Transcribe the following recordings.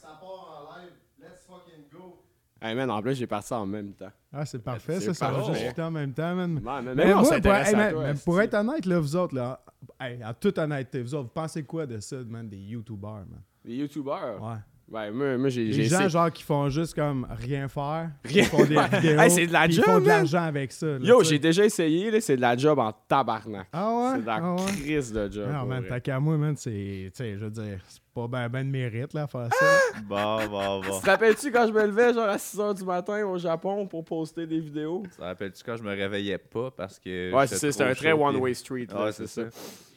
ça part en live. Let's fucking go. Hey man, en plus, j'ai parti en même temps. Ah, c'est parfait, C'est ça, ça va juste en même temps, man. Man, man, Mais même on moi, pour, hey, man, toi, être honnête, là, vous autres, là, hey, en toute honnêteté, vous autres, vous pensez quoi de ça, man, des YouTubers, man? Les youtubeurs. Ouais. Ouais, moi, moi j'ai Les gens, genre, qui font juste comme rien faire. Rien Ils font des vidéos. Hey, c'est de la job, Ils font de l'argent avec ça. là, Yo, j'ai déjà essayé, là, c'est de la job en tabarnak. Ah ouais? C'est de la ah ouais? crise de job. Non, pour man, t'as qu'à moi, man, c'est. Tu sais, je veux dire, c'est pas ben, ben de mérite, là, à faire ça. Bon, bon, bon. Tu te rappelles-tu quand je me levais genre à 6h du matin au Japon pour poster des vidéos? Ça rappelles-tu quand je me réveillais pas parce que. Ouais, c'est ça, c'était trop un très one-way street. là, Ouais, c'est c'est ça.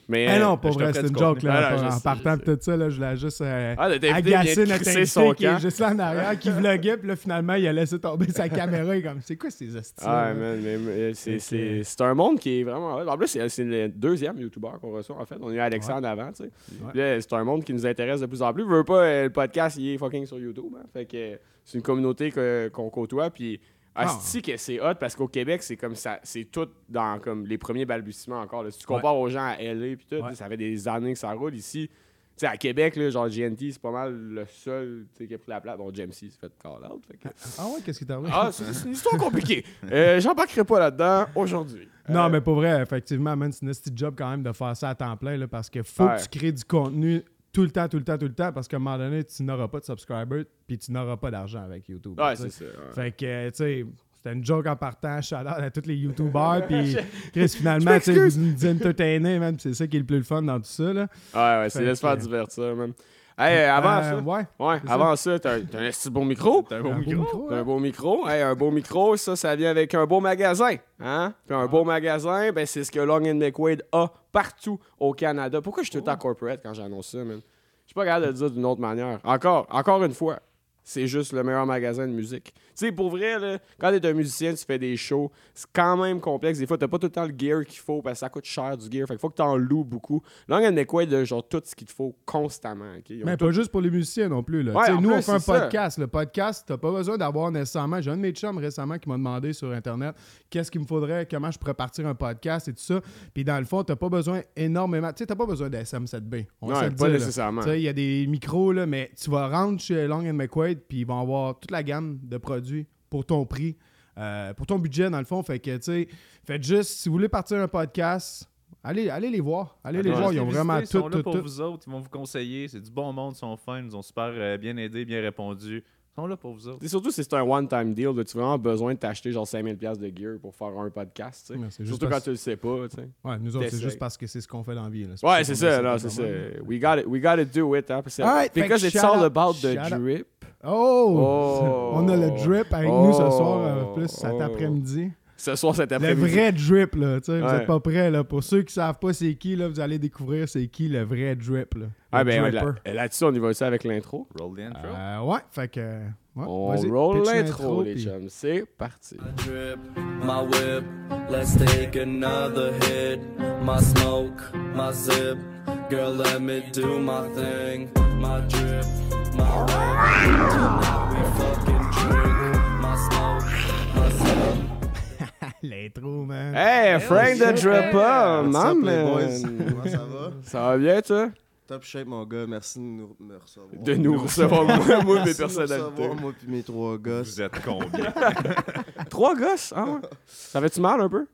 Mais euh, non, pas je te vrai, c'est une joke, là. Ah, en- partant tout ça, là, je voulais juste euh, Ah, agacer notre invité son qui est juste là en arrière, qui vloguait, puis là, finalement, il a laissé tomber sa caméra. Est comme, c'est quoi ces? Ouais, man, mais, mais c'est- un monde qui est vraiment. En plus, c'est le deuxième YouTuber qu'on reçoit, en fait. On a eu Alexandre avant, tu sais. C'est un monde qui nous intéresse de plus en plus. Je veux pas, euh, le podcast, il est fucking sur YouTube. hein. Fait que euh, c'est une communauté qu'on côtoie. Puis, Ah. que c'est hot parce qu'au Québec, c'est comme ça. C'est tout dans comme les premiers balbutiements encore. là. Si tu compares aux gens à LA, puis tout, Ouais. ça fait des années que ça roule ici. Tu sais, à Québec, là, genre GNT, c'est pas mal le seul qui a pris la place. Bon, James C s'est fait call out. fait que- Ah ouais, qu'est-ce qui t'est arrivé? Ah, c'est une histoire compliquée. Euh, J'embarquerai pas là-dedans aujourd'hui. Non, Euh, mais pour vrai, effectivement, man, c'est un petit job quand même de faire ça à temps plein, là, parce qu'il faut Ouais. que tu crées du contenu tout le temps, tout le temps, tout le temps, parce qu'à un moment donné, tu n'auras pas de subscribers, puis tu n'auras pas d'argent avec YouTube. Ouais, c'est ça. ouais. Fait que, tu sais, c'était une joke en partant, shout out à tous les YouTubers, puis Chris, finalement, tu sais, vous nous entertainez, man, c'est ça qui est le plus le fun dans tout ça, là. Ouais, ouais, c'est laisse faire divertir, man. Hey, euh, avant Euh, ça, Ouais, ouais, avant ça, t'as t'as un petit beau micro. T'as un un beau beau micro. micro, T'as un beau micro. Hey, un beau micro, ça, ça vient avec un beau magasin. Hein? Puis un beau magasin, ben, c'est ce que Long and McQuaid a partout au Canada. Pourquoi je suis tout le temps corporate quand j'annonce ça, man? Je suis pas capable de le dire d'une autre manière. Encore, encore une fois, c'est juste le meilleur magasin de musique. Tu sais, pour vrai, là, quand t'es un musicien, tu fais des shows, c'est quand même complexe. Des fois, t'as pas tout le temps le gear qu'il faut parce que ça coûte cher du gear. Fait qu'il faut que t'en loues beaucoup. Long and McQuaid a genre tout ce qu'il te faut constamment. Mais tout- pas juste pour les musiciens non plus. Là. Ouais, nous, on fait un ça. podcast. Le podcast, t'as pas besoin d'avoir nécessairement. J'ai un de mes chums récemment qui m'a demandé sur Internet qu'est-ce qu'il me faudrait, comment je pourrais partir un podcast et tout ça. Puis dans le fond, t'as pas besoin énormément. Tu sais, t'as pas besoin d'SM7B. On va Ouais, se le pas dire, là. nécessairement. Tu sais, il y a des micros, là, mais tu vas rentrer chez Long and McQuaid, puis ils vont avoir toute la gamme de produits pour ton prix, euh, pour ton budget, dans le fond. Fait que, tu sais, faites juste, si vous voulez partir un podcast, allez, allez les voir. Allez les voir. Ils ont vraiment tout, Ils sont là tout, pour tout. vous autres. Ils vont vous conseiller. C'est du bon monde. Ils sont fins. Ils nous ont super euh, bien aidés, bien répondu. Ils sont là pour vous autres. Et surtout, si c'est un one-time deal, là, tu as vraiment besoin de t'acheter genre 5000$ piastres de gear pour faire un podcast. tu sais. Ouais, c'est juste Surtout quand tu le sais pas. tu sais. Ouais, nous autres, c'est juste parce que c'est ce qu'on fait dans la vie. là. Ouais, c'est ça, de c'est faire ça. We got it, we gotta do it, hein. Parce fait because que it's all out- about the drip. Oh! Oh! On a le drip avec nous ce soir, euh, plus cet Oh! après-midi. Ce soir, cet Le après-midi. vrai drip, là. tu sais, Vous Ouais. êtes pas prêts, là. Pour ceux qui savent pas c'est qui, là, vous allez découvrir c'est qui le vrai drip, là. Le Ah, ben, là- là-dessus, on y va aussi avec l'intro. Roll the intro. Euh, ouais, fait que. ouais, On roll l'intro, les puis- chums. C'est parti. My drip, my whip, let's take another hit. My smoke, my zip, girl, let me do my thing. My drip, my whip, tonight we fucking drink. L'intro, man. Hey, Frank the. Dripper, man. Comment ça va? Ça va? Bien, toi? Top shape, mon gars. Merci de nous, me recevoir. De nous recevoir, moi, moi, mes de personnalités. recevoir, moi puis mes trois gosses. Vous êtes combien? Trois gosses, ah ouais. Ça fait-tu mal un peu?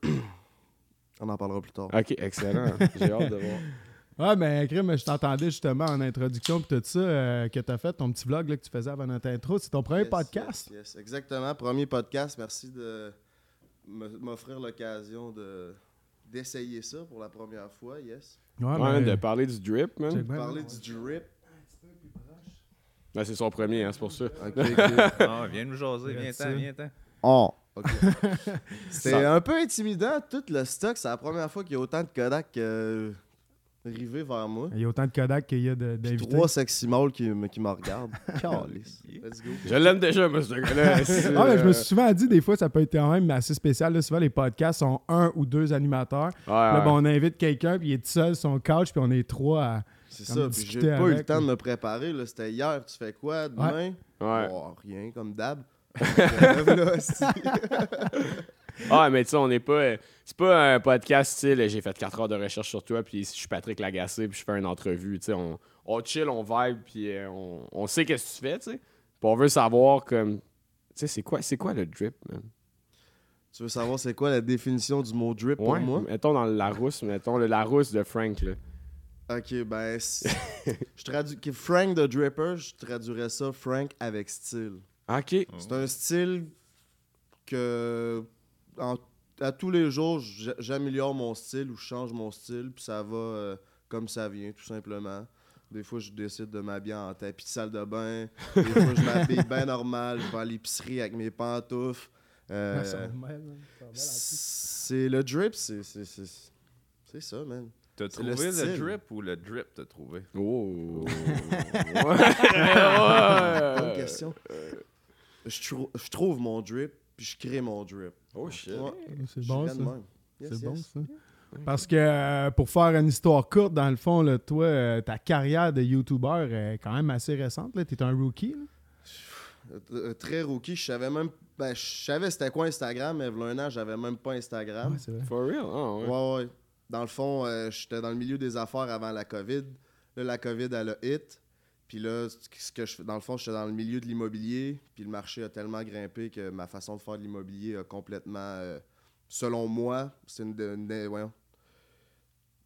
On en parlera plus tard. Ok, excellent. J'ai hâte de voir. Ouais, mais Crime, je t'entendais justement en introduction, puis tout ça, euh, que t'as fait, ton petit vlog là, que tu faisais avant notre intro. C'est ton premier Yes, podcast? Yes, exactement. Premier podcast. Merci de m'offrir l'occasion de d'essayer ça pour la première fois. Yes. Ouais, Ouais, mais- de parler du drip, man. Bien. Parler du drip. Ben, c'est son premier, hein, c'est pour ça. Ok, good. Ah, viens nous jaser. Viens-t'en, viens-t'en. Oh, Ça- un peu intimidant, tout le stock. C'est la première fois qu'il y a autant de Kodak euh, rivés vers moi. Il y a autant de Kodak qu'il y a de- Puis d'invités. trois sexy mâles qui, me- qui me regardent. Calice. Let's go. Je l'aime déjà, moi, ce gars-là. C'est, Ah, mais je me euh, suis souvent dit, des fois, ça peut être quand même assez spécial. là. Souvent, les podcasts sont un ou deux animateurs. Ouais, Là, ouais. ben, on invite quelqu'un, puis il est tout seul sur son couch, puis on est trois à. C'est Comme ça. Puis discuter j'ai pas eu le avec, temps de me préparer. là. C'était hier. Tu fais quoi demain? Ouais. Oh, rien, comme d'hab. Je me lève là. Ah, mais tu sais, on n'est pas. euh, C'est pas un podcast style. J'ai fait 4 heures de recherche sur toi, puis je suis Patrick Lagacé, puis je fais une entrevue. Tu sais, on, on chill, on vibe, puis euh, on, on sait qu'est-ce que tu fais, tu sais. Puis on veut savoir, comme, tu sais, c'est quoi, c'est quoi le drip, man? Tu veux savoir c'est quoi la définition du mot drip pour moi? mettons dans le Larousse, mettons le Larousse de Frank, là. Ok, ben. je traduis. Frank the Dripper, je traduirais ça Frank avec style. OK. C'est un style que. En- à tous les jours, j'améliore mon style ou je change mon style, puis ça va euh, comme ça vient, tout simplement. Des fois, je décide de m'habiller en tapis de salle de bain. Des fois, je m'habille bien normal. Je vais à l'épicerie avec mes pantoufles. Euh, plus. c'est le drip, c'est c'est- c'est- c'est ça, man. T'as le trouvé le, drip ou le drip t'as trouvé? Oh. Bonne ouais. question. Je, trou- je trouve mon drip, puis je crée mon drip. Oh shit. Ouais, C'est bon, ça. Yes, C'est bon, ça. Parce que euh, pour faire une histoire courte, dans le fond, là, toi, euh, ta carrière de YouTuber est quand même assez récente. Tu es un rookie. là. Euh, très rookie, je savais même. Ben, je savais c'était quoi Instagram, mais il y a un an, j'avais même pas Instagram. Ouais, vrai. For real? Ah, ouais. Ouais, ouais. Dans le fond, euh, j'étais dans le milieu des affaires avant la COVID. Là, la COVID, elle a hit. Puis là, ce que je dans le fond, j'étais dans le milieu de l'immobilier. Puis le marché a tellement grimpé que ma façon de faire de l'immobilier a complètement. euh, selon moi, c'est une, de- une- voyons.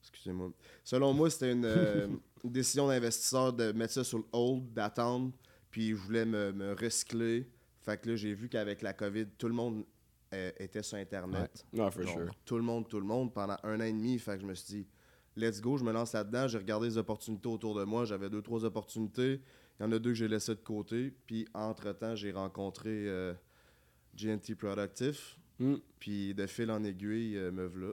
Excusez-moi. Selon moi, c'était une, euh, une décision d'investisseur de mettre ça sur le hold, d'attendre. Puis je voulais me, me recycler. Fait que là, j'ai vu qu'avec la COVID, tout le monde euh, était sur Internet. Non, for Genre, sure. Tout le monde, tout le monde, pendant un an et demi. Fait que je me suis dit, let's go, je me lance là-dedans. J'ai regardé les opportunités autour de moi. J'avais deux, trois opportunités. Il y en a deux que j'ai laissées de côté. Puis, entre-temps, j'ai rencontré euh, GNT Productif. Mm. Puis, de fil en aiguille, euh, me v'là.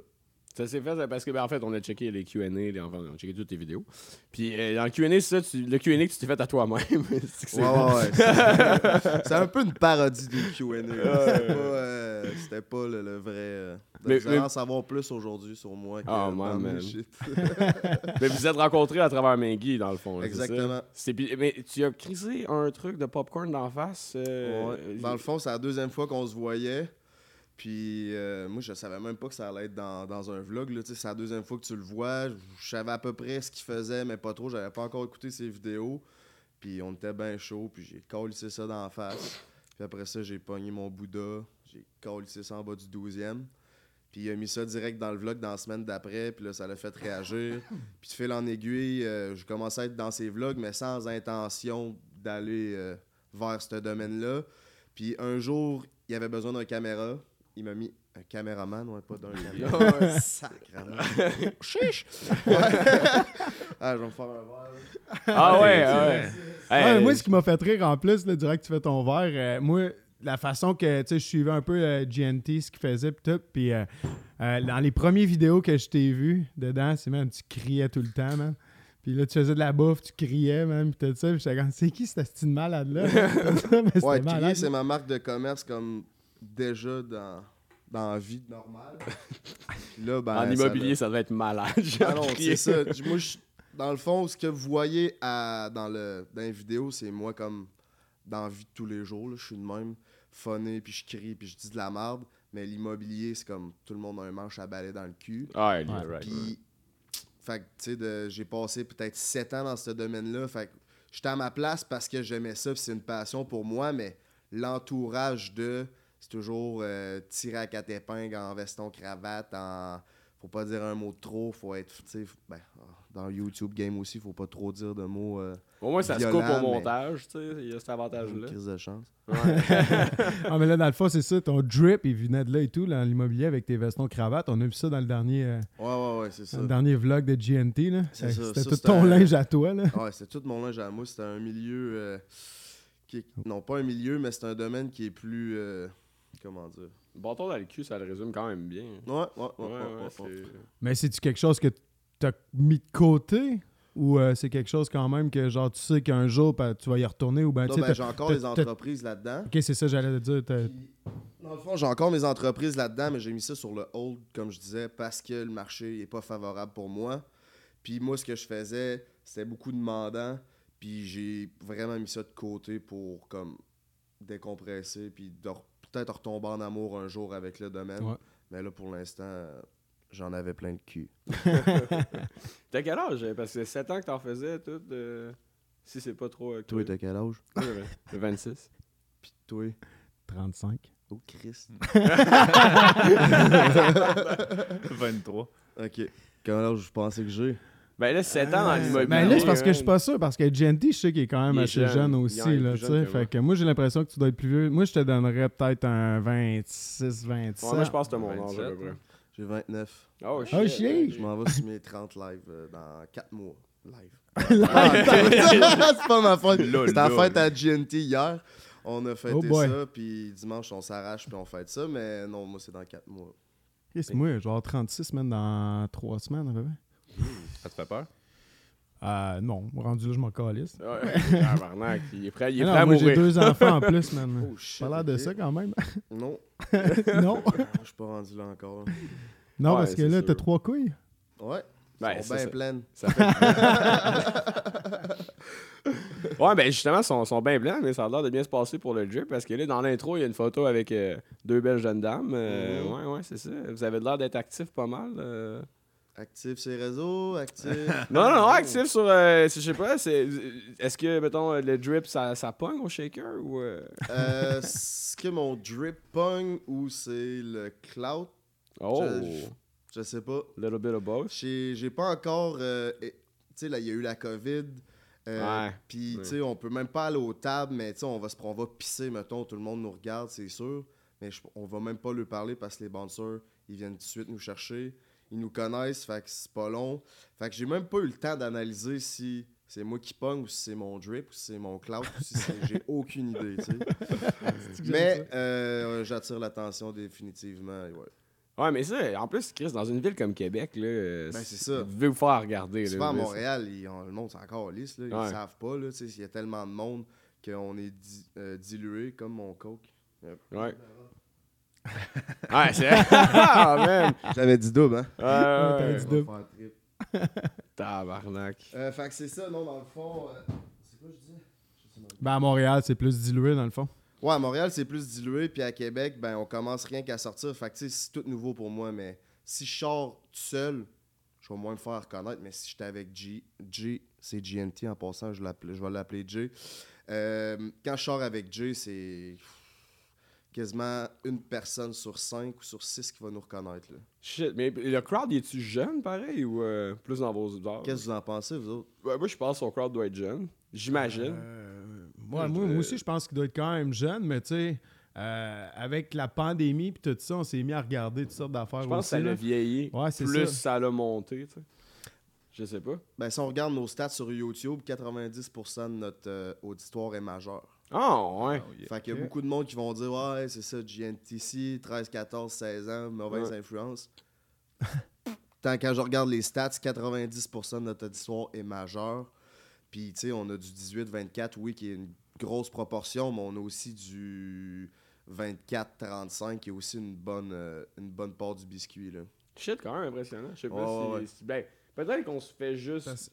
Ça s'est fait parce que, ben, en fait, on a checké les QA, les, enfin, on a checké toutes tes vidéos. Puis euh, dans le QA, c'est ça, tu- le QA que tu t'es fait à toi-même. C'est Ouais, ouais, ouais. C'est c'est un peu une parodie du QA. C'était pas, euh, c'était pas le, le vrai. euh, Mais- vous allez mais- en savoir plus aujourd'hui sur moi que Ah, dans man, shit. Mais vous êtes rencontrés à travers Maggie, dans le fond. ça? Exactement. C'est puis- mais tu as crisé un truc de popcorn d'en face. euh, Ouais. Dans le fond, c'est la deuxième fois qu'on se voyait. Puis euh, moi, je savais même pas que ça allait être dans, dans un vlog. C'est la deuxième fois que tu le vois. Je je savais à peu près ce qu'il faisait, mais pas trop. J'avais pas encore écouté ses vidéos. Puis on était bien chaud. Puis j'ai collissé ça dans la face. Puis après ça, j'ai pogné mon Bouddha. J'ai collissé ça en bas du 12e. Puis il a mis ça direct dans le vlog dans la semaine d'après. Puis là, ça l'a fait réagir. Puis de fil en aiguille, euh, j'ai commencé à être dans ses vlogs, mais sans intention d'aller euh, vers ce domaine-là. Puis un jour, il avait besoin d'un caméra. Il m'a mis un caméraman, ouais, pas d'un caméra. Sacrément. Chiche! Ouais. ah, je vais me faire un verre. Ah ouais, ah ouais. Ouais, moi, ce qui m'a fait rire en plus, là, direct que tu fais ton verre, euh, moi, la façon que tu sais, je suivais un peu euh, GNT, ce qu'il faisait, pis tout, puis euh, euh, dans les premières vidéos que je t'ai vues dedans, c'est man, tu criais tout le temps, man. Puis là, tu faisais de la bouffe, tu criais, man, pis tout ça, pis j'étais comme, c'est qui cette style malade-là? Ouais, malade, crier, c'est ma marque de commerce comme déjà dans, dans la vie normale. Là, ben, en ça immobilier, ça devait être malade. Ah non, c'est ça. Moi, je- dans le fond, ce que vous voyez à- dans, le, dans les vidéos, c'est moi comme dans la vie de tous les jours. là, Je suis de même, phoné, puis je crie, puis je dis de la merde. Mais l'immobilier, c'est comme tout le monde a un manche à balai dans le cul. Ah, right. Puis, fait que, tu sais, de- j'ai passé peut-être 7 ans dans ce domaine-là. Fait que j'étais à ma place parce que j'aimais ça, puis c'est une passion pour moi, mais l'entourage de, c'est toujours euh, tirer à quatre épingles en veston cravate, en. Faut pas dire un mot de trop, faut être, tu sais, ben, dans YouTube Game aussi, faut pas trop dire de mots. Euh, Au moins, ça se coupe au montage, tu sais. Il y a cet avantage-là. crise de chance. Ah, mais là, dans le fond, c'est ça, ton drip, il venait de là et tout, là, dans l'immobilier avec tes vestons cravates. On a vu ça dans le dernier, euh, Ouais, ouais, ouais, c'est ça. dans le dernier vlog de GNT, là. C'est ça, C'était ça, tout ton un- linge à toi, là. Ouais, c'est tout mon linge à moi. C'était un milieu euh, qui est- Non, pas un milieu, mais c'est un domaine qui est plus. Comment dire? Bâton dans le cul, ça le résume quand même bien. Ouais, ouais, ouais. Ouais, ouais, ouais, ouais, ouais. c'est- Mais c'est-tu quelque chose que t'as mis de côté? Ou euh, c'est quelque chose quand même que genre tu sais qu'un jour ben, tu vas y retourner ou ben sais ben, j'ai encore t'as- entreprises là-dedans. Ok c'est ça j'allais te dire. t'as- Puis, Dans le fond, j'ai encore mes entreprises là-dedans, mais j'ai mis ça sur le hold, comme je disais, parce que le marché n'est pas favorable pour moi. Puis moi, ce que je faisais, c'était beaucoup demandant. Puis j'ai vraiment mis ça de côté pour comme décompresser, puis de re- peut-être retomber en amour un jour avec le domaine. Ouais. Mais là, pour l'instant, euh, j'en avais plein le cul. T'as quel âge? Parce que c'est 7 ans que t'en faisais, tout. euh, Si c'est pas trop. euh, Toi, t'as quel âge? Ouais, ouais. Le 26. Puis toi? 35. Oh, Christ. 23. Ok. Quel âge je pensais que j'ai? Ben là, 7 ans dans l'immobilier. Mais là, c'est parce que je suis pas sûr, parce que GNT, je sais qu'il est quand même Il est assez jeune. jeune Il est aussi, plus jeune que moi. Fait que moi, j'ai l'impression que tu dois être plus vieux. Moi, je te donnerais peut-être un 26, 27. Ouais, moi, je pense que t'as mon âge, à 27, peu près. J'ai 29. Oh, Oh, shit. Je m'en vais sur mes 30 live euh, dans 4 mois. Live. Live? Ah, c'est pas ma fête. Lol, C'était la fête à GNT hier. On a fêté Oh boy. ça, puis dimanche, on s'arrache, puis on fête ça. Mais non, moi, c'est dans 4 mois. Qu'est-ce que moi, genre 36 semaines dans 3 semaines, à peu près. Ça te fait peur? Euh, non, rendu là, je m'en calisse. Ouais, tabarnak, il est prêt, il est Ah prêt à moi, j'ai deux enfants en plus, man. Oh shit. Pas l'air de ça quand même. Non, non? je suis pas rendu là encore. Non, Ouais, parce que là, t'as trois couilles. Ouais. Ben, Ils sont ça, bien pleines. Ça fait... ouais, ben justement, ils sont, sont bien blancs, mais ça a l'air de bien se passer pour le drip parce que là, dans l'intro, il y a une photo avec euh, deux belles jeunes dames. Euh, Mhm. Ouais, ouais, c'est ça. Vous avez l'air d'être actif pas mal. Euh. Actif sur les réseaux, actif. Non, non, non, actif sur. euh, je sais pas, c'est. Est-ce que, mettons, le drip, ça, ça pogne au shaker ou. euh? Euh, Est-ce que mon drip pogne ou c'est le cloud Oh, Je- Je sais pas. little bit of both. J'ai j'ai pas encore. euh, tu sais, là, il y a eu la COVID. euh, Ouais. Puis, tu sais, on peut même pas aller aux tables, mais tu sais, on va, se- on va pisser, mettons, tout le monde nous regarde, c'est sûr. Mais je- on va même pas lui parler parce que les bouncers, ils viennent tout de suite nous chercher. Ils nous connaissent, fait que c'est pas long. Fait que j'ai même pas eu le temps d'analyser si c'est moi qui pogne ou si c'est mon drip ou si c'est mon cloud ou si c'est- j'ai aucune idée, tu sais. Mais euh, j'attire l'attention définitivement. ouais. Ouais, mais ça, en plus, Chris, dans une ville comme Québec, là. Ben, c'est ça. Vous devez vous faire regarder. là, Souvent à Montréal, ils ont- le monde c'est encore lisse, là, ils Ouais. savent pas. là, tu sais, Il y a tellement de monde qu'on est di- euh, dilué comme mon coke. Ouais. ouais, c'est. ah, man! J'avais dit double, hein? Ouais, t'as ouais, dit ouais. double. Tabarnak. Euh, fait que c'est ça, non, dans le fond. euh, c'est quoi je même Ben, à Montréal, c'est plus dilué, dans le fond. Ouais, à Montréal, c'est plus dilué, puis à Québec, ben, on commence rien qu'à sortir. Fait que tu sais, c'est tout nouveau pour moi, mais si je sors tout seul, je vais moins me faire reconnaître, mais si j'étais avec G, G c'est GNT en passant, je, l'appelle- je vais l'appeler J. Euh, quand je sors avec J, c'est quasiment une personne sur cinq ou sur six qui va nous reconnaître. là. Shit, mais le crowd, est tu jeune, pareil, ou euh, plus dans vos âges? Qu'est-ce que vous en pensez, vous autres? Ouais, moi, je pense que son crowd doit être jeune. J'imagine. Euh, moi, moi, dirais- moi aussi, je pense qu'il doit être quand même jeune, mais tu sais, euh, avec la pandémie et tout ça, on s'est mis à regarder toutes sortes d'affaires je pense que ça l'a vieilli. Ouais, c'est plus ça. ça l'a monté, tu sais. Je sais pas. Ben, si on regarde nos stats sur YouTube, 90% de notre euh, auditoire est majeur. Ah, ouais. Oh, yeah. Fait qu'il y a beaucoup de monde qui vont dire Ouais, c'est ça, GNTC, 13, 14, 16 ans, mauvaise Ouais. influence. Tant quand je regarde les stats, 90% de notre auditoire est majeur. Puis, tu sais, on a du 18-24, oui, qui est une grosse proportion, mais on a aussi du 24-35, qui est aussi une bonne, euh, une bonne part du biscuit. Là. Shit, quand même impressionnant. Je sais pas si, ouais. si- Ben, peut-être qu'on se fait juste Parce-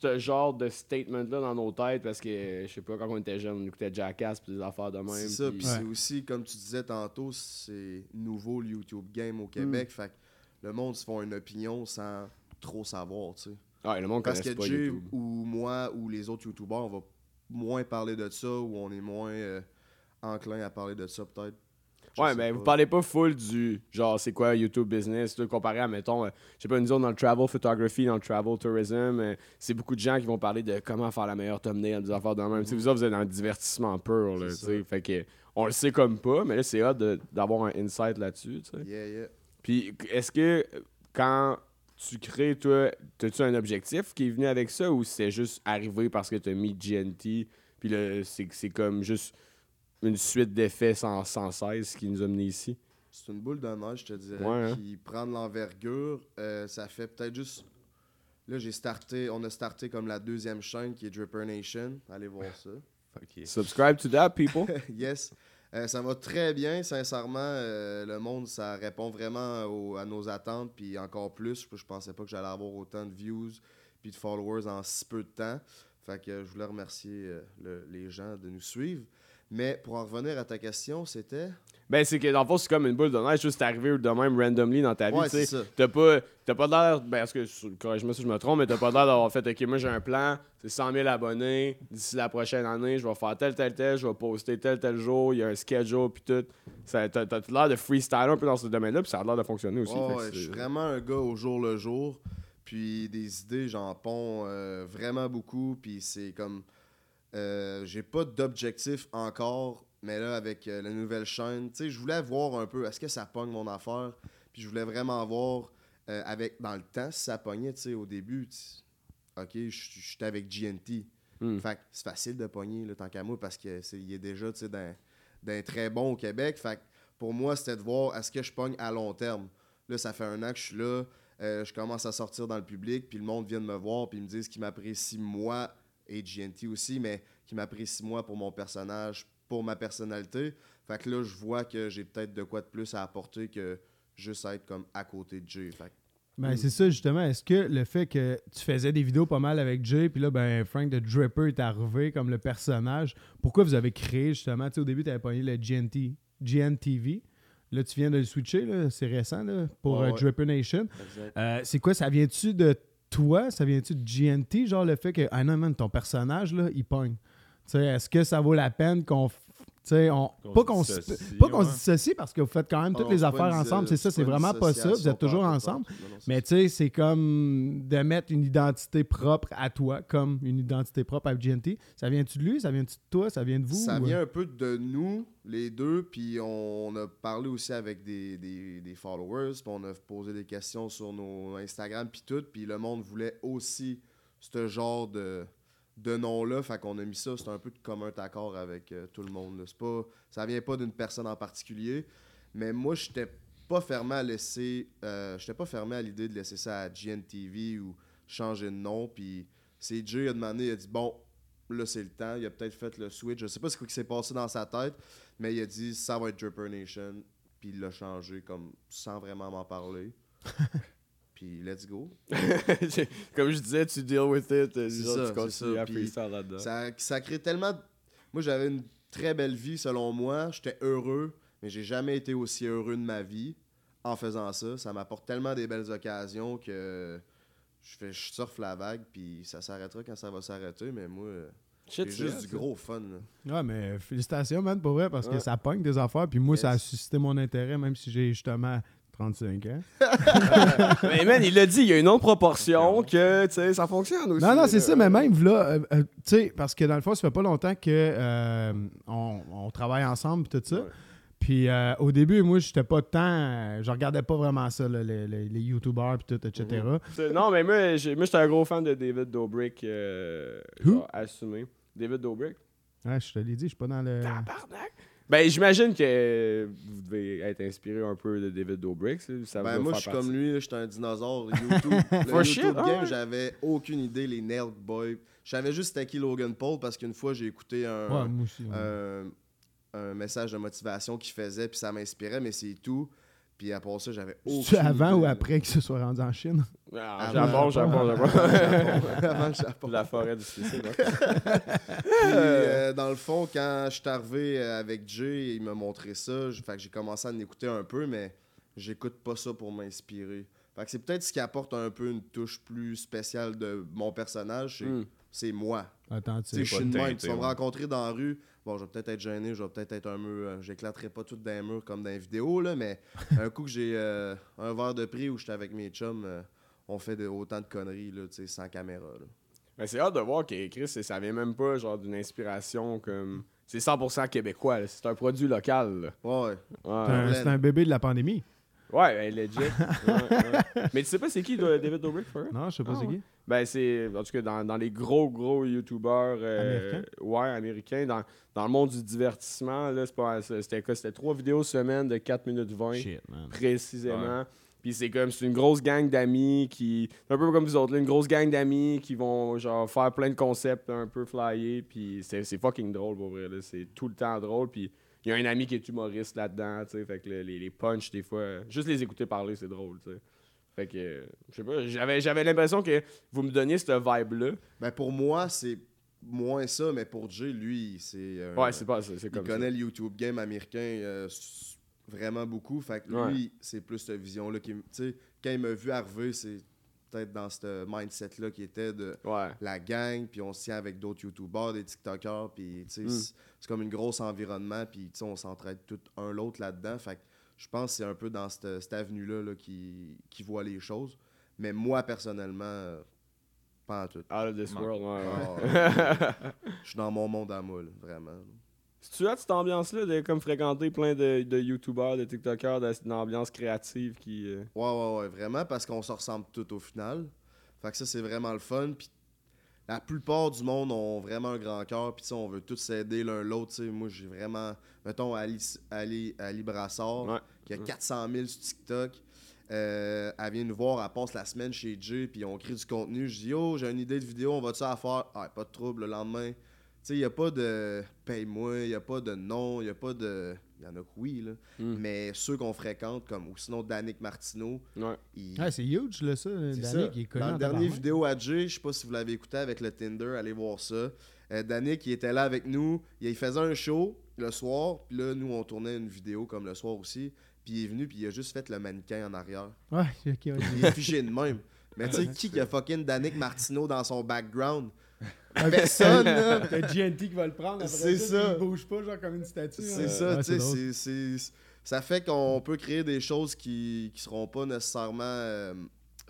ce genre de statement-là dans nos têtes parce que, je sais pas, quand on était jeunes, on écoutait Jackass pis des affaires de même. C'est ça, puis- puis Ouais. c'est aussi, comme tu disais tantôt, c'est nouveau le YouTube Game au Québec. Mm. Fait que le monde se font une opinion sans trop savoir, tu sais. Ouais, le monde Parce que pas Jay YouTube. ou moi ou les autres YouTubers, on va moins parler de ça ou on est moins euh, enclin à parler de ça, peut-être. Ouais, mais pas. vous parlez pas full du genre, c'est quoi YouTube business, tout comparé à, mettons, euh, je sais pas, nous autres dans le travel photography, dans le travel tourism, euh, c'est beaucoup de gens qui vont parler de comment faire la meilleure thumbnail, des affaires de même. Tu sais, vous autres, vous êtes dans le divertissement pur, là, tu. Fait que, on le sait comme pas, mais là, c'est hot d'avoir un insight là-dessus, tu sais. Yeah, yeah. Puis, est-ce que quand tu crées, toi, as-tu un objectif qui est venu avec ça ou c'est juste arrivé parce que tu as mis GNT, puis là, c'est comme juste une suite d'effets sans, sans cesse qui nous a menés ici? C'est une boule de neige, je te dirais, Ouais, hein. qui prend de l'envergure. Euh, ça fait peut-être juste. Là, j'ai starté, on a starté comme la deuxième chaîne qui est Dripper Nation. Allez voir ça. Subscribe to that, people. yes. Euh, ça va très bien, sincèrement. euh, le monde, ça répond vraiment au- à nos attentes, puis encore plus. Je, je pensais pas que j'allais avoir autant de views puis de followers en si peu de temps. Fait que je voulais remercier le- les gens de nous suivre. Mais pour en revenir à ta question, c'était? Ben, c'est que dans le fond, c'est comme une boule de neige, juste arrivé de même randomly dans ta vie. Ouais, tu. T'as pas, t'as pas l'air. Ben, est-ce que. Corrige-moi si je me trompe, mais t'as pas l'air d'avoir fait, OK, moi j'ai un plan, c'est 100 000 abonnés. D'ici la prochaine année, je vais faire tel, tel, tel, je vais poster tel, tel jour, il y a un schedule, puis tout. T'as, l'air de freestyle un peu dans ce domaine-là, puis ça a l'air de fonctionner aussi. Que ouais, je suis vraiment un gars au jour le jour. Puis des idées, j'en ponds euh, vraiment beaucoup. Puis c'est comme. Euh, J'ai pas d'objectif encore. Mais là, avec euh, la nouvelle chaîne, tu sais, je voulais voir un peu, est-ce que ça pogne mon affaire? Puis je voulais vraiment voir, euh, avec, dans le temps, si ça pognait, tu sais, au début. Ok, je- j'étais avec GNT. Hmm. Fait que c'est facile de pogner, là, tant qu'à moi, parce qu'il est déjà, tu sais, d'un d'un très bon au Québec. Fait que pour moi, c'était de voir, est-ce que je pogne à long terme? Là, ça fait un an que je suis là. je commence à sortir dans le public, puis le monde vient de me voir, puis ils me disent qu'ils m'apprécient moi, et GNT aussi, mais qu'ils m'apprécient moi pour mon personnage, pour ma personnalité. Fait que là, je vois que j'ai peut-être de quoi de plus à apporter que juste être comme à côté de Jay. Fait que Ben, c'est ça, justement. Est-ce que le fait que tu faisais des vidéos pas mal avec Jay, puis là, ben, Frank the Dripper est arrivé comme le personnage, pourquoi vous avez créé, justement, tu sais, au début, tu avais pogné le GNT, GNTV. Là, tu viens de le switcher, là, c'est récent, là, pour Ouais, euh, ouais. Dripper Nation. Euh, c'est quoi, ça vient-tu de toi? Ça vient-tu de GNT? Genre le fait que, ah non, man, ton personnage, là, il pogne. Tu sais, est-ce que ça vaut la peine qu'on. On, Qu'on pas qu'on se, ouais. dissocie parce que vous faites quand même Ah toutes non, les affaires ensemble. C'est ça, c'est vraiment pas ça. Vous êtes toujours ensemble. Non, non, c'est Mais tu sais, c'est comme de mettre une identité propre à toi, comme une identité propre à GNT. Ça vient-tu de lui? Ça vient-tu de toi? Ça vient de vous? Ça ou- vient un peu de nous, les deux, puis on a parlé aussi avec des, des, des followers, puis on a posé des questions sur nos Instagram, puis tout, puis le monde voulait aussi ce genre de, de nom-là, fait qu'on a mis ça, c'est un peu de commun accord avec euh, tout le monde. là. Pas, ça vient pas d'une personne en particulier, mais moi, j'étais pas fermé à laisser, euh, j'étais pas fermé à l'idée de laisser ça à GNTV ou changer de nom, puis Jay a demandé, il a dit, bon, là c'est le temps, il a peut-être fait le switch, je sais pas ce qui s'est passé dans sa tête, mais il a dit ça va être Dripper Nation, puis il l'a changé comme sans vraiment m'en parler. puis let's go. Comme je disais, tu deal with it, euh, C'est genre, ça, tu continues ça, à puis freestyle là-dedans. Ça, ça crée tellement. Moi j'avais une très belle vie selon moi, j'étais heureux, mais j'ai jamais été aussi heureux de ma vie en faisant ça. Ça m'apporte tellement des belles occasions que je fais je surfe la vague, puis ça s'arrêtera quand ça va s'arrêter, mais moi c'est juste du gros fun. là. Ouais, mais félicitations, man, pour vrai, parce que ça pogne des affaires. Puis moi, ça a suscité mon intérêt, même si j'ai justement 35 ans. Mais man, il l'a dit, il y a une autre proportion que, tu sais, ça fonctionne aussi. Non, non, c'est ça, mais même là, euh, euh, tu sais, parce que dans le fond, ça fait pas longtemps que euh, on, on travaille ensemble et tout ça. Ouais. Puis euh, au début, moi, j'étais pas tant. euh, je regardais pas vraiment ça, là, les, les, les YouTubers et tout, etc. C'est- Non, mais moi, j'étais un gros fan de David Dobrik, euh, Who? genre, assumé. David Dobrik. Ouais, je te l'ai dit, je suis pas dans le. Tabarnak! Ben, j'imagine que vous devez être inspiré un peu de David Dobrik. ça- Ben, moi, faire je suis partie. comme lui, j'étais un dinosaure. YouTube, le For YouTube shit, game, ouais. j'avais aucune idée, les Nailed Boy. Je savais juste c'était qui Logan Paul parce qu'une fois, j'ai écouté un, Ouais, moi aussi. ouais. un, un message de motivation qu'il faisait, puis ça m'inspirait, mais c'est tout. Puis à part ça, j'avais aucune C'est avant ou après qu'il se soit rendu en Chine? Ah, Avant. Japon, Japon, Japon. Avant le Japon. La forêt du suicide. Puis, euh, dans le fond, quand je suis arrivé euh, avec Jay, il m'a montré ça. Fait que j'ai commencé à en écouter un peu, mais j'écoute pas ça pour m'inspirer. Fait que c'est peut-être ce qui apporte un peu une touche plus spéciale de mon personnage. C'est, Hmm. moi. Attends, Tu sais, je suis de même. Tu vas me ouais. rencontrer dans la rue. Bon, je vais peut-être être gêné, je vais peut-être être un mur. euh, J'éclaterai pas tout dans les murs comme dans les vidéos, là, mais un coup que j'ai euh, un verre de prix où j'étais avec mes chums, euh, on fait de, autant de conneries, là, tu sais, sans caméra. là. Mais c'est hâte de voir que Chris, ça vient même pas genre d'une inspiration comme. C'est 100% québécois, c'est un produit local. là. Ouais, ouais. C'est un- bébé de la pandémie. ouais ben, legit. Ouais, ouais. Mais tu sais pas c'est qui David Dobrik, for? Non, je sais pas Ah, c'est ouais. qui. Ben, c'est. En tout cas, dans, dans les gros, gros YouTubers. euh, Américains? Ouais, américains. Dans, dans le monde du divertissement, là, c'est pas- c'était quoi? C'était trois vidéos semaine de 4 minutes 20. Shit, man. précisément. Puis c'est comme, c'est une grosse gang d'amis qui. Un peu comme vous autres, là, une grosse gang d'amis qui vont genre faire plein de concepts un peu flyés. Puis c'est c'est fucking drôle pour vrai. là. C'est tout le temps drôle. Puis il y a un ami qui est humoriste là-dedans, tu sais. Fait que le- les, les punchs, des fois, juste les écouter parler, c'est drôle, tu sais. Fait que, euh, je sais pas, j'avais, j'avais l'impression que vous me donniez cette vibe-là. Ben pour moi, c'est moins ça, mais pour Jay, lui, c'est. un- Ouais, c'est pas c'est c'est Il connaît ça. le YouTube game américain euh, vraiment beaucoup. Fait que lui, c'est plus cette vision-là. qui Tu sais, quand il m'a vu arriver, c'est peut-être dans ce mindset-là qui était de Ouais. la gang, puis on se tient avec d'autres YouTubers, des TikTokers, puis tu sais, Mm. c'est- c'est comme une grosse environnement, puis tu sais, on s'entraide tout un l'autre là-dedans. Fait que je pense que c'est un peu dans cette, cette avenue-là là, qui, qui voit les choses. Mais moi, personnellement, euh, pas en tout. Out of this world, ouais, ouais. Ah, Je suis dans mon monde à moi, là, vraiment. Si tu as cette ambiance-là de comme fréquenter plein de, de YouTubers, de TikTokers, d'une ambiance créative qui. euh, Ouais, ouais, ouais, vraiment, parce qu'on se ressemble tous au final. Fait que ça, c'est vraiment le fun. Puis la plupart du monde ont vraiment un grand cœur. Puis on veut tous s'aider l'un l'autre. tu sais. Moi, j'ai vraiment. Mettons, Ali, Ali, Ali Brassard, Ouais. Qui a Mm. 400 000 sur TikTok. Euh, elle vient nous voir, elle passe la semaine chez Jay, puis on crée du contenu. Je dis, yo, j'ai une idée de vidéo, on va-tu la faire? Ah, pas de trouble le lendemain. Tu sais, il n'y a pas de paye-moi, il n'y a pas de non, il n'y a pas de. Il y en a que oui, là. Mm. Mais ceux qu'on fréquente, comme ou sinon Danick Martineau, Ouais. il- Ah, c'est huge, là, ça. c'est Danick, ça. il est connu Dans dernier tabarnak. vidéo à Jay, je sais pas si vous l'avez écouté avec le Tinder, allez voir ça. Euh, Danick, il était là avec nous, il faisait un show le soir, puis là, nous, on tournait une vidéo comme le soir aussi, puis il est venu, puis il a juste fait le mannequin en arrière. Ouais, ok, ok. Il est figé de même. Mais tu sais, qui qui a fucking Danick Martineau dans son background? Personne, là! T'as GNT qui va le prendre après C'est ça, Il bouge pas, genre comme une statue. C'est hein. ça, Ouais, tu sais, drôle. c'est- c'est- ça fait qu'on peut créer des choses qui, qui seront pas nécessairement euh,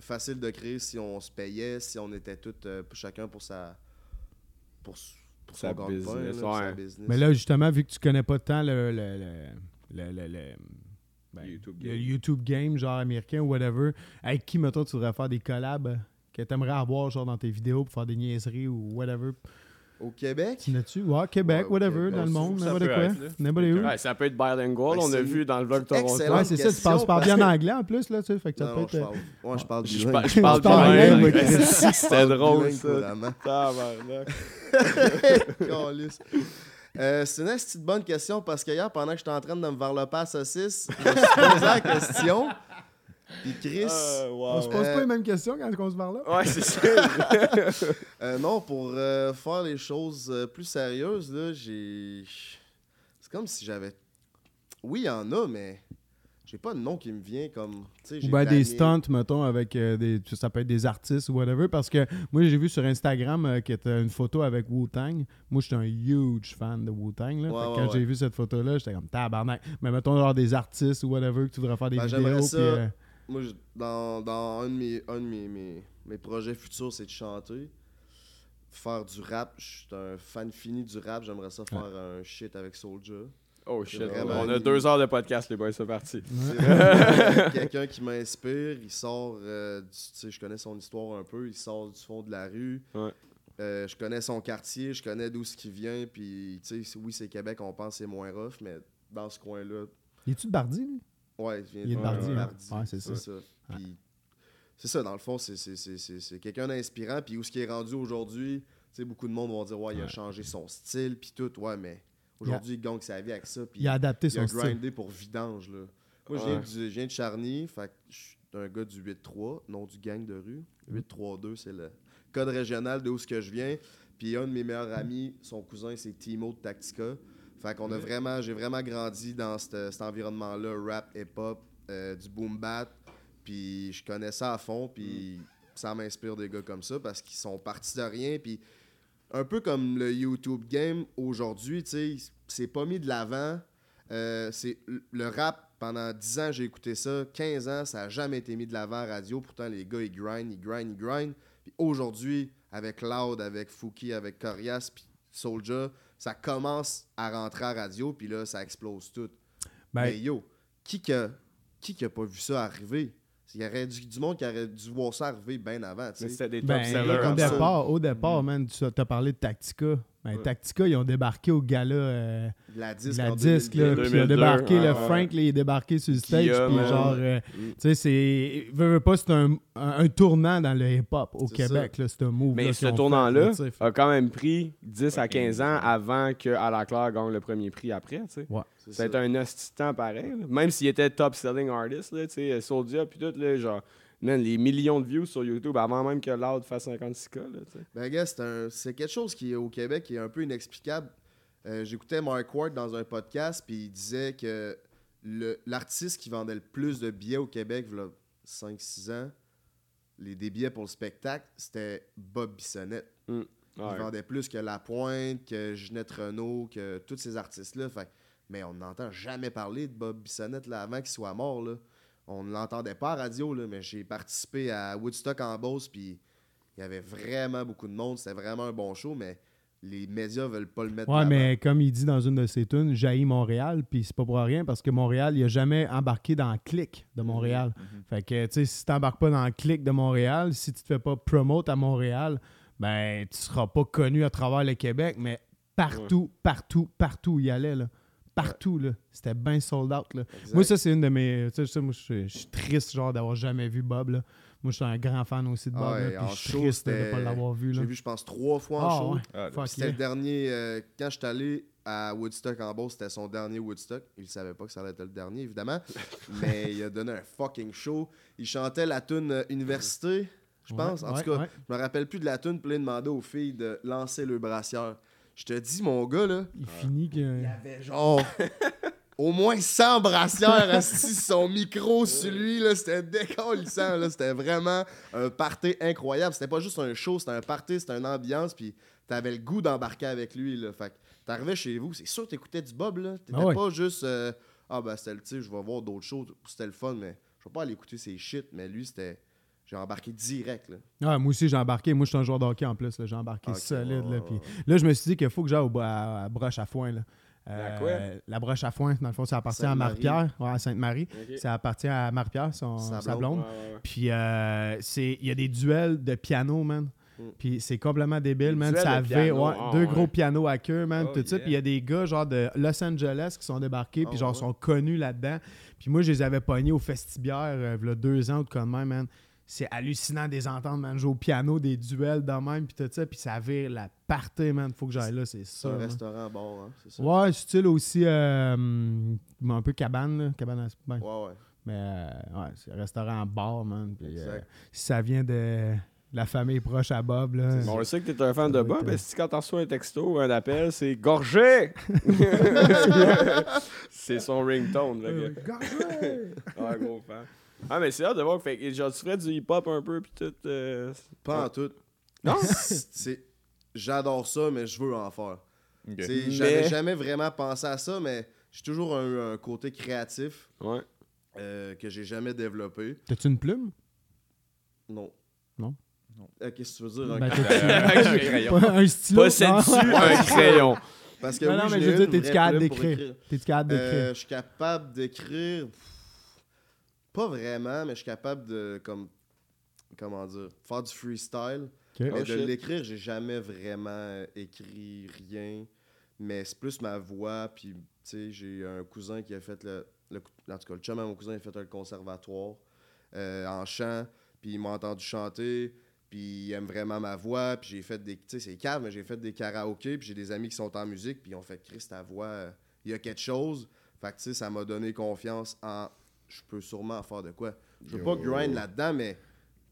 faciles de créer si on se payait, si on était tous euh, chacun pour sa pour, pour Sa son business, là, pour sa ouais. business. Mais là, justement, vu que tu connais pas tant le, le, le, le, le- le- ben, YouTube le game. YouTube game, genre américain ou whatever, avec qui, mettons, tu voudrais faire des collabs euh, que t'aimerais avoir, genre, dans tes vidéos pour faire des niaiseries ou whatever? Au Québec, Tu n'as-tu? Ouais, Québec, Ouais, whatever, Québec. dans le monde, ça n'importe peut quoi. N'importe où. Ouais, ça peut être bilingual, Ben, on a vu dans le vlog Toronto. Ouais, c'est ça, tu parles, parles bien anglais en plus, là, tu sais, fait que ça non, peut non, être... je parle, ouais, je parle parle, je parle Tu parles bilingue. C'était drôle, ça. Tabarnak. Euh, c'est une petite bonne question parce qu'hier, pendant que j'étais en train de me varloper à saucisse, je me suis posé la question. Puis Chris, Euh, wow. On se pose Euh, pas les mêmes questions quand on se parle là? Ouais, c'est ça. Euh, non, pour euh, faire les choses euh, plus sérieuses, là, j'ai. C'est comme si j'avais. Oui, il y en a, mais j'ai pas de nom qui me vient comme. Ou ben des stunts, mettons, avec euh, des. Ça peut être des artistes ou whatever. Parce que moi, j'ai vu sur Instagram euh, que t'as une photo avec Wu-Tang. Moi, j'étais un huge fan de Wu-Tang. là. Ouais, Fait que ouais, quand j'ai vu cette photo-là, j'étais comme tabarnak. Mais mettons, genre des artistes ou whatever que tu voudrais faire des Ben, vidéos. puis, euh, Moi, je- dans, dans un de, mes, un de mes, mes, mes projets futurs, c'est de chanter. Faire du rap. Je suis un fan fini du rap. J'aimerais ça faire un shit avec Soulja. Oh shit. vraiment On a deux heures de podcast, les boys, c'est parti. Quelqu'un qui m'inspire. Il sort, euh, du- tu sais, je connais son histoire un peu. Il sort du fond de la rue. Ouais. Euh, je connais son quartier, je connais d'où ce qui vient. Puis, tu sais, oui, c'est Québec, on pense que c'est moins rough, mais dans ce coin-là, Es-tu de Bardi, lui? ouais, il vient Il est de Bardi, hein? Bardi, Ouais, c'est ça. Puis, c'est ça, dans le fond, c'est- c'est- c'est c'est- c'est quelqu'un d'inspirant. Puis, où ce qui est rendu aujourd'hui, tu sais, beaucoup de monde vont dire, ouais, il a changé son style, puis tout. Ouais, mais aujourd'hui, il gagne sa vie avec ça. Puis, Il a adapté il a son style. grindé pour vidange, là. Moi, je viens, Ouais. du- je viens de Charny, fait que je suis un gars du 8-3, non du gang de rue. 8-3-2, c'est le code régional de où ce que je viens. Puis un de mes meilleurs amis, son cousin, c'est Timo de Tactica. Fait qu'on a vraiment, j'ai vraiment grandi dans cet, cet environnement-là, rap, hip-hop, euh, du boom bap. Puis je connais ça à fond, puis ça m'inspire des gars comme ça parce qu'ils sont partis de rien. Puis un peu comme le YouTube game aujourd'hui, tu sais, c'est pas mis de l'avant. Euh, c'est le rap pendant 10 ans j'ai écouté ça. 15 ans ça a jamais été mis de l'avant à radio. Pourtant les gars ils grind ils grind ils grind puis aujourd'hui avec Loud avec Fouki avec Corias puis Soulja ça commence à rentrer à radio puis là ça explose tout. Ben, mais yo qui que qui qui a pas vu ça arriver? Il y aurait du, du monde qui aurait dû voir ça arriver bien avant tu Mais sais c'était des top Ben, sellers. au départ, au départ, man, tu as parlé de Tactica. Ben, Tactica, ils ont débarqué au gala euh, de la disque la en disque, là, 2002. puis ils ont 2002, débarqué, ouais, le ouais. Frank, là, il est débarqué sur le stage, puis ouais. genre, euh, Mm. tu sais, c'est, veux, veux pas, c'est un, un, un tournant dans le hip-hop au C'est Québec, là, c'est un move. Mais là, ce tournant-là a quand même pris 10 à 15 ans avant que Claire gagne le premier prix après, tu sais. C'est Ça a ça. été un hostie temps pareil. là. Même s'il était top selling artist, là, tu sais, Soulja puis tout, là, genre, man, les millions de views sur YouTube avant même que Loud fasse 56K. Là. Ben, gars, c'est un- c'est quelque chose qui, au Québec, qui est un peu inexplicable. Euh, J'écoutais Mark Ward dans un podcast, puis il disait que le- l'artiste qui vendait le plus de billets au Québec, il 5-6 ans, les des billets pour le spectacle, c'était Bob Bissonnette. Ouais. Il vendait plus que La Pointe, que Ginette Renault, que tous ces artistes-là. Fait- mais on n'entend jamais parler de Bob Bissonnette là, avant qu'il soit mort. Là. On ne l'entendait pas à la radio, là, mais j'ai participé à Woodstock en Beauce, puis il y avait vraiment beaucoup de monde. C'était vraiment un bon show, mais les médias veulent pas le mettre Ouais, mais comme il dit dans une de ses tunes, jaillit Montréal, puis c'est pas pour rien parce que Montréal, il a jamais embarqué dans le clic de Montréal. Fait que, tu sais, si t'embarques pas dans le clic de Montréal, si tu te fais pas promote à Montréal, ben, tu seras pas connu à travers le Québec, mais partout, partout, partout où il allait, là. Partout, là. C'était bien sold out, là. Moi, ça, c'est une de mes. Tu sais, ça, moi, je suis- triste, genre, d'avoir jamais vu Bob, là. Moi, je suis un grand fan aussi de Bob, Ah ouais, là, en puis je suis show, triste de c'était- pas l'avoir vu, là. J'ai vu, je pense, trois fois en Ah, show. ouais. Ah, C'était yeah. le dernier. euh, quand je suis allé à Woodstock en Beauce, c'était son dernier Woodstock. Il savait pas que ça allait être le dernier, évidemment. mais il a donné un fucking show. Il chantait la tune euh, Université, je pense. Ouais, en ouais, tout cas, ouais. je me rappelle plus de la tune, puis là, il demandait aux filles de lancer le brassière. Je te dis, mon gars, là, Il finit que. il y avait genre. Au moins 100 brassières assis son micro sur lui, là, c'était décollissant, là, c'était vraiment un party incroyable. C'était pas juste un show, c'était un party, c'était une ambiance, puis t'avais le goût d'embarquer avec lui, là. Fait que t'arrivais chez vous, c'est sûr que t'écoutais du Bob, là. T'étais Ah ouais. pas juste, euh, ah ben c'était le, je vais voir d'autres shows, c'était le fun, mais je vais pas aller écouter ses shit, mais lui, c'était, j'ai embarqué direct, là. Ah, moi aussi, j'ai embarqué. Moi, je suis un joueur de hockey en plus. J'ai embarqué solide. ouais, Là, puis là, je me suis dit qu'il faut que j'aille au- à, à broche à foin. Là. Euh, La quoi? la broche à foin, dans le fond, ça appartient à. Marie-Pierre. Ouais, à Sainte-Marie. Ça appartient à Marie-Pierre, son, Sa blonde. Ouais, ouais. Puis euh, c'est- il y a des duels de piano, man. Mm. Puis c'est complètement débile, Des man. Ça de avait piano, ouais, ah, deux ouais. gros pianos à queue, man. Oh, tout ça. yeah. Puis il y a des gars, genre de Los Angeles, qui sont débarqués, puis Ah, genre, ouais. sont connus là-dedans. Puis moi, je les avais pognés au Festibière, euh, v'là deux ans ou de même, man. C'est hallucinant de les entendre, man, jouer au piano, des duels de même, puis tout ça. Puis ça vire la partie, man. Faut que j'aille là, c'est C'est ça. un restaurant bon, hein, c'est ça. Ouais, style aussi euh, un peu cabane, là. Cabane à... ben, Ouais, ouais. mais euh, ouais, c'est un restaurant bar, man. Puis, euh, si ça vient de la famille proche à Bob, là. Bon, on sait que t'es un fan Ça de Bob, mais si quand t'en reçois un texto ou un appel, c'est gorgé! c'est son ringtone, le gars. Ouais, gros fan. Ah, mais c'est hâte de voir. Fait, que, genre, tu ferais du hip-hop un peu, puis tout. euh, Pas en tout. Non? C'est- J'adore ça, mais je veux en faire. Ok. Tu sais, Mais- J'avais jamais vraiment pensé à ça, mais j'ai toujours un, un côté créatif Ouais. euh, que j'ai jamais développé. T'as-tu une plume? Non. Non? Non. Euh, Qu'est-ce que tu veux dire? un Ben, cra- t'as-tu- Un crayon. Pas un stylo? Possèdes-tu un crayon? Parce que Non, oui, non, mais je veux dire, t'es-tu capable d'écrire? écrire. T'es-tu capable d'écrire? Euh, je suis capable d'écrire. Pas vraiment, mais je suis capable de comme comment dire, faire du freestyle. Ok. Mais Oh, de l'écrire, j'ai jamais vraiment écrit rien. Mais c'est plus ma voix. Puis, tu sais, j'ai un cousin qui a fait le, le- En tout cas, le chum à mon cousin, il a fait un conservatoire euh, en chant. Puis, il m'a entendu chanter. Puis, il aime vraiment ma voix. Puis, j'ai fait des. Tu sais, c'est calme, mais j'ai fait des karaokés. Puis, j'ai des amis qui sont en musique. Puis, ils ont fait Chris, ta voix, euh, il y a quelque chose. Fait que, tu sais, ça m'a donné confiance en. Je peux sûrement faire de quoi. Je veux pas grind là-dedans, mais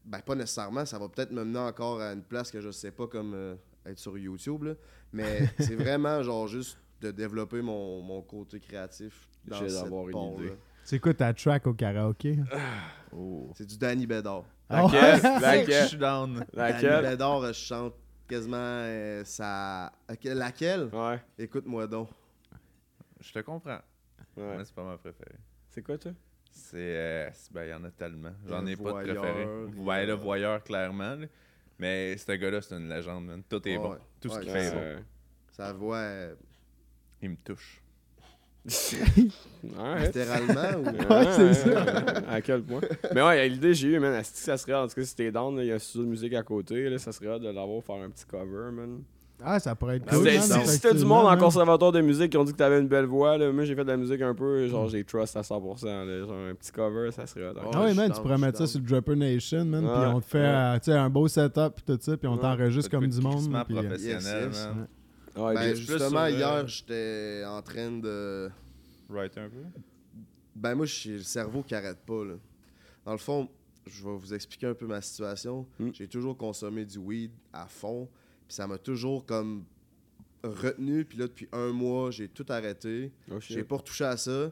ben, pas nécessairement. Ça va peut-être me mener encore à une place que je sais pas, comme euh, être sur YouTube. là. Mais c'est vraiment genre juste de développer mon, mon côté créatif dans J'ai cette d'avoir une idée. C'est quoi ta track au karaoké? Oh. C'est du Danny Bédard. Ah Laquelle? Je Laquelle? suis down. Danny Laquelle? Bédard, euh, je chante quasiment euh, ça. Laquelle- Laquelle? Ouais. Écoute-moi donc. Je te comprends. ouais. Mais c'est pas ma préférée. C'est quoi, toi? C'est. euh, c'est- ben, il y en a tellement. J'en ai pas de préféré. Ouais, le voyeur, clairement. là. Mais ce gars-là, c'est une légende, man. Tout est Ouais. bon. Tout ce qu'il fait est bon. Sa voix, euh, Il me touche. ouais. littéralement. ou... Ouais, c'est ça. À quel point? Mais ouais, l'idée que j'ai eue, man, que ça serait, en tout cas, si t'es down, il y a un studio de musique à côté, là, ça serait de l'avoir faire un petit cover, man. Ah, ça pourrait être Si cool. man, si- si t'as du monde en conservatoire de musique qui ont dit que t'avais une belle voix, là, moi j'ai fait de la musique un peu, genre j'ai trust à 100%, là, genre un petit cover, ça serait. Oh, Ah ouais, je man, tu pourrais mettre ça sur le Dropper Nation, man, puis on te fait ouais. euh, tu sais, un beau setup, puis tout ça, puis on Ouais. t'enregistre comme du monde. puis, euh, professionnel, Yes, yes. man. Ouais, Ben, plus justement, sur, euh, hier, j'étais en train de. Right un peu? Ben moi, j'ai le cerveau qui arrête pas. Là. Dans le fond, je vais vous expliquer un peu ma situation. Mm. J'ai toujours consommé du weed à fond. Puis ça m'a toujours comme retenu. Puis là, depuis un mois, j'ai tout arrêté. Oh, J'ai pas retouché à ça.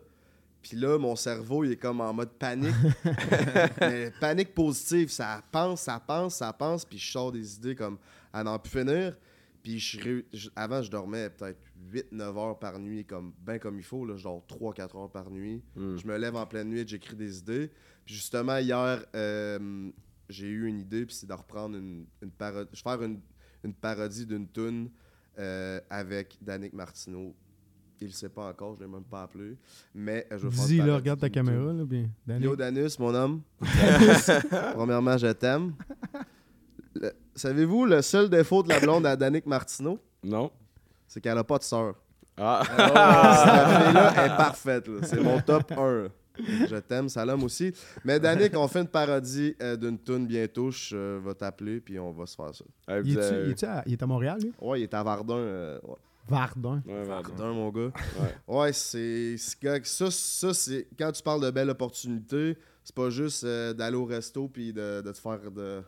Puis là, mon cerveau, il est comme en mode panique. Mais panique positive. Ça pense, ça pense, ça pense. Puis je sors des idées comme à n'en plus finir. Puis je, avant, je dormais peut-être 8-9 heures par nuit, comme ben comme il faut. Là, je dors 3-4 heures par nuit. Mm. Je me lève en pleine nuit, j'écris des idées. Puis justement, hier, euh, j'ai eu une idée, puis c'est de reprendre une, une parodie. Je vais faire une, une parodie d'une tune euh, avec Danick Martineau. Il le sait pas encore, je l'ai même pas appelé. Mais euh, je vais Dis, là, regarde ta caméra, là, bien. Yo Danus, mon homme. Premièrement, je t'aime. Savez-vous le seul défaut de la blonde à Danick Martineau? Non. C'est qu'elle a pas de sœur. Ah. Cette fille-là est parfaite. là. C'est mon top 1. Je t'aime, Salam aussi. Mais Danick, on fait une parodie euh, d'une tune bientôt. Je euh, vais t'appeler, puis on va se faire ça. Euh, Il vous est-tu- avez- il est-tu à, il est à Montréal, lui? Ouais, il est à Vardun. euh, ouais. Vardun, mon gars. Ouais. Ouais, c'est. Ça, ça c'est. Quand tu parles de belles opportunités, c'est pas juste euh, d'aller au resto puis de, de te faire de,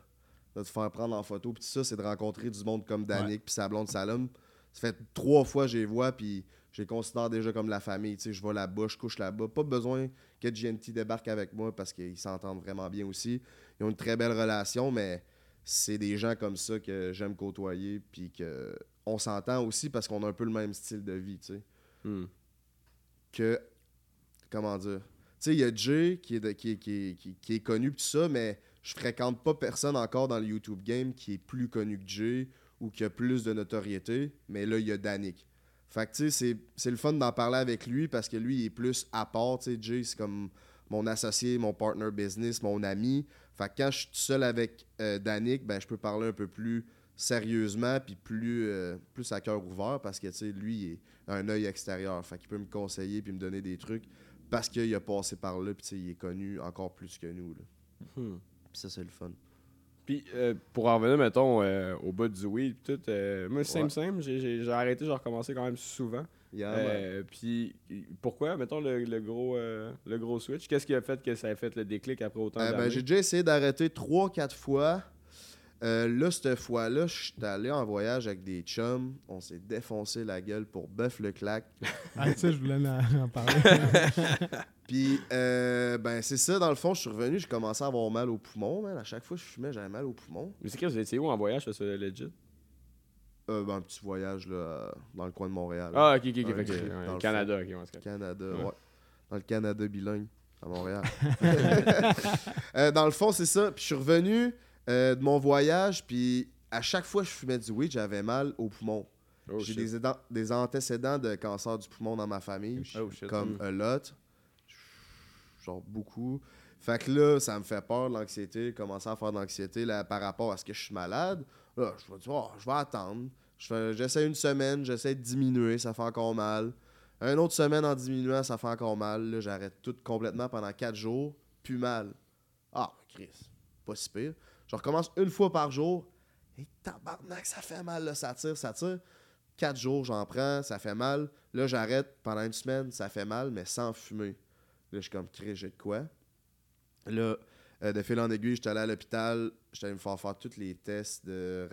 de te faire prendre en photo puis ça, c'est de rencontrer du monde comme Danick puis sa blonde Salom. Ça fait trois fois que je les vois puis je les considère déjà comme la famille. Tu sais, je vais là-bas, je couche là-bas. Pas besoin que GNT débarque avec moi parce qu'ils s'entendent vraiment bien aussi. Ils ont une très belle relation, mais c'est des gens comme ça que j'aime côtoyer puis que on s'entend aussi parce qu'on a un peu le même style de vie, tu sais Hmm. que. Comment dire? Tu sais, il y a Jay qui est, de- qui, est- qui est- qui- qui est connu tout ça, mais je fréquente pas personne encore dans le YouTube game qui est plus connu que Jay ou qui a plus de notoriété. Mais là, il y a Danick. Fait que tu sais, c'est- le fun d'en parler avec lui parce que lui, il est plus à part. Tu sais, Jay, c'est comme mon associé, mon partner business, mon ami. Fait que quand je suis seul avec euh, Danick, ben, je peux parler un peu plus sérieusement puis plus, euh, plus à cœur ouvert parce que tu sais, lui, il est un œil extérieur. Fait qu'il peut me conseiller puis me donner des trucs parce qu'il a passé par là puis tu sais, il est connu encore plus que nous. Là. Hmm. Ça, c'est le fun. Puis, euh, pour en revenir, mettons, euh, au bout du weed, pis tout, euh, moi, Ouais. same, j'ai- arrêté, j'ai recommencé quand même souvent. Yeah, Puis, pourquoi, mettons, le, le gros, le gros switch? Qu'est-ce qui a fait que ça a fait le déclic après autant d'années? ben, j'ai déjà essayé d'arrêter 3-4 fois. Euh, là, cette fois-là, je suis allé en voyage avec des chums. On s'est défoncé la gueule pour bœuf le claque. Ah, ça, je voulais en en parler. Puis, euh, ben, c'est ça, dans le fond, je suis revenu, j'ai commencé à avoir mal aux poumons. man. À chaque fois que je fumais, j'avais mal aux poumons. Mais c'est que vous étiez où en voyage, ça, c'est legit? Euh, ben, un petit voyage là, euh, dans le coin de Montréal. Ah, ok, ok, ok. Ok, fait que, ouais, Canada, ok, c'est correct. Canada, Ouais. ouais. Dans le Canada bilingue, à Montréal. Euh, dans le fond, c'est ça. Puis je suis revenu euh, de mon voyage, puis à chaque fois que je fumais du weed, j'avais mal aux poumons. Oh, J'ai des, des antécédents de cancer du poumon dans ma famille, Oh, comme Mm. a lot. Genre beaucoup. Fait que là, ça me fait peur, l'anxiété, commencer à faire de l'anxiété par rapport à ce que je suis malade. Là, je vais dire, oh, je vais attendre. J'essaie une semaine, j'essaie de diminuer, ça fait encore mal. Une autre semaine en diminuant, ça fait encore mal. Là, j'arrête tout complètement pendant 4 jours, plus mal. Ah, Chris, pas si pire. Je recommence une fois par jour. Et tabarnak, ça fait mal, là, ça tire, ça tire. 4 jours, j'en prends, ça fait mal. Là, j'arrête pendant une semaine, ça fait mal, mais sans fumer. Là, je suis comme, Chris, j'ai de quoi? Là, euh, de fil en aiguille, j'étais allé à l'hôpital, j'étais allé me faire faire tous les tests de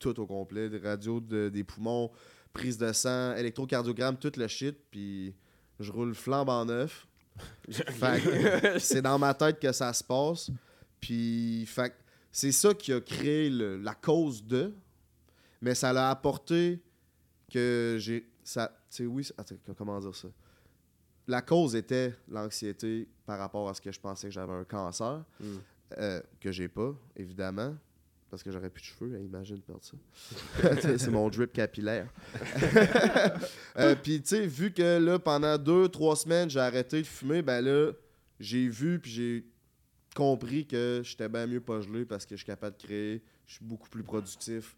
tout au complet, de radio de- des poumons, prise de sang, électrocardiogramme, tout le shit, puis je roule flambe en neuf. Fait que c'est dans ma tête que ça se passe. Puis, fait c'est ça qui a créé le- la cause de, mais ça l'a apporté que j'ai. Ça, tu sais, oui, attends, comment dire ça? La cause était l'anxiété par rapport à ce que je pensais que j'avais un cancer, Mm. euh, que j'ai pas, évidemment, parce que j'aurais plus de cheveux, hein, imagine perdre ça. c'est mon drip capillaire. Euh, Puis, tu sais, vu que là, pendant deux, trois semaines, j'ai arrêté de fumer, ben là, j'ai vu puis j'ai compris que j'étais bien mieux pas gelé parce que je suis capable de créer, je suis beaucoup plus productif.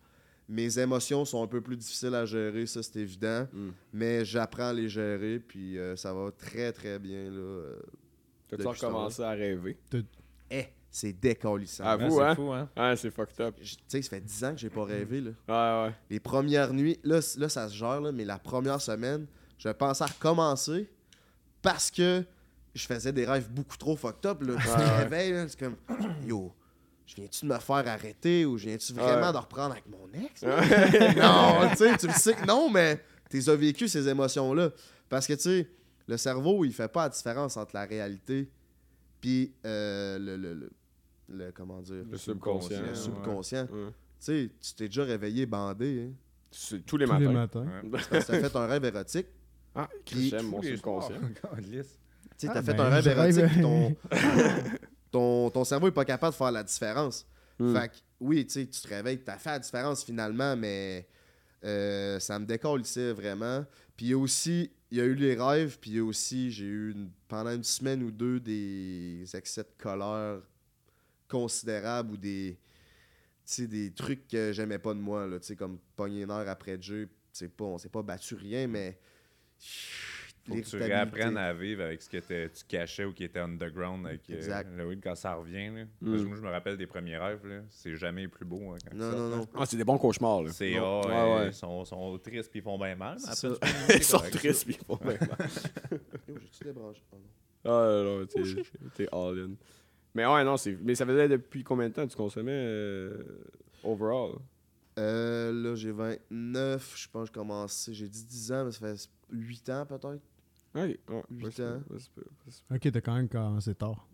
Mes émotions sont un peu plus difficiles à gérer, ça c'est évident, Mm. mais j'apprends à les gérer puis euh, ça va très très bien là. euh. T'as-tu recommencé à rêver? Eh, c'est décollissant. Ouais, vous, c'est hein? fou, hein? Ah, c'est fucked up. Tu sais, ça fait 10 ans que j'ai pas rêvé là. Ouais, ouais. Les premières nuits, là, là ça se gère, là, mais la première semaine, je pensais à recommencer parce que je faisais des rêves beaucoup trop fucked up. Là. Tu te réveilles, c'est comme, yo, je viens-tu de me faire arrêter ou je viens-tu vraiment Ouais. de reprendre avec mon ex? non, tu sais, tu le sais que non, mais tu as vécu ces émotions-là. Parce que, tu sais, le cerveau, il fait pas la différence entre la réalité puis euh, le, le, le, le- comment dire, Le subconscient. le ouais. subconscient. Tu sais, tu t'es déjà réveillé bandé, hein. Tous les Tous matins. les matins. Ouais. Parce que t'as fait un rêve érotique. Ah, Puis- j'aime mon subconscient. Tu sais, Ah, t'as fait ben, un rêve érotique, rêve- ton, ton, ton cerveau est pas capable de faire la différence. Hmm. Fait que, oui, tu sais, tu te réveilles, t'as fait la différence finalement, mais euh, ça me décolle ici vraiment. Puis aussi, il y a eu les rêves, puis aussi, j'ai eu une- pendant une semaine ou deux des excès de colère considérables ou des, des trucs que j'aimais pas de moi, là, comme pogner une heure après Dieu. C'est pas, on s'est pas battu rien, mais. Faut que tu réapprennes à vivre avec ce que tu cachais ou qui était underground avec euh, Exact. quand ça revient. Là. Mm. Parce que moi, je me rappelle des premiers rêves. là. C'est jamais plus beau. hein, quand Non, non, non. Ah, c'est des bons cauchemars, là. C'est ah, Ouais, euh, ouais. Ils sont, sont tristes puis ils font bien mal. après, ça. Ils sont tristes, puis ils font bien mal. J'ai-tu débranché? Ah, non. Ah, non, t'es t'es all in. Mais ouais, non, c'est. Mais ça faisait depuis combien de temps tu consommais euh, overall? Euh, là, j'ai 29. Je pense que j'ai commencé. J'ai dit 10 ans, mais ça fait 8 ans peut-être. Ok, ouais, ouais, c'est ans. Ok, t'as quand même commencé tard.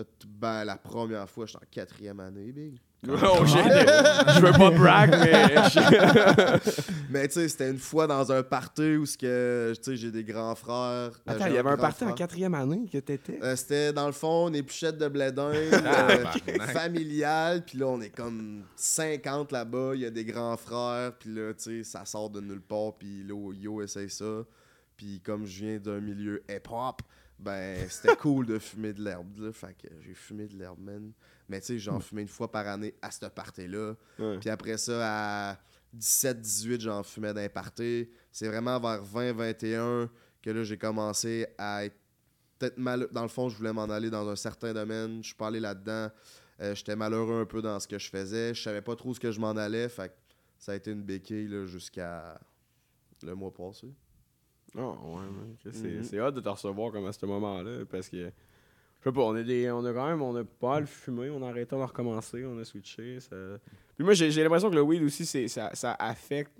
Euh, Ben, la première fois, j'étais en quatrième année, big. Oh shit! Je veux pas brag, mais. Mais tu sais, c'était une fois dans un party où j'ai des grands frères. Attends, il y avait un party en quatrième année que t'étais? Euh, c'était dans le fond une épluchette de blédin Ah, euh, familiale. Puis là, on est comme 50 là-bas. Il y a des grands frères. Puis là, tu sais, ça sort de nulle part. Puis là, yo, essaye ça. Puis comme je viens d'un milieu hip-hop, ben c'était cool de fumer de l'herbe. Fait que j'ai fumé de l'herbe, man. Mais tu sais, j'en fumais une fois par année à cette party-là. Ouais. Puis après ça, à 17-18, j'en fumais d'un party. C'est vraiment vers 20-21 que là, j'ai commencé à être peut-être mal. Dans le fond, je voulais m'en aller dans un certain domaine. Je suis pas allé là-dedans. Euh, J'étais malheureux un peu dans ce que je faisais. Je savais pas trop ce que je m'en allais. Fait que ça a été une béquille jusqu'à le mois passé. Oh, ouais, man. que C'est Mhm. c'est hâte de te recevoir comme à ce moment-là. Parce que. Je sais pas, on, est des, on a quand même. On a pas mal fumé. On a arrêté, on a recommencé. On a switché. Ça... Puis moi, j'ai l'impression que le weed aussi, c'est- ça, ça affecte.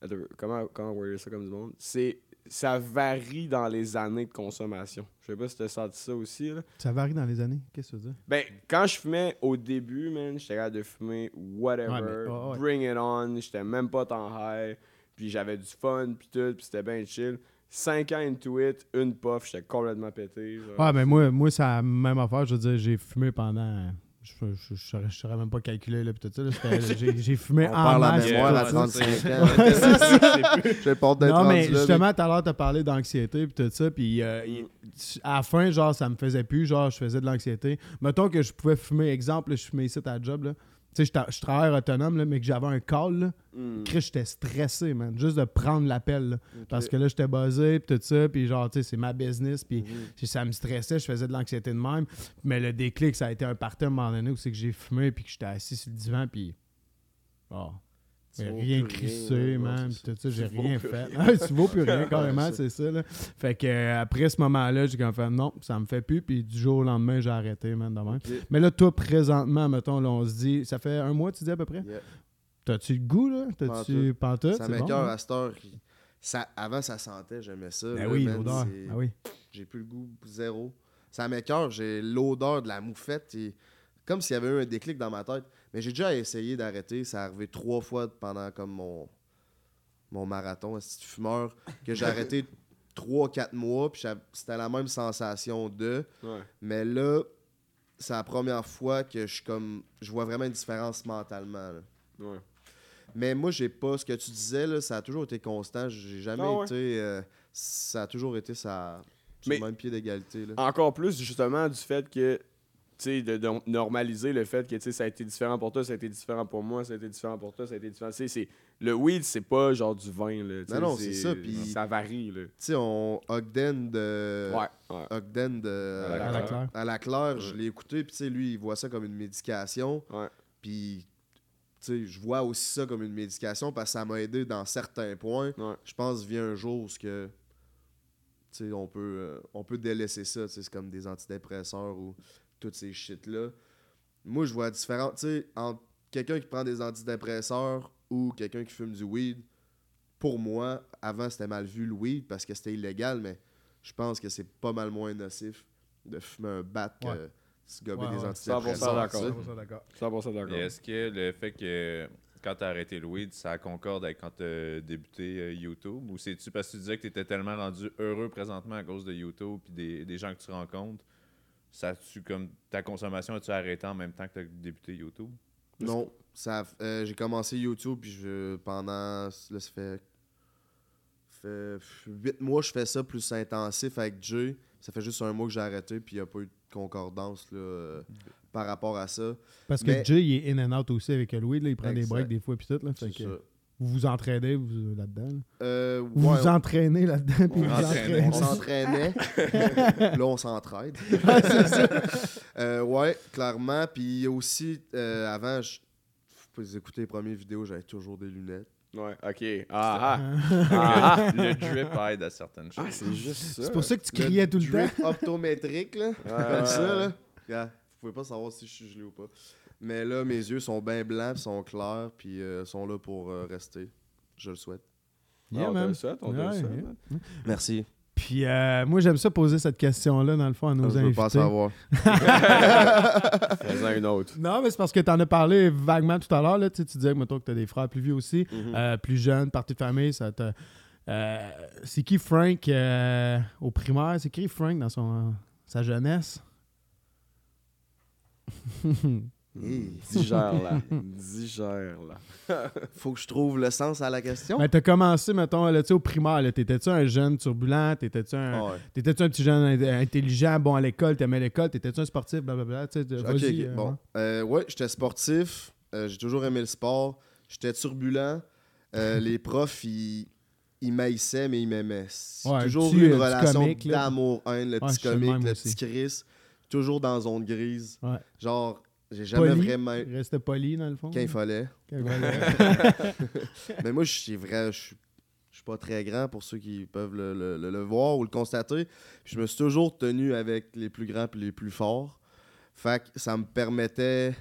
Attends, comment, comment word ça comme du monde? C'est. Ça varie dans les années de consommation. Je sais pas si tu as senti ça aussi. Là. Ça varie dans les années. Qu'est-ce que tu veux dire? Ben, quand je fumais au début, man, j'étais capable de fumer whatever, Ouais, mais- ouais, ouais. bring it on, j'étais même pas tant high, puis j'avais du fun, puis tout, puis c'était bien chill. Cinq ans into it, une puff, j'étais complètement pété. genre. Ouais, mais moi, moi c'est la même affaire. Je veux dire, j'ai fumé pendant. Je je- je je saurais même pas calculer, là, pis tout ça. J'ai j'ai fumé On en parle la masse. mémoire pis à tout ça. 35 ans. J'ai peur d'être Non, mais là, justement, tout à l'heure, t'as parlé d'anxiété puis tout ça, puis euh, à la fin, genre, ça me faisait plus, genre, je faisais de l'anxiété. Mettons que je pouvais fumer, exemple, je fumais ici à la job, là. Tu sais, je tra- je travaille autonome, là, mais que j'avais un call, là. Mm. J'étais stressé, man, juste de prendre l'appel. Parce que là, j'étais buzzé, puis tout ça, puis genre, tu sais, c'est ma business, puis Mhm. ça me stressait, je faisais de l'anxiété de même. Mais le déclic, ça a été un party à un moment donné où c'est que j'ai fumé, puis que j'étais assis sur le divan, puis... Oh, j'ai rien crissé, man. tout ça, j'ai rien fait. Ah, tu vaux plus rien, carrément, c'est ça. Là. Fait que euh, après ce moment-là, j'ai comme fait non, ça me fait plus. Puis du jour au lendemain, j'ai arrêté, man, de même. Mais là, toi, présentement, mettons, là, on se dit, ça fait un mois, tu dis à peu près? Yeah. T'as-tu le goût, là? T'as-tu pantoute? Ça C'est bon, à cette heure. Ça, avant, ça sentait, j'aimais ça. Ben là, oui, l'odeur. Ah oui. J'ai plus le goût zéro. Ça m'écoeure, j'ai l'odeur de la moufette. Et... Comme s'il y avait eu un déclic dans ma tête. Mais j'ai déjà essayé d'arrêter. Ça arrivé trois fois pendant comme mon, mon marathon, un petit fumeur, que j'ai arrêté 3-4 mois. Puis c'était la même sensation de. Ouais. Mais là, c'est la première fois que je comme. Je vois vraiment une différence mentalement. là. Ouais. Mais moi, j'ai pas ce que tu disais, là, ça a toujours été constant. J'ai jamais Ah ouais? été. euh, ça a toujours été ça, sur le même pied d'égalité. Encore plus, justement, du fait que. Tu sais, de, de normaliser le fait que tu sais, ça a été différent pour toi, ça a été différent pour moi, ça a été différent pour toi, ça a été différent. C'est- le weed, c'est pas genre du vin. Là, tu sais, Non, non, c'est ça, puis- Ça varie. Là. Tu sais, on. Ogden de. Ouais, ouais. Ogden de. À la À la claire. à la claire, je l'ai écouté, puis tu sais, lui, il voit ça comme une médication. Ouais. Puis, tu sais, je vois aussi ça comme une médication parce que ça m'a aidé dans certains points. Ouais. Je pense vient un jour où ce que. Tu tu sais, on peut, euh, on peut délaisser ça. tu sais, C'est comme des antidépresseurs ou toutes ces shit-là. Moi, je vois la différence. Tu sais, entre quelqu'un qui prend des antidépresseurs ou quelqu'un qui fume du weed, pour moi, avant, c'était mal vu le weed parce que c'était illégal, mais je pense que c'est pas mal moins nocif de fumer un bat que Ouais. se gober Ouais, des ouais. 100% antidépresseurs. d'accord. tu sais. 100% d'accord. 100% d'accord. Et est-ce que le fait que quand tu as arrêté le weed, ça concorde avec quand tu as débuté euh, YouTube? Ou c'est-tu parce que tu disais que tu étais tellement rendu heureux présentement à cause de YouTube puis des, des gens que tu rencontres ça tu comme ta consommation as-tu arrêté en même temps que tu as débuté YouTube? Non, ça, euh, j'ai commencé YouTube puis je, pendant là ça fait fait 8 mois je fais ça plus intensif avec Jay. Ça fait juste un mois que j'ai arrêté puis il n'y a pas eu de concordance là, euh, par rapport à ça. Parce que Mais- Jay, il est in and out aussi avec weed. Là, il prend des breaks des fois. Puis tout, là, fait C'est que ça. Vous vous entraînez vous, là-dedans. là? Euh, Vous ouais, vous entraînez là-dedans. Puis on, vous on s'entraînait. là, on s'entraide. Euh, ouais, clairement. Puis il y a aussi, euh, avant, je, vous pouvez écouter les premières vidéos, j'avais toujours des lunettes. Ouais, ok. Ah, ah. ah, ah. le drip aide à certaines Ah, choses c'est juste ça. C'est pour ça que tu Le criais tout le temps. drip optométrique, là. Comme ouais, ça, ouais. là. Regarde, vous pouvez pas savoir si je suis gelé ou pas. Mais là, mes yeux sont bien blancs, sont clairs, puis euh, sont là pour euh, rester. Je le souhaite. Ah, Yeah, on man. te le souhaite, on te le souhaite, yeah. Merci. Puis euh, moi, j'aime ça poser cette question-là, dans le fond, à nos je veux pas invités. savoir. Fais-en une autre. Non, mais c'est parce que tu en as parlé vaguement tout à l'heure. là. Tu sais, tu disais, mettons, que tu as des frères plus vieux aussi, Mhm. euh, plus jeunes, partie de famille. Ça te... Euh, c'est qui Frank euh, au primaire? C'est qui Frank dans son, sa jeunesse? Hey, Digère là. Digère là. Faut que je trouve le sens à la question. Ben, t'as commencé, mettons, là, au primaire. T'étais-tu un jeune turbulent? T'étais-tu un, Ah ouais. t'étais-tu un petit jeune in- intelligent, bon à l'école? T'aimais l'école? T'étais-tu un sportif? Blablabla. Ok, vas-y, ok, euh, bon. ouais. Euh, ouais, j'étais sportif. euh, j'ai toujours aimé le sport. J'étais turbulent. Euh, les profs, ils, ils m'haïssaient, mais ils m'aimaient. C'est Ouais, un toujours petit, eu une euh, relation d'amour-haine, le Ouais, petit comique, le aussi. petit Chris. Toujours dans zone grise. Ouais. Genre, j'ai jamais Poli? vraiment. Restait poli, dans le fond. Quand il fallait. Quand il fallait. Mais moi, je suis vrai, je suis je suis pas très grand pour ceux qui peuvent le, le- le- le voir ou le constater. Puis je me suis toujours tenu avec les plus grands et les plus forts. Fait que ça me permettait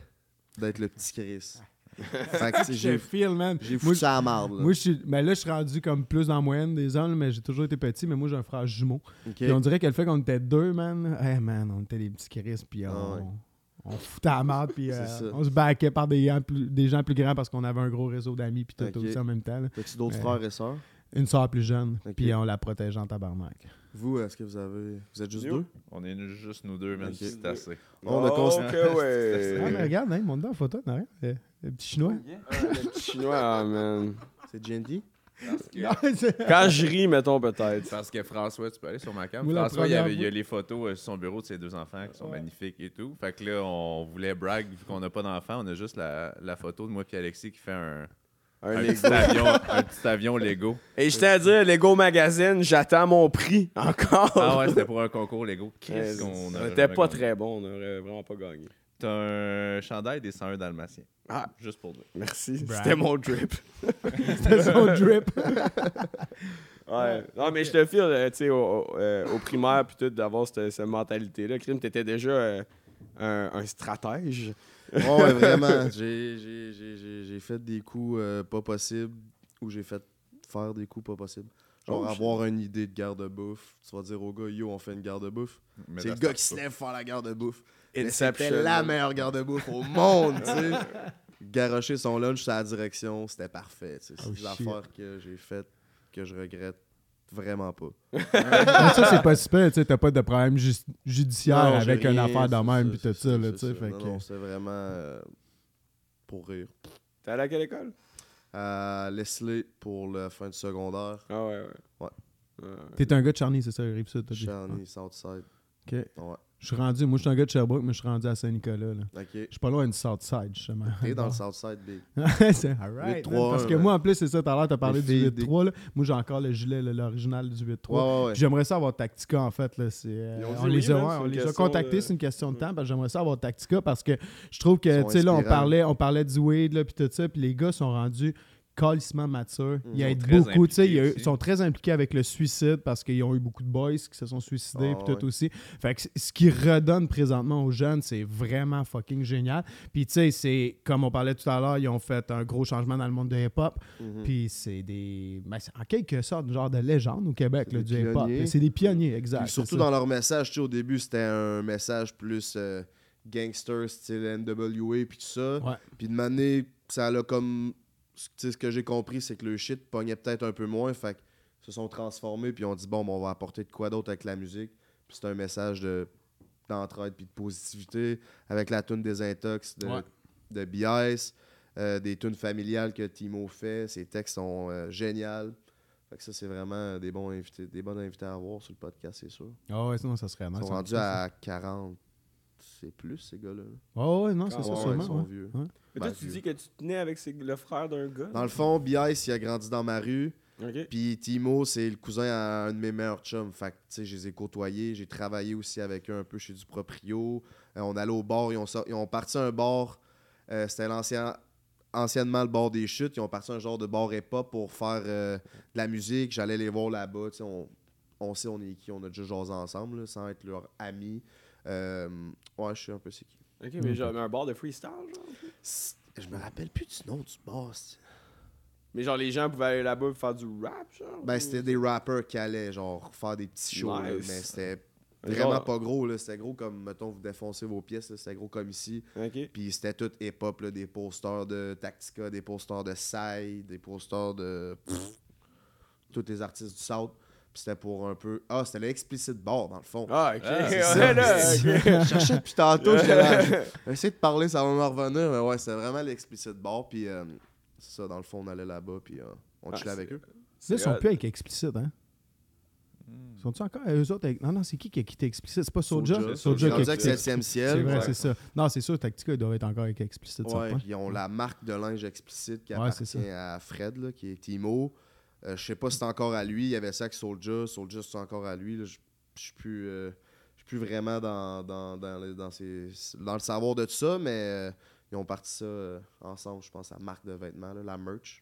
d'être le petit Chris. fait que j'ai feel, man. j'ai Moi, foutu ça à la marde. là. Moi, je suis, ben là, je suis rendu comme plus dans la moyenne des hommes, mais j'ai toujours été petit, mais moi, j'ai un frère jumeau. Puis on dirait qu'elle fait qu'on était deux, man. Hey, man, on était des petits Chris, puis on, Ah ouais. On foutait à la marde, puis euh, ça. on se baquait par des gens, plus, des gens plus grands parce qu'on avait un gros réseau d'amis, puis tout Ok. aussi en même temps. là. T'as-tu d'autres Euh, frères et sœurs? Une soeur plus jeune, puis on la protégeait en tabarnak. Vous, est-ce que vous avez. Vous êtes juste Yo. deux? on est juste nous deux même si c'est assez On a Oh, cons- que Ah, mais ouais. regarde, hein, monte la photo, non, rien. Le, le petit chinois. Le petit chinois, ah, man. C'est GND? Quand je ris, mettons peut-être. Parce que François, tu peux aller sur ma cam. Moi, François, il y, avait, il y a les photos euh, sur son bureau de ses deux enfants qui sont Ouais. magnifiques et tout. Fait que là, on voulait brag, vu qu'on n'a pas d'enfants, on a juste la, la photo de moi et Alexis qui fait un, Un petit, avion, un petit avion Lego. Et je tiens à dire, Lego Magazine, j'attends mon prix encore. Ah ouais, c'était pour un concours Lego. Qu'est-ce qu'on on aurait était jamais pas gagné. très bon, on aurait vraiment pas gagné. T'as un chandail des 101 Dalmatiens. Ah. Juste pour dire. Merci, c'était mon drip. C'était son drip. Ouais. Non, mais je te file, euh, tu sais, au, au, euh, au primaire, puis tout, d'avoir cette, cette mentalité-là. Crime, t'étais déjà euh, un, un stratège. Ouais, ouais, vraiment. J'ai- J'ai j'ai- j'ai- j'ai fait des coups euh, pas possibles ou j'ai fait faire des coups pas possibles. Genre Oh, avoir une idée de garde-bouffe. Tu vas dire au gars, yo, on fait une garde-bouffe. C'est le gars qui se lève faire la garde-bouffe. Inception. C'était la meilleure garde-bouffe au monde, tu sais. Garocher son lunch sur la direction, c'était parfait. tu sais. C'est Oh, des shit. affaires que j'ai faites que je regrette vraiment pas. Ça, c'est pas super, tu sais, t'as pas de problème ju- judiciaire Non, avec une rien, affaire de c'est même, puis tout ça, là, tu sais. Non, c'est vraiment euh, pour rire. T'es allé à quelle école? À Leslie pour la fin du secondaire. Ah ouais, ouais. Ouais. Ouais. T'es un gars de Charny, c'est ça, dit. Charny, Southside. Ok. Ouais. Je suis rendu, moi, je suis un gars de Sherbrooke, mais je suis rendu à Saint-Nicolas, là. Ok. Je suis pas loin du Southside, justement. T'es dans le Southside Big. c'est alright. 8-3, man, Parce que moi, en plus, c'est ça, tout à l'heure, t'as parlé du filles, 8-3, là. Moi, j'ai encore le gilet, l'original du 8-3. Ouais, ouais, ouais. Puis J'aimerais ça avoir Tactica, en fait. Là, c'est, euh, on les a, on les a contactés, de- c'est une question de Mm. temps. parce que J'aimerais ça avoir Tactica parce que je trouve que, tu sais, là, on parlait, on parlait du weed, là, puis tout ça, puis les gars sont rendus calissement mature. Ils Ils aident beaucoup. Ils sont très impliqués avec le suicide parce qu'ils ont eu beaucoup de boys qui se sont suicidés Ah, puis tout ouais. aussi. Fait que ce qu'ils redonnent présentement aux jeunes, c'est vraiment fucking génial. Puis tu sais, c'est comme on parlait tout à l'heure, ils ont fait un gros changement dans le monde de hip-hop. Mhm. Puis c'est des. ben, en quelque sorte, genre de légende au Québec, là, du hip-hop. C'est des pionniers, exact. Puis surtout dans leur message, tu sais, au début, c'était un message plus euh, gangster, style NWA, puis tout ça. Puis de manière, ça a comme. Ce que j'ai compris, c'est que le shit pognait peut-être un peu moins. Fait se sont transformés, puis on dit, bon, ben, on va apporter de quoi d'autre avec la musique. Puis c'est un message de d'entraide puis de positivité avec la tune des intox de, Ouais. de BIS, euh, des tunes familiales que Timo fait. Ses textes sont euh, géniaux. Fait que ça, c'est vraiment des bons invités, des bons invités à avoir sur le podcast, c'est sûr. Ah ouais, sinon ça serait Ils nice. sont en rendus à 40. C'est plus, ces gars-là. Ah ouais, non, c'est Ah ça, ouais, sûrement. ils sont ouais. vieux. Mais toi, Ben, tu vieux. dis que tu tenais avec ses- le frère d'un gars? Dans le fond, BIS, il a grandi dans ma rue. Puis Timo, c'est le cousin à un de mes meilleurs chums. Fait que, tu sais, je les ai côtoyés. J'ai travaillé aussi avec eux un peu chez du proprio. Euh, on allait au bar. Ils ont, sor- ils ont parti un bar. euh, C'était l'ancien anciennement le bar des chutes. Ils ont parti un genre de bar hip-hop pour faire euh, de la musique. J'allais les voir là-bas. tu sais, On, on sait on est qui. On a déjà jasé ensemble, là, sans être leurs amis. Euh, ouais, je sais un peu c'est qui. Ok, mais genre un bar de freestyle, genre. Je me rappelle plus du nom du bar. Mais genre, les gens pouvaient aller là-bas faire du rap, genre. Ben, ou- c'était des rappers qui allaient, genre, faire des petits shows, là, mais c'était Genre- vraiment pas gros, là. C'était gros comme, mettons, vous défoncez vos pièces, c'était gros comme ici. Ok. Puis c'était tout hip-hop, là, des posters de Tactica, des posters de Sai, des posters de... pff, tous les artistes du South. C'était pour un peu... Ah, c'était l'explicit bar, dans le fond. Ah, ok. Ah, c'est ouais, ça. là, ok. Je cherchais depuis tantôt, de parler, ça va me revenir, mais ouais, c'était vraiment l'explicit bar, puis euh, c'est ça, dans le fond, on allait là-bas, puis euh, on Ah, chillait avec eux. Là, ils sont plus avec Explicit, hein? Sont-ils encore eux autres avec... Non, non, c'est qui qui a quitté Explicit? C'est pas Soulja Rendu qui a quitté 7e C'est vrai, ouais. c'est ça. Non, c'est sûr, Tactica, ils doivent être encore avec Explicit. Ouais, ils ont la marque de linge explicite qui Ouais, appartient à Fred, là, qui est Timo. Euh, je sais pas si c'est encore à lui. Il y avait ça avec Soulja. Soulja, c'est encore à lui. Je suis plus, euh, je suis plus vraiment dans, dans, dans, ces- dans le savoir de tout ça, mais euh, ils ont parti ça euh, ensemble, je pense, à marque de vêtements, là, la merch.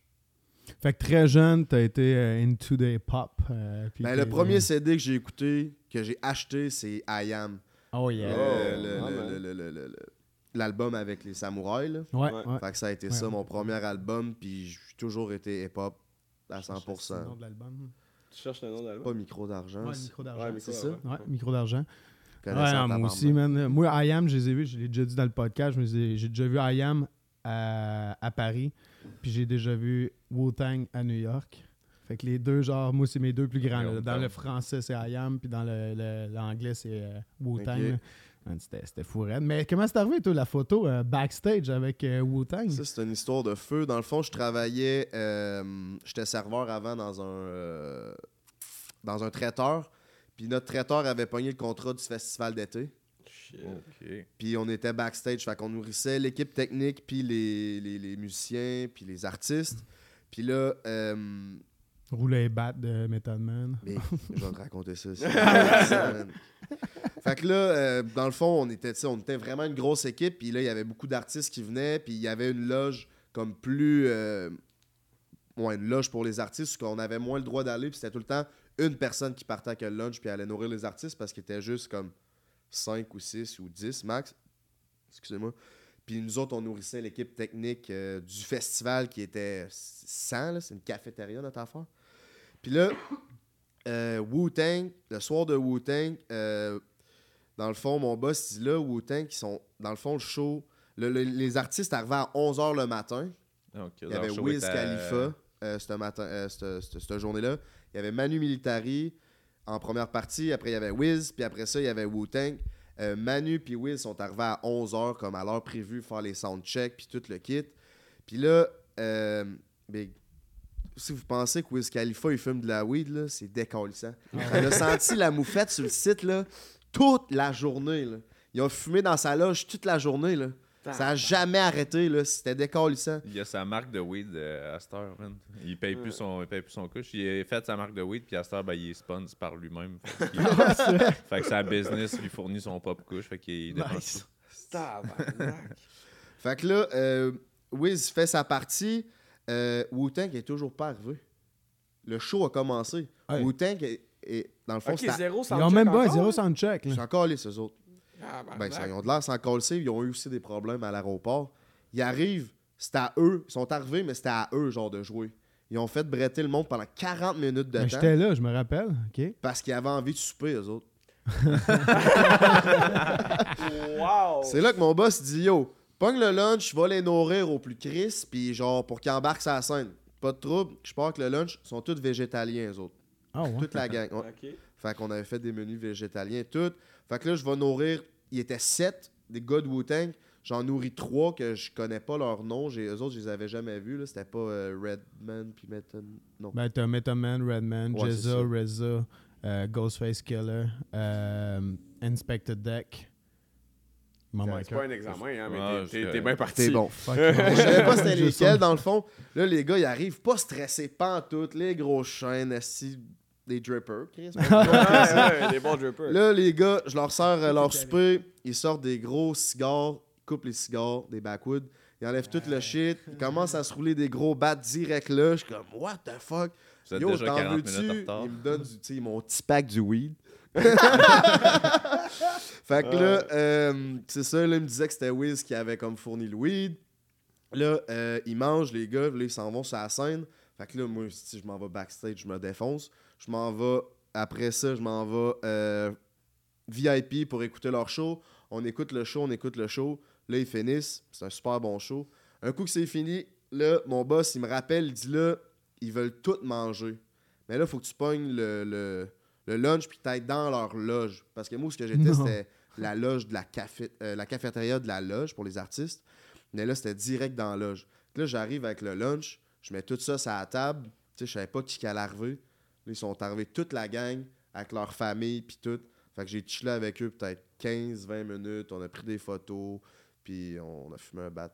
Fait que très jeune, t'as été euh, into the pop. euh, Ben, le premier CD que j'ai écouté, que j'ai acheté, c'est I Am. Oh yeah. Euh, Oh, le- le- man. le- le- le- le- L'album avec les samouraïs. Là. Ouais, Ouais. ouais. Fait que ça a été Ouais. ça, mon premier album, puis j'ai toujours été hip-hop à C'est le 100%. nom de l'album. Tu cherches le nom de l'album? Pas micro d'argent. Ouais, c'est- micro d'argent. Ouais, c'est ça, ouais. Micro d'argent. Ouais, non, moi aussi, man. Moi, I Am, je les ai vus, je l'ai déjà dit dans le podcast, je me suis- j'ai déjà vu I Am à, à Paris, puis j'ai déjà vu Wu-Tang à New York. Fait que les deux, genre, moi, c'est mes deux plus grands. là. Dans le français, c'est I Am, puis dans le- le- l'anglais, c'est euh, Wu-Tang. C'était c'était fou raide. Mais comment c'est arrivé, toi, la photo euh, backstage avec euh, Wu-Tang? Ça, c'est une histoire de feu. Dans le fond, je travaillais. euh, J'étais serveur avant dans un. euh, dans un traiteur. Puis notre traiteur avait pogné le contrat du festival d'été. Puis on était backstage. Fait qu'on nourrissait l'équipe technique, puis les, les, les musiciens, puis les artistes. Puis là, euh, Rouler et battre de Method Man. Mais je vais te raconter ça. fait que là, euh, dans le fond, on était, on était vraiment une grosse équipe. Puis là, il y avait beaucoup d'artistes qui venaient. Puis il y avait une loge comme plus. euh, ouais, une loge pour les artistes, qu'on avait moins le droit d'aller. Puis c'était tout le temps une personne qui partait avec le lunch puis allait nourrir les artistes parce qu'il était juste comme 5 ou 6 ou 10 max. Excusez-moi. Puis nous autres, on nourrissait l'équipe technique euh, du festival qui était 100. là. C'est une cafétéria, notre affaire. Puis là, euh, Wu-Tang, le soir de Wu-Tang, euh, dans le fond, mon boss dit là, Wu-Tang, qui sont, dans le fond, le show, le- le- les artistes arrivaient à 11h le matin. Il y avait Wiz Khalifa euh, cette, matin, cette, cette- cette journée-là. Il y avait Manu Militari en première partie. Après, il y avait Wiz. Puis après ça, il y avait Wu-Tang. Euh, Manu puis Wiz sont arrivés à 11h comme à l'heure prévue, faire les soundchecks puis tout le kit. Puis là, euh, si vous pensez que Wiz Khalifa il fume de la weed, là, c'est décalissant. On a senti la moufette sur le site là, toute la journée. Là. Ils ont fumé dans sa loge toute la journée. Là. Ça a jamais arrêté. là. C'était décalissant. Il a sa marque de weed euh, à cette heure, man. Il paye plus son, il paye plus son couche. Il a fait sa marque de weed, puis à cette heure, ben, il est sponsor par lui-même. Fait, qu'il- fait que sa business lui fournit son propre couche. Fait qu'il Nice. Fait que là, euh, Wiz fait sa partie. Euh, Wu-Tang est toujours pas arrivé. Le show a commencé. Ouais. Wu-Tang est, est- dans le fond, Ok, zéro Ils soundcheck ont même pas un encore? zéro soundcheck. là. c'est encore les eux autres. Ah, ben, Ben, ça, ils ont de l'air sans coller. Ils ont eu aussi des problèmes à l'aéroport. Ils arrivent, c'est à eux. Ils sont arrivés, mais c'était à eux, genre, de jouer. Ils ont fait bretter le monde pendant 40 minutes de Ben, temps J'étais là, je me rappelle. OK. parce qu'ils avaient envie de souper, eux autres. Wow! C'est là que mon boss dit Yo, pogne le lunch, va les nourrir au plus crisp, puis genre, pour qu'ils embarquent la scène. Pas de trouble, je pars que le lunch, ils sont tous végétaliens, eux autres. Ah ouais? Toute la gang. ouais. Fait qu'on avait fait des menus végétaliens, tout. Fait que là, je vais nourrir. Il était sept des gars de Wu-Tang. J'en nourris trois que je connais pas leur nom. J'ai, eux autres, je les avais jamais vus. Là. C'était pas euh, Redman puis Method. Non. Ben, t'as Method Man, Redman, Ouais, ça. Reza, euh, Ghostface Killer, euh, Inspector Deck. C'est pas un. examen, hein, mais Ah, t'es- bien parti. C'est bon. Je savais pas c'était lesquels, dans le fond. Là, les gars, ils arrivent pas stressés, pas en tout. Les grosses chaînes, assis, des drippers, Chris. Ouais, ouais, des bons drippers. Là, les gars, je leur sers euh, leur souper. Ils sortent des gros cigares, coupent les cigares, des backwoods. Ils enlèvent tout le shit. Ils commencent à se rouler des gros bats direct là. Je suis comme, what the fuck? Vous êtes Yo, déjà t'en 40 veux-tu? minutes en retard. Ils me donnent du, mon petit pack du weed. fait que là, euh, c'est ça, là, il me disait que c'était Wiz qui avait comme fourni le weed. Là, euh, ils mangent, les gars, là, ils s'en vont sur la scène. Fait que là, moi, si je m'en vais backstage, je me défonce. Je m'en vais, après ça, je m'en vais euh, VIP pour écouter leur show. On écoute le show, on écoute le show. Là, ils finissent. C'est un super bon show. Un coup que c'est fini, là, mon boss, il me rappelle, il dit là, ils veulent tout manger. Mais là, faut que tu pognes le, le, le lunch puis t'ailles dans leur loge. Parce que moi, ce que j'étais, c'était la loge de la, café, euh, la cafétéria de la loge pour les artistes. Mais là, c'était direct dans la loge. Là, j'arrive avec le lunch, je mets tout ça sur la table. Tu sais, je savais pas qui allait arriver. Ils sont arrivés toute la gang avec leur famille puis tout. Fait que j'ai chillé avec eux peut-être 15-20 minutes. On a pris des photos. Puis on a fumé un bat,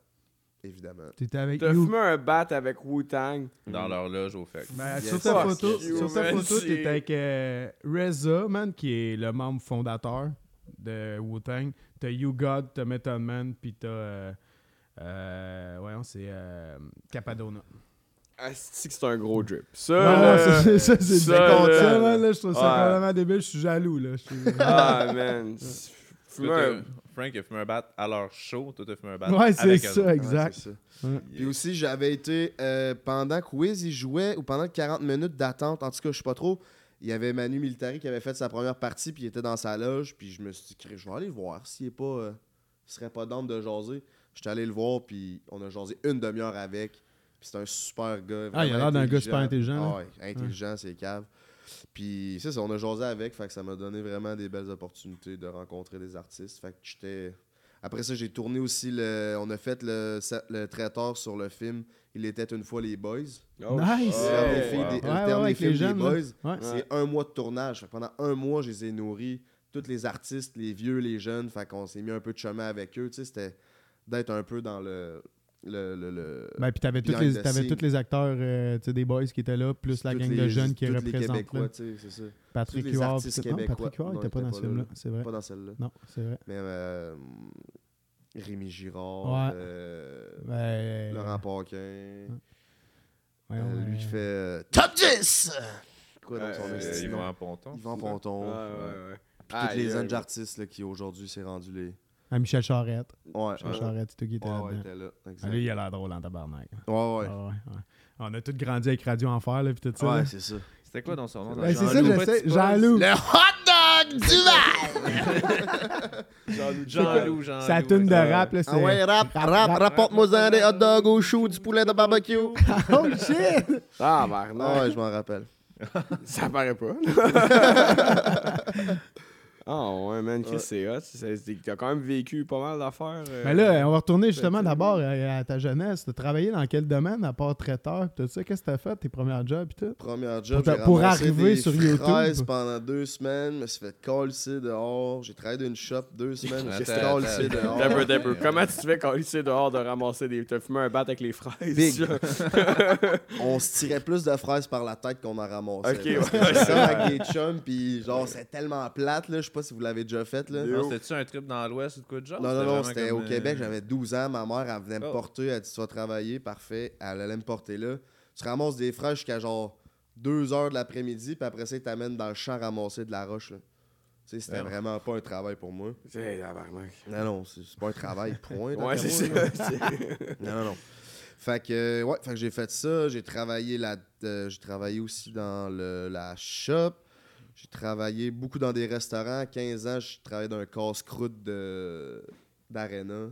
évidemment. T'étais avec T'as You. fumé un bat avec Wu-Tang. Dans leur loge au fait. Ben, Yes. sur ta photo, you, sur ta man, photo, t'étais avec euh, Reza, man, qui est le membre fondateur de Wu-Tang. T'as You God, t'as Method Man, puis t'as. Euh, euh, voyons, c'est euh, Capadona. Ah, c'est que c'est un gros drip? Ça, ça, c'est- ça, c'est ça, ça, là, je trouve ça ouais. complètement débile. Je suis jaloux, là. Je suis- Ah, man. Un... Frank a fumé un bat à leur show, toi t'as fumé un bat Ouais, c'est ça, exact. Ouais, c'est ça. Ouais. Puis aussi, j'avais été, euh, pendant que Wiz il jouait, ou pendant 40 minutes d'attente, en tout cas, je sais pas trop, il y avait Manu Militari qui avait fait sa première partie, puis il était dans sa loge, puis je me suis dit, je vais aller le voir, s'il est pas, euh, serait pas d'âme de jaser. J'étais allé le voir, puis on a jasé une demi-heure avec, puis c'est un super gars. Ah, il a l'air d'un gars super intelligent, Ah ouais, intelligent, c'est cave. Puis c'est ça, on a jasé avec, fait que ça m'a donné vraiment des belles opportunités de rencontrer des artistes. Fait que j'étais. Après ça, j'ai tourné aussi le. On a fait le, le traiteur sur le film Il était une fois les boys. Oh, Nice. des le terme ouais, des les boys. Ouais. C'est un mois de tournage. Fait que pendant un mois, je les ai nourris. Tous les artistes, les vieux, les jeunes. Fait qu'on s'est mis un peu de chemin avec eux. Tu sais, c'était d'être un peu dans le. Le, le, le- Ben, puis t'avais tous les, scene. tous les acteurs euh, tu sais, des boys qui étaient là, plus la gang les- de jeunes qui représentent. Là. ça. Patrick Huard. Patrick Huard, il Non, était il pas dans ce là, film-là, là. c'est vrai. Pas dans celle-là. Non, c'est vrai. Mais euh, Rémi Girard, Ouais. euh, Ben, Laurent Paquin. voyons, euh, lui qui fait euh, Top 10! Quoi dans son esti, Ils non? vont en ponton. Yvan Ouais, Ponton. ouais, ouais. Puis tous les jeunes artistes là, qui aujourd'hui s'est rendu les. Ah, Michel Charette. Ouais, Michel ouais, Charette, c'est toi qui était ouais, était là. Ah, lui, il a l'air drôle en tabarnak. Ouais, ouais. Ah, ouais, ouais. On a tous grandi avec Radio Enfer, là, puis tout ça. Ouais, là. c'est ça. C'était quoi dans son nom? Ben, c'est ça, Jean-Loup je sais. Jean-Loup. Le hot dog du! Jean-Loup, Jean-Loup, Jean-Loup. Sa tune de rap, là, c'est. Ah ouais, rap, rap, rapporte-moi un des hot dogs au chou, du poulet de barbecue. Oh shit! Ah, Bernard. ouais, je m'en rappelle. Ça paraît pas. Ah ouais, man, Chris, Ouais. c'est hot. T'as quand même vécu pas mal d'affaires. euh. Mais là, on va retourner justement d'abord à, à ta jeunesse. T'as travaillé dans quel domaine, à part traiteur, pis tout ça? Qu'est-ce que t'as fait, tes premiers jobs, pis tout? Premier job, Pour pour arriver des sur YouTube. fraises pendant deux semaines, je me suis fait coller dehors. J'ai travaillé d'une shop deux semaines, je me suis fait dehors. Comment tu te fais quand il dehors de ramasser des. T'as fumé un bat avec les fraises? Big. On se tirait plus de fraises par la tête qu'on en ramassait. Ok, ouais. comme avec des chums, puis genre, c'est tellement plate, là. Je sais pas si vous l'avez déjà fait. Là. Non, C'était-tu un trip dans l'Ouest ou de quoi de genre? Non, non, non, c'était au euh, Québec. J'avais 12 ans. Ma mère, elle venait me Oh. porter. Elle dit Tu vas travailler, parfait. Elle allait me porter là. Tu ramasses des fraîches jusqu'à genre 2 heures de l'après-midi, puis après ça, ils t'amènent dans le champ ramasser de la roche. là. Tu sais, c'était Ouais. vraiment pas un travail pour moi. C'est tabarnak. Non, non, c'est pas un travail, point. Ouais, c'est moi, ça. Non, non, non. Fait que, euh, ouais, fait que j'ai fait ça. J'ai travaillé là. euh, j'ai travaillé aussi dans le, la shop. J'ai travaillé beaucoup dans des restaurants. À 15 ans, je travaillais dans un casse-croûte de- d'Arena.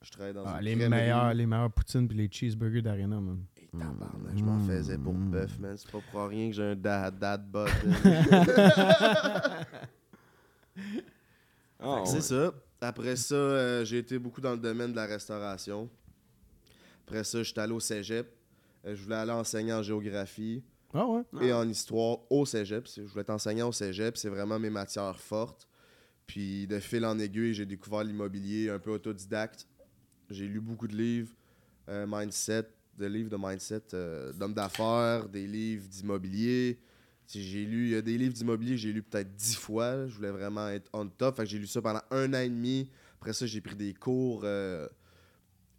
Je travaillais dans Ah, une les, crèmerie. meilleurs, les meilleurs poutines puis les cheeseburgers d'Arena, man. Et tabarnak, je m'en faisais pour bœuf, man. C'est pas pour rien que j'ai un dad, dad bot. Ah, c'est ouais. ça. Après ça, euh, j'ai été beaucoup dans le domaine de la restauration. Après ça, j'étais allé au cégep. Euh, je voulais aller enseigner en géographie Ah ouais? et en histoire au cégep. Je voulais être enseignant au cégep. C'est vraiment mes matières fortes. Puis de fil en aiguille, j'ai découvert l'immobilier un peu autodidacte. J'ai lu beaucoup de livres, euh, mindset, de livres de mindset, euh, d'hommes d'affaires, des livres d'immobilier. J'ai lu, des livres d'immobilier, j'ai lu peut-être dix fois. Je voulais vraiment être on top. Fait que j'ai lu ça pendant un an et demi. Après ça, j'ai pris des cours euh,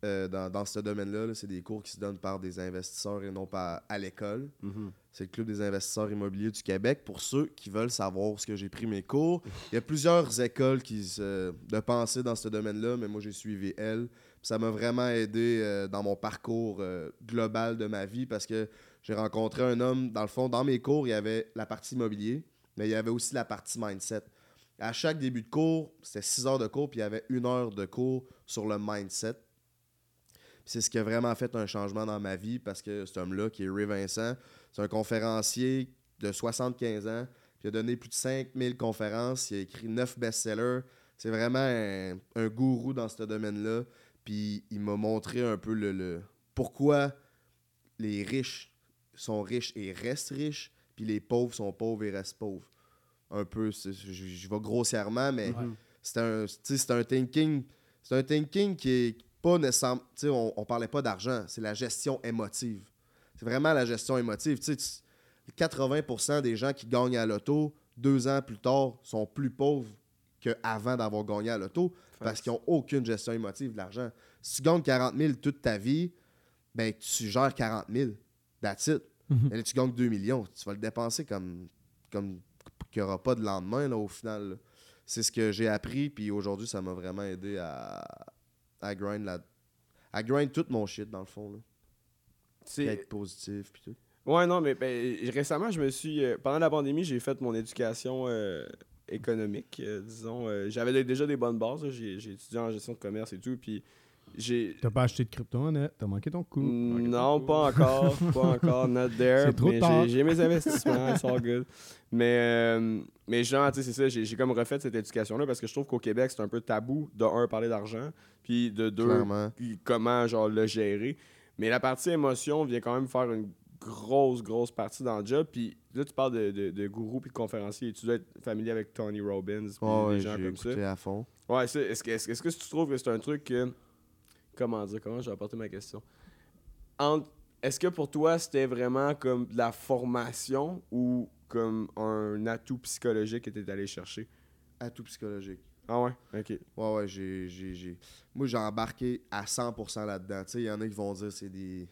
euh, dans, dans ce domaine-là. là. C'est des cours qui se donnent par des investisseurs et non pas à l'école. Mhm. C'est le Club des investisseurs immobiliers du Québec. Pour ceux qui veulent savoir ce que j'ai pris mes cours, il y a plusieurs écoles qui se- de pensée dans ce domaine-là, mais moi j'ai suivi elle. Ça m'a vraiment aidé euh, dans mon parcours euh, global de ma vie parce que j'ai rencontré un homme, dans le fond, dans mes cours, il y avait la partie immobilier, mais il y avait aussi la partie mindset. À chaque début de cours, c'était six heures de cours, puis il y avait une heure de cours sur le mindset. C'est ce qui a vraiment fait un changement dans ma vie parce que cet homme-là, qui est Ray Vincent, c'est un conférencier de 75 ans, puis il a donné plus de 5000 conférences, il a écrit 9 best-sellers. C'est vraiment un, un gourou dans ce domaine-là. Puis il m'a montré un peu le, le- pourquoi les riches sont riches et restent riches, puis les pauvres sont pauvres et restent pauvres. Un peu, je, vais grossièrement, mais Ouais. c'est un, thinking, c'est un thinking qui est pas nécessairement, on, on parlait pas d'argent, c'est la gestion émotive. C'est vraiment la gestion émotive. Tu sais, tu- 80% des gens qui gagnent à l'auto, deux ans plus tard, sont plus pauvres qu'avant d'avoir gagné à l'auto parce qu'ils n'ont aucune gestion émotive de l'argent. Si tu gagnes 40 000 toute ta vie, ben tu gères 40 000. That's it. Mhm. Mais là, tu gagnes 2 millions. Tu vas le dépenser comme, comme qu'il n'y aura pas de lendemain là, au final. C'est ce que j'ai appris, puis aujourd'hui, ça m'a vraiment aidé à, à grind la, à grind tout mon shit dans le fond. Là. Être positif, puis tout. Ouais, non, mais ben, récemment, je me suis. euh, pendant la pandémie, j'ai fait mon éducation euh, économique, euh, disons. euh, J'avais dé- déjà des bonnes bases. J'ai étudié en gestion de commerce et tout. Puis j'ai. T'as pas acheté de crypto-monnaie, t'as manqué ton coup? Mm, Non, pas encore. Pas encore. Not there. C'est trop mais tard. j'ai- mes investissements. It's all good. Mais, euh, mais genre, tu sais, c'est ça. J'ai comme refait cette éducation-là parce que je trouve qu'au Québec, c'est un peu tabou de un, parler d'argent. Puis de deux, Clairement. comment genre le gérer. Mais la partie émotion vient quand même faire une grosse, grosse partie dans le job. Puis là, tu parles de, de, de gourou puis de conférencier. Tu dois être familier avec Tony Robbins puis Ouais, des ouais, gens comme ça. à fond. Ouais, est-ce que, est-ce, que- est-ce que tu trouves que c'est un truc que. Comment dire Comment je vais apporter ma question? Est-ce que pour toi, c'était vraiment comme de la formation ou comme un atout psychologique que tu es allé chercher? Atout psychologique. Ah ouais? Ok. Ouais, ouais, j'ai, j'ai, j'ai- Moi, j'ai embarqué à 100% là-dedans. Tu sais, il y en a qui vont dire c'est des.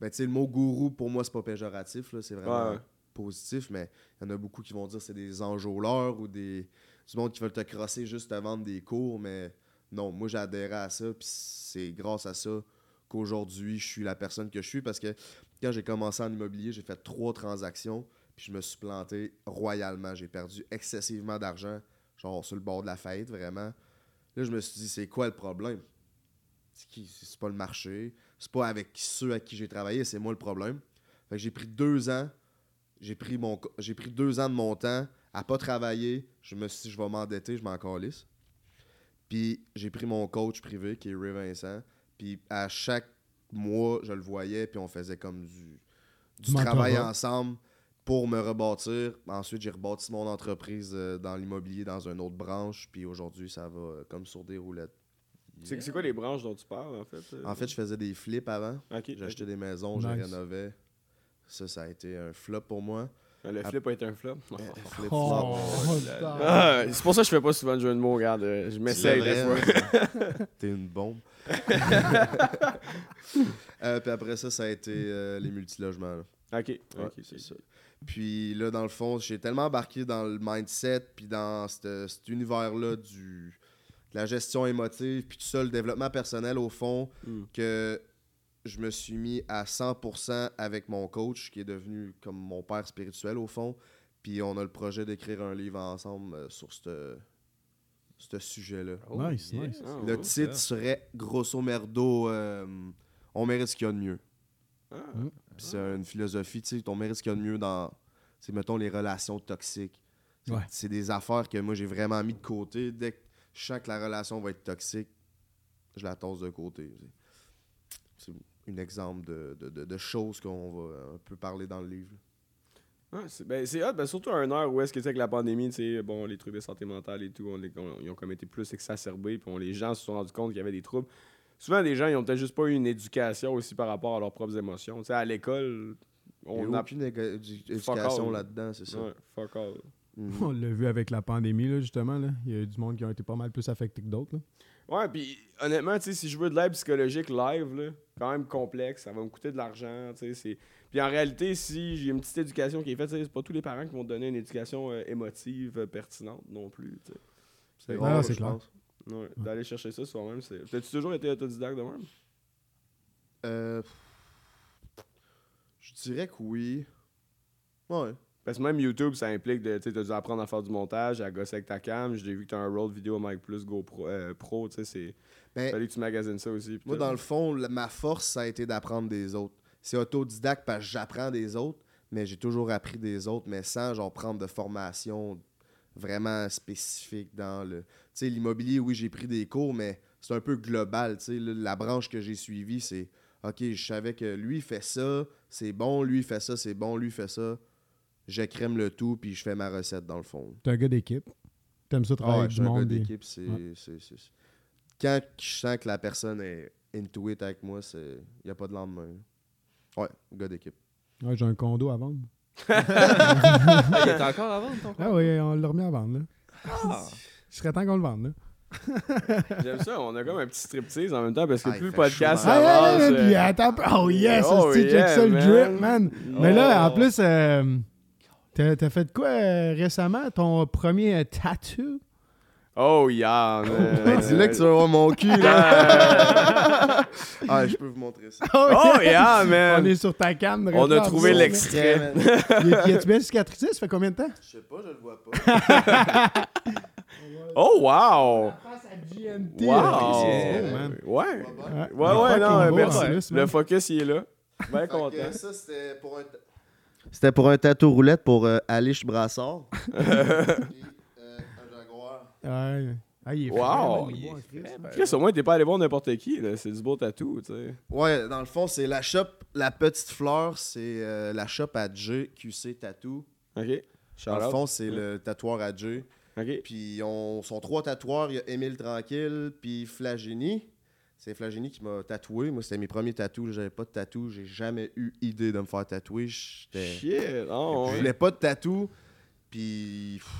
Ben, tu sais, le mot gourou, pour moi, c'est pas péjoratif, là. C'est vraiment Ouais, positif, mais il y en a beaucoup qui vont dire c'est des enjôleurs ou des. Du monde qui veulent te crosser juste te vendre des cours, mais non, moi, j'ai adhéré à ça, puis c'est grâce à ça qu'aujourd'hui, je suis la personne que je suis parce que quand j'ai commencé en immobilier, j'ai fait trois transactions, puis je me suis planté royalement. J'ai perdu excessivement d'argent, genre sur le bord de la faillite, vraiment. Là, je me suis dit, c'est quoi le problème? C'est pas le marché, c'est pas avec ceux à qui j'ai travaillé, c'est moi le problème. Fait que j'ai pris deux ans, j'ai pris, mon, co- j'ai pris deux ans de mon temps à pas travailler. Je me suis dit, je vais m'endetter, je m'en calisse. Puis j'ai pris mon coach privé, qui est Ray Vincent. Puis à chaque mois, je le voyais, puis on faisait comme du, travail ensemble pour me rebâtir. Ensuite, j'ai rebâti mon entreprise euh, dans l'immobilier, dans une autre branche. Puis aujourd'hui, ça va euh, comme sur des roulettes. C'est, c'est quoi les branches dont tu parles en fait euh? En fait, je faisais des flips avant. Acheté des maisons, j'ai Nice. rénové. Ça, ça a été un flop pour moi. Le flip a été un flop? Flip Oh, flop. putain. Ah, c'est pour ça que je fais pas souvent de jeu de mots, regarde. Je m'essaye des fois. Devrais, T'es une bombe. Euh, puis après ça, ça a été euh, les multilogements. là. Ok, Ouais, ok, c'est ça. Puis là, dans le fond, j'ai tellement embarqué dans le mindset, puis dans cette- cet univers-là du de la gestion émotive, puis tout ça, le développement personnel au fond, Mm. que je me suis mis à 100% avec mon coach, qui est devenu comme mon père spirituel au fond. Puis on a le projet d'écrire un livre ensemble euh, sur ce ce sujet-là. Nice, nice. Ah, Le ouais. titre serait grosso merdo euh, On mérite ce qu'il y a de mieux. Ah, Mm. C'est une philosophie, tu sais, on mérite ce qu'il y a de mieux dans, c'est mettons, les relations toxiques. C'est- Ouais. C'est des affaires que moi j'ai vraiment mis de côté. Dès que je sens que la relation va être toxique, je la tosse de côté. C'est un exemple de, de, de- de choses qu'on va un peu parler dans le livre. Ouais, c'est ben, c'est hot, ben, surtout à une heure où est-ce que tu sais, avec la pandémie, tu sais, bon, les trucs de santé mentale et tout, on les- on- ils ont comme été plus exacerbés, puis les gens se sont rendus compte qu'il y avait des troubles. Souvent, les gens, ils ont peut-être juste pas eu une éducation aussi par rapport à leurs propres émotions. Tu sais, à l'école, on a a... aucune éducation all. là-dedans, c'est ça. Ouais, fuck all. Mhm. On l'a vu avec la pandémie, là, justement. Là. Il y a eu du monde qui ont été pas mal plus affectés que d'autres. Ouais, puis honnêtement, tu sais, si je veux de l'aide psychologique live, là, quand même complexe, ça va me coûter de l'argent, tu sais, c'est... Puis en réalité, si j'ai une petite éducation qui est faite, c'est pas tous les parents qui vont te donner une éducation euh, émotive euh, pertinente non plus. C'est Ouais, rare, c'est je clair. Ouais, d'aller chercher ça soi-même, c'est... T'as-tu toujours été autodidacte de même? Euh, je dirais que oui. Ouais. Parce que même YouTube, ça implique de, tu dû apprendre à faire du montage, à gosser avec ta cam. J'ai vu que t'as un roll vidéo Mic Plus GoPro euh, Pro, tu sais, c'est... Ben, Fallait que tu magasines ça aussi. Moi, dans le fond, la- ma force, ça a été d'apprendre des autres. C'est autodidacte parce que j'apprends des autres, mais j'ai toujours appris des autres, mais sans genre prendre de formation vraiment spécifique dans le. Tu sais, l'immobilier, oui, j'ai pris des cours, mais c'est un peu global. Tu sais, la branche que j'ai suivie, c'est OK, je savais que lui fait ça, c'est bon, lui fait ça, c'est bon, lui fait ça. J'écrème le tout, puis je fais ma recette dans le fond. T'es un gars d'équipe? T'aimes ça travailler avec je du un gars monde. d'équipe, c'est, Ouais. c'est- c'est- c'est- Quand je sens que la personne est into it avec moi, il n'y a pas de lendemain. Ouais, gars d'équipe. Ouais, j'ai un condo à vendre. Ah, il est encore à vendre, ton Ah oui, on l'a remis à vendre. Là. Ah. Je serais temps qu'on le vende. Là. J'aime ça, on a comme un petit striptease en même temps, parce que Ah, il plus le podcast chaud, Ah, avance... yeah, yeah, euh, puis attends, un peu. oh yes, Oh, check yeah, ça le man. drip, man. Mais là, en Oh. plus, euh, t'as fait quoi euh, récemment? Ton premier euh, tattoo? Oh, yeah, man. Ben, dis-le que tu vas voir mon cul, là. ah, je peux vous montrer ça. Oh, yeah, On man. est sur ta cam. On a trouvé l'extrait. Y a-tu bien cicatrisé? Ça fait combien de temps? Je sais pas, je le vois pas. Oh, wow. Face à GNT. Wow. man. Ouais. Ouais, Ouais, ouais, non, beau, merci. plus, Le focus, il est là. Bien content. que ça, c'était pour un... ta- C'était pour un tatou roulette pour euh, Alice Brassard. Puis, euh, un jaguar. Ouais. Ah, il est Wow. vraiment Il beau, est en Christ, man. Chris, au moins, t'es pas allé voir n'importe qui, là. C'est du beau tatou, tu sais. Ouais, dans le fond, c'est la shop La Petite Fleur, c'est euh, la shop à J, QC Tattoo. OK. Shout Dans le fond, c'est le tatoueur à J. OK. Puis on sont trois tatoueurs, il y a Émile Tranquille, puis Flagini. C'est Flagini qui m'a tatoué. Moi, c'était mes premiers tatous. J'avais pas de tatou. J'ai jamais eu idée de me faire tatouer. J'étais- Shit. Oh, Je ouais. voulais pas de tatou. Puis. pff,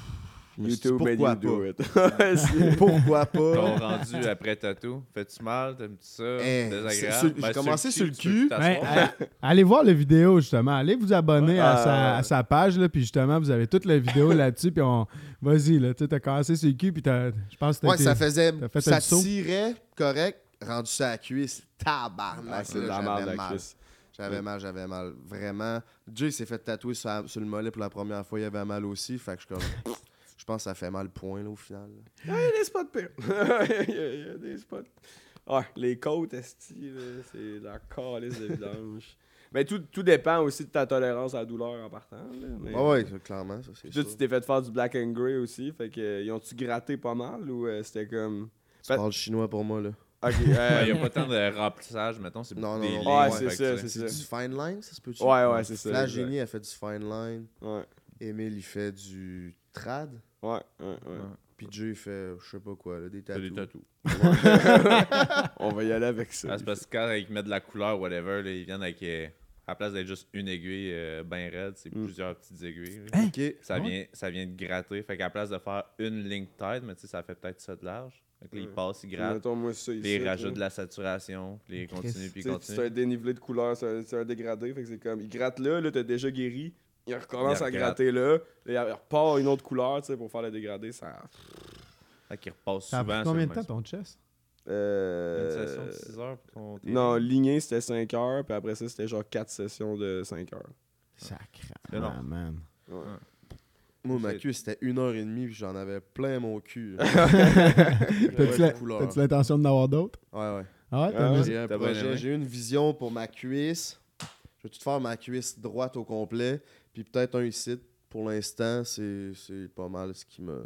YouTube you pourquoi do pas? it. C'est- Pourquoi Ton pas? rendu après tatou, fais-tu mal? T'aimes-tu ça? Eh, Désagréable? c'est j'ai Ben, commencé sur le cul. euh, allez voir la vidéo, justement. Allez vous abonner à, Ah. sa, à sa page, là, puis justement, vous avez toute la vidéo là-dessus, puis on... Vas-y, là, tu sais, t'as commencé sur le cul, puis t'as... Je pense que Ouais, t'as ça faisait. fait Ça tirait correct. Rendu ça à la cuisse. Ah, Tabarnak. c'est de là, la merde, mal. J'avais mal, j'avais mal. Vraiment. Jay s'est fait tatouer sur le mollet pour la première fois. Il avait mal aussi. Fait que je suis comme. Je pense que ça fait mal point, là, au final. Ah, Il y a des spots pires. Il y a- il y a des spots. Les côtes, esti, c'est la calice de vidange. Mais tout, tout dépend aussi de ta tolérance à la douleur en partant. Là, mais... Ouais, ouais, ça, clairement, ça, c'est sûr. tu t'es fait faire du black and grey aussi. Fait que, euh, ils ont-tu gratté pas mal ou euh, c'était comme. Tu parles chinois pour moi, là. Ok, Il euh, n'y a pas tant de remplissage, mettons. C'est Non, non, des non. Ouais, c'est fait ça, c'est ça. du fine line, ça se peut-tu? Ouais, ouais, c'est ça. Exact. Génie, elle fait du fine line. Ouais, Emile, il fait du trad. Ouais, ouais. ouais. Puis Jay, il fait, je sais pas quoi, là, des T'as des tatous. tatous. On va y aller avec ça. Ah, c'est parce que quand ils mettent de la couleur, whatever, là, ils viennent avec euh, À la place d'être juste une aiguille euh, bien raide, c'est Mm. plusieurs petites aiguilles. Hein? Ok. Ça, ouais? vient, ça vient de gratter. Fait qu'à la place de faire une ligne de tête, mais tu sais, ça fait peut-être ça de large. Fait que là, il Ouais. passe, il gratte. Mettons, moi, ça Puis ici. il rajoute de la saturation. Puis il continue, puis il continue. C'est un dénivelé de couleur, c'est un, c'est un dégradé. Fait que c'est comme, il gratte là, là, t'as déjà guéri. Il recommence Il à gratter là. Il repart une autre couleur, tu sais, pour faire le dégradé. Ça. Fait qu'il repasse souvent pris combien de temps ton chess? Euh, Une session de 6 heures pour ton Non, ligné, c'était 5 heures. Puis après ça, c'était genre 4 sessions de 5 heures. Sacré. C'est long. Ah, man. Moi, ma queue, c'était une heure et demie, puis j'en avais plein mon cul. T'as-tu l'intention d'en avoir d'autres? Ouais, ouais. Ah ouais, Ah. J'ai un projet, j'ai eu une vision pour ma cuisse. Je vais tout faire ma cuisse droite au complet, puis peut-être un ici. Pour l'instant, c'est c'est pas mal ce qui me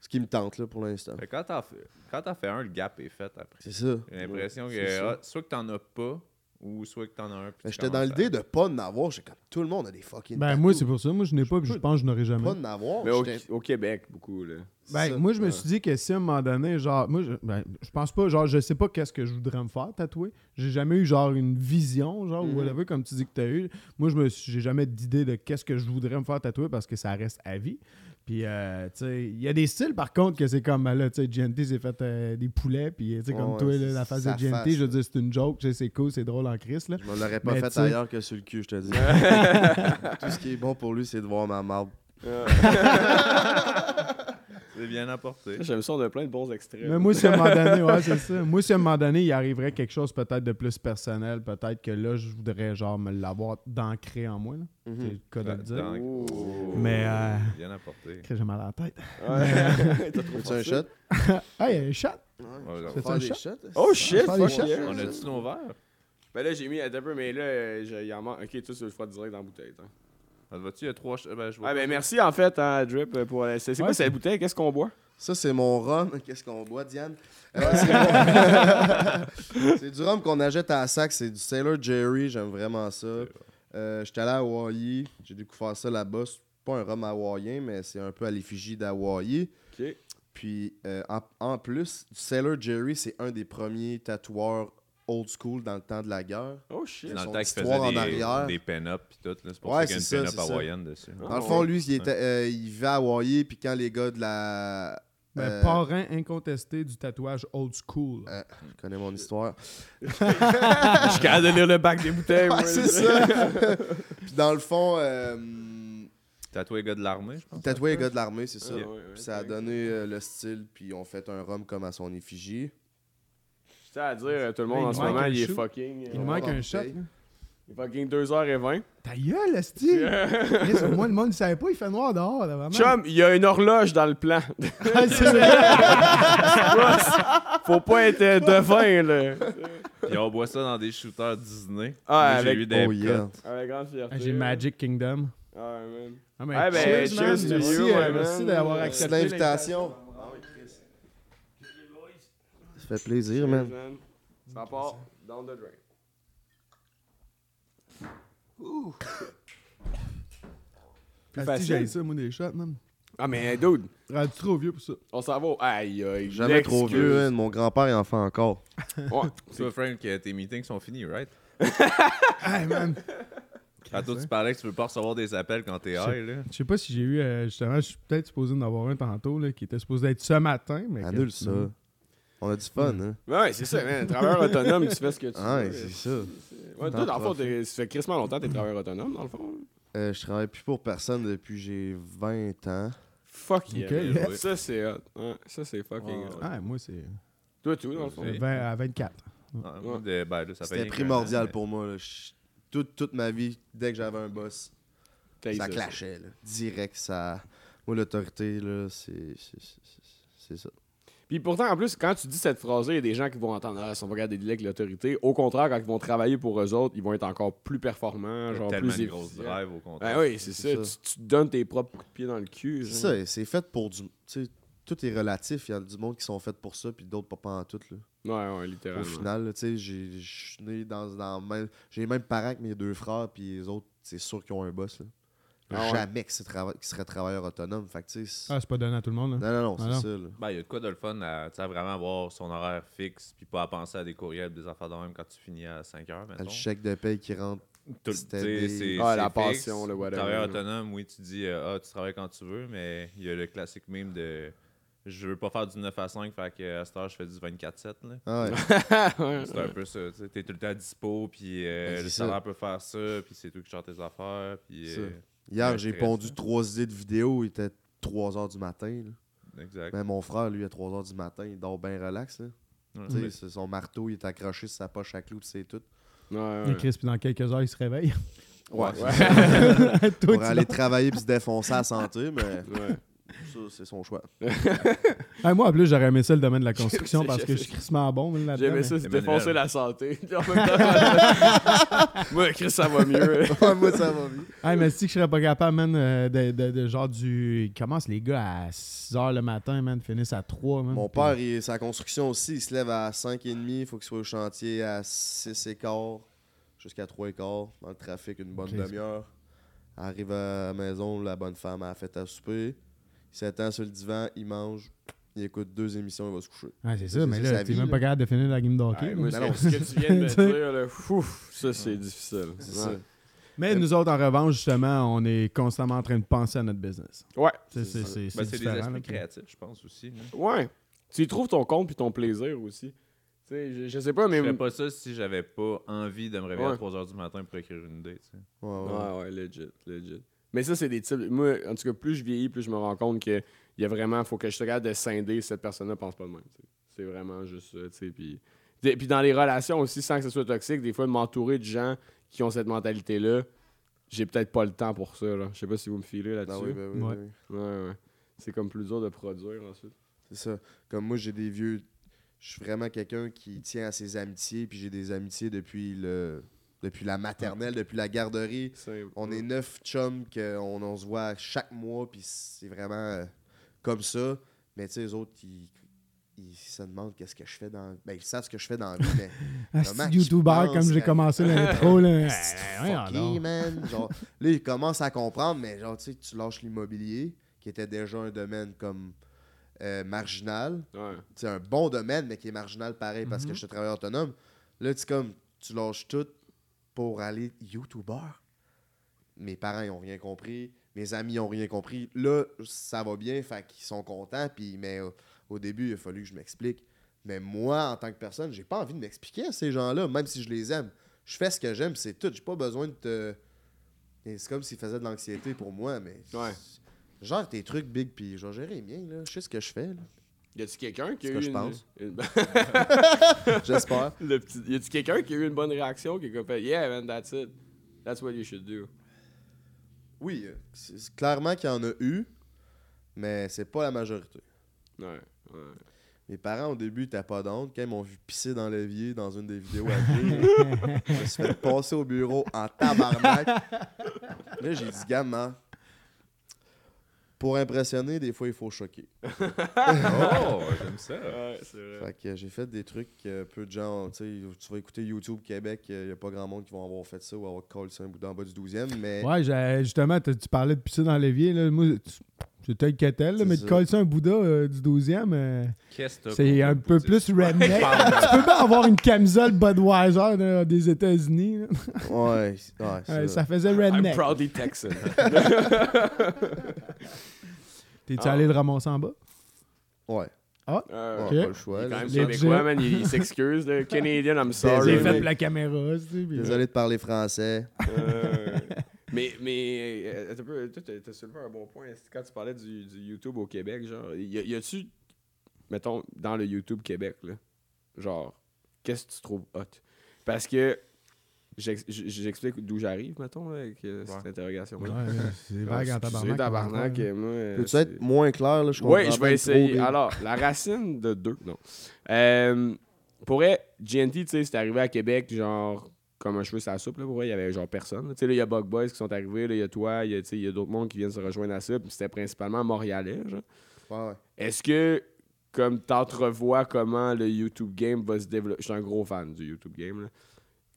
ce qui me tente là pour l'instant. Fait quand t'as fait, quand t'as fait un, le gap est fait après. C'est ça. J'ai l'impression que ah, soit que t'en as pas, ou soit que t'en as un. J'étais dans l'idée à- de pas en avoir. J'étais comme tout le monde a des fucking. Ben, moi, c'est pour ça. Moi, je n'ai pas, puis je pense que je n'aurai jamais. pas en avoir. Mais au, Québec, beaucoup, là. Ben, ça. moi, je me suis dit que si à un moment donné, genre, moi, je, ben, je pense pas, genre, je sais pas qu'est-ce que je voudrais me faire tatouer. J'ai jamais eu, genre, une vision, genre, ou whatever, comme tu dis que tu as eu. Moi, je me suis, j'ai jamais d'idée de qu'est-ce que je voudrais me faire tatouer parce que ça reste à vie. Puis, euh, tu sais, il y a des styles, par contre, que c'est comme, là, tu sais, GNT s'est fait euh, des poulets, puis, tu sais, comme Ouais, toi, là, la sa de GNT, face, je veux dire, c'est une joke, tu sais, c'est cool, c'est drôle en Christ, là. Je m'en aurais pas Mais fait ailleurs que sur le cul, je te dis. Tout ce qui est bon pour lui, c'est de voir ma marde. C'est bien apporté. J'aime ça, on a plein de bons extraits. Mais moi, si à un moment donné, ouais, c'est ça. Moi, si à un moment donné, il arriverait quelque chose peut-être de plus personnel, peut-être que là, je voudrais, genre, me l'avoir d'ancré en moi, là. C'est Mhm. le cas de le dire. Mais, euh, Bien apporté. J'ai mal à la tête. Ouais. T'as Veux-tu un shot? Ah, il y a un chat. Ouais, C'est Faire un des shot? shots? Oh shit, des shots? yeah. On a-tu nos verres? Ben là, j'ai mis un peu, mais là, j'ai- il en manque. Ok, toi, tu le feras direct dans la bouteille. toi. Ça te va-tu? Il y a trois. ch- Ben, je vois Ah, pas. ben merci en fait, hein, Drip. Pour... euh, C'est c'est Ouais, quoi cette bouteille? Qu'est-ce qu'on boit? Ça, c'est mon rhum. Qu'est-ce qu'on boit, Diane? Euh, c'est mon- c'est du rhum qu'on achète à la sac. C'est du Sailor Jerry. J'aime vraiment ça. Euh, J'étais allé à Hawaii. J'ai découvert ça là-bas. C'est pas un rhum hawaïen, mais c'est un peu à l'effigie d'Hawaii. Ok. Puis, euh, en, en plus, du Sailor Jerry, c'est un des premiers tatoueurs old school dans le temps de la guerre. Oh shit. Dans le temps qu'il histoire en faisait arrière. des, des pin-up pis tout. là. C'est pour Ouais, ça qu'il y a c'est une ça. hawaïenne dessus. Dans le fond, lui, il, était, euh, il vivait à Hawaii. Puis quand les gars de la. Ben, euh, parrain incontesté du tatouage old school. euh, je connais mon histoire. Je suis capable de lire le bac des bouteilles. moi. Ouais, c'est ça. Puis dans le fond, euh, Tatoué gars de l'armée, je pense. tatoué les gars de l'armée, c'est ça. Ah, ouais, ouais, Puis ça a donné euh, le style, puis on fait un rhum comme à son effigie. À dire, euh, tout le monde Il en ce moment, un il est fucking. Il euh, nous manque un shot. Il est fucking 2h20. Ta gueule, Au moins, le monde ne savait pas, il fait noir dehors. Là, vraiment. Chum, il y a une horloge dans le plan. Ah. Faut pas être euh, devin, là. Puis on boit ça dans des shooters Disney. Ah, Moi, avec- J'ai eu des Oh yeah. Avec grande fierté. Ah, J'ai Magic Kingdom. Ah, man. Ah, mais Ah, ben, cheers, cheers to Merci, you, euh, ouais, merci d'avoir accepté l'invitation. Ça fait plaisir, man. Ça part down the drain. Plus Asti, facile. j'ai ça, moi, des shots, man. Ah, mais dude, Rendu trop vieux pour ça. on s'en va. Aïe, aïe. Jamais trop vieux, man. Mon grand-père, il en fait encore. Ouais. Toi, Frank, tes meetings sont finis, right? Hey, man. Tantôt, tu parlais que tu veux pas recevoir des appels quand t'es high, là. Je sais pas si j'ai eu, euh, justement, je suis peut-être supposé en avoir un tantôt, là, qui était supposé être ce matin, mais... Annule ça. On a du fun, hein? Ouais, c'est ça, man. Travailleur autonome, tu fais ce que tu Ah, veux. ouais, c'est ça. Ouais, toi, dans le fond, ça fait crissement longtemps que t'es travailleur autonome, dans le fond. Euh, je travaille plus pour personne depuis que j'ai 20 ans. Fuck yeah. Ok, man. yes. Ça, c'est hot. Ouais, ça, c'est fucking hot. Ah, moi, c'est Toi, tout, dans le fond? Ouais. 20 à 24. Ah, moi, de- ben, là, ça fait C'était primordial pour moi. là. Toute, toute ma vie, dès que j'avais un boss, ça clashait. Là. Direct, ça. Moi, l'autorité, là, c'est- C'est ça. Puis pourtant, en plus, quand tu dis cette phrase-là, il y a des gens qui vont entendre Ah, ils sont pas capables de dealer avec l'autorité. Au contraire, quand ils vont travailler pour eux autres, ils vont être encore plus performants, genre tellement plus efficients. drive au contraire. Ben oui, c'est ça. ça. Tu, tu te donnes tes propres coups de pied dans le cul. C'est ça, c'est fait pour du. Tu sais, tout est relatif. Il y a du monde qui sont faits pour ça, puis d'autres pas, pas en tout. Là. Ouais, ouais, littéralement. Au final, là, tu sais, j'ai- je suis né dans. dans même... J'ai les mêmes parents que mes deux frères, puis les autres, c'est sûr qu'ils ont un boss. Là. Ah ouais. jamais qu'il serait, trava- qu'il serait travailleur autonome. Fait que, Ah, c'est pas donné à tout le monde. là. non, non, non, Ah c'est non. ça. Ben, il y a de quoi de le fun à, à vraiment avoir son horaire fixe, puis pas à penser à des courriels, des affaires de même quand tu finis à 5 heures, Le mettons. chèque de paye qui rentre. Tout- c'est- Ah, c'est la fixe. passion, le whatever, Travailleur autonome, oui, tu dis, euh, ah, tu travailles quand tu veux, mais il y a le classique meme de je veux pas faire du 9 à 5, fait que à cette heure, je fais du 24-7. là. Ah ouais. C'est un peu ça, tu sais, t'es tout le temps dispo, puis euh, Ben, le salaire peut faire ça, puis c'est toi qui gères tes affaires, puis euh, Hier, Ouais, j'ai pondu hein. trois idées de vidéo. Il était 3 h du matin. là. exact. Ben, mon frère, lui, à 3 h du matin, il dort bien relax. Là. Ouais, mais- son marteau, il est accroché sur sa poche à clous, c'est tout. Ouais, Et. Chris, puis dans quelques heures, il se réveille. Ouais, Pour aller travailler puis se défoncer à la santé, mais ouais. Ça, c'est son choix. Ah, moi, en plus, j'aurais aimé ça le domaine de la construction parce que je suis crissement bon. J'aimais mais- ça, c'est défoncer la santé. Moi, Chris, ça va mieux. Moi, ça va. Ah, mais si que je serais pas capable, man, euh, de, de- de genre du. Ils commencent les gars à 6 h le matin, man, finissent à 3. Man, Mon puis- père, il, sa construction aussi, il se lève à 5h30, il faut qu'il soit au chantier à 6h15 jusqu'à 3h15 dans le trafic, une bonne demi-heure. Arrive à la maison, la bonne femme a fait à souper. Il s'attend sur le divan, il mange, il écoute deux émissions, il va se coucher. Ah, c'est ça, mais là, t'es même pas capable de finir la game d'hockey. Ouais, non. ce que tu viens de me dire, là, ouf, ça, c'est difficile. C'est Ouais. ça. Mais nous autres, en revanche, justement, on est constamment en train de penser à notre business. Ouais. C'est c'est- ça. c'est- Ben, c'est c'est des puis- créatifs, je pense aussi. là. Ouais. Tu y trouves ton compte puis ton plaisir aussi. Tu sais, je, je sais pas, mais. Je ferais pas ça si j'avais pas envie de me réveiller Ouais. à 3h du matin pour écrire une idée. Ouais, ouais, legit, legit. Mais ça, c'est des types. Moi, en tout cas, plus je vieillis, plus je me rends compte qu'il y a vraiment. faut que je sois capable de scinder cette personne-là pense pas de même. C'est vraiment juste ça, tu sais. Puis, T'sais, puis dans les relations aussi, sans que ce soit toxique, des fois, de m'entourer de gens qui ont cette mentalité-là, j'ai peut-être pas le temps pour ça. Je sais pas si vous me filez Ah là-dessus. oui, ben oui, Ouais. oui. Ouais, ouais. C'est comme plus dur de produire ensuite. C'est ça. Comme moi, j'ai des vieux. Je suis vraiment quelqu'un qui tient à ses amitiés, puis j'ai des amitiés depuis le depuis la maternelle, depuis la garderie. On est neuf chums qu'on on se voit chaque mois, puis c'est vraiment euh, comme ça. Mais tu sais, les autres, ils, ils se demandent qu'est-ce que je fais dans. Ben, ils savent ce que je fais dans la vie, mais. Ah, YouTuber, pense, comme j'ai commencé l'intro. là. Alors. man. Genre, là, ils commencent à comprendre, mais genre, tu sais, tu lâches l'immobilier, qui était déjà un domaine comme euh, marginal. Ouais. C'est un bon domaine, mais qui est marginal pareil parce que Mhm. je suis travailleur autonome. Là, tu comme, tu lâches tout pour aller YouTuber. Mes parents, ils ont rien compris. Mes amis ont rien compris. Là, ça va bien, fait qu'ils sont contents. Puis, mais euh, au début, il a fallu que je m'explique. Mais moi, en tant que personne, j'ai pas envie de m'expliquer à ces gens-là, même si je les aime. Je fais ce que j'aime, c'est tout. J'ai pas besoin de te. C'est comme s'ils faisaient de l'anxiété pour moi, mais. Ouais. Genre tes trucs big, puis je vais gérer les miens, là. Je sais ce que je fais, là. Y a-tu quelqu'un qui a Ce eu je une- pense. une- J'espère. Petit... Y a-tu quelqu'un qui a eu une bonne réaction, qui a fait Yeah, man, that's it. That's what you should do. Oui, euh, c'est clairement qu'il y en a eu, mais c'est pas la majorité. Ouais, ouais. Mes parents, au début, n'étaient pas d'honte. Quand ils m'ont vu pisser dans l'évier dans une des vidéos à Dieu, je me suis fait passer au bureau en tabarnak. Là, j'ai dit, gamin, pour impressionner, des fois, il faut choquer. Oh, j'aime ça. Ouais, c'est vrai. Fait que j'ai fait des trucs que peu de gens, tu sais, tu vas écouter YouTube Québec, il n'y a pas grand monde qui vont avoir fait ça ou avoir collé ça un bout d'en bas du 12e, mais Ouais, justement, t'as- tu parlais de pisser dans l'évier. là. Moi, tu- j'étais le quêtel, là, C'est mais de coller ça un Bouddha euh, du 12e, euh, Qu'est-ce que t'as c'est un peu plus redneck. tu peux pas avoir une camisole Budweiser là, des États-Unis. ouais, c'est- ouais, Ouais, ça. faisait I'm redneck. proudly Texan. T'es-tu Ah. allé le ramasser en bas? Ouais, Ah, Euh, pas le Il choix. est quand même québécois, man. Il, il s'excuse. Canadian, I'm sorry. j'ai Désolé. fait mais- la caméra, tu sais. puis- Désolé de parler français. Euh, mais, mais euh, t'as- t'as soulevé un bon point. Quand tu parlais du, du YouTube au Québec, genre, y, a-tu, mettons, dans le YouTube Québec, là, genre, qu'est-ce que tu trouves hot? Parce que, j'ex- j'explique d'où j'arrive, mettons, là, avec euh, cette interrogation. Ouais, c'est vague en tabarnak. tabarnak. Ouais. euh, moi, Peux-tu être moins clair, là? Je comprends oui, je vais essayer. Alors, la racine de 2, non. Euh, pour GNT, tu sais, c'est arrivé à Québec, genre, comme un cheveu sur la soupe, là, pour vrai, il y avait genre personne. Tu sais, il y a Bug Boys qui sont arrivés, il y a toi, il y a, tu sais, il y a d'autres mondes qui viennent se rejoindre à ça, puis c'était principalement montréalais, genre. Ouais, ouais. Est-ce que, comme t'entrevois comment le YouTube game va se développer, je suis un gros fan du YouTube game, là.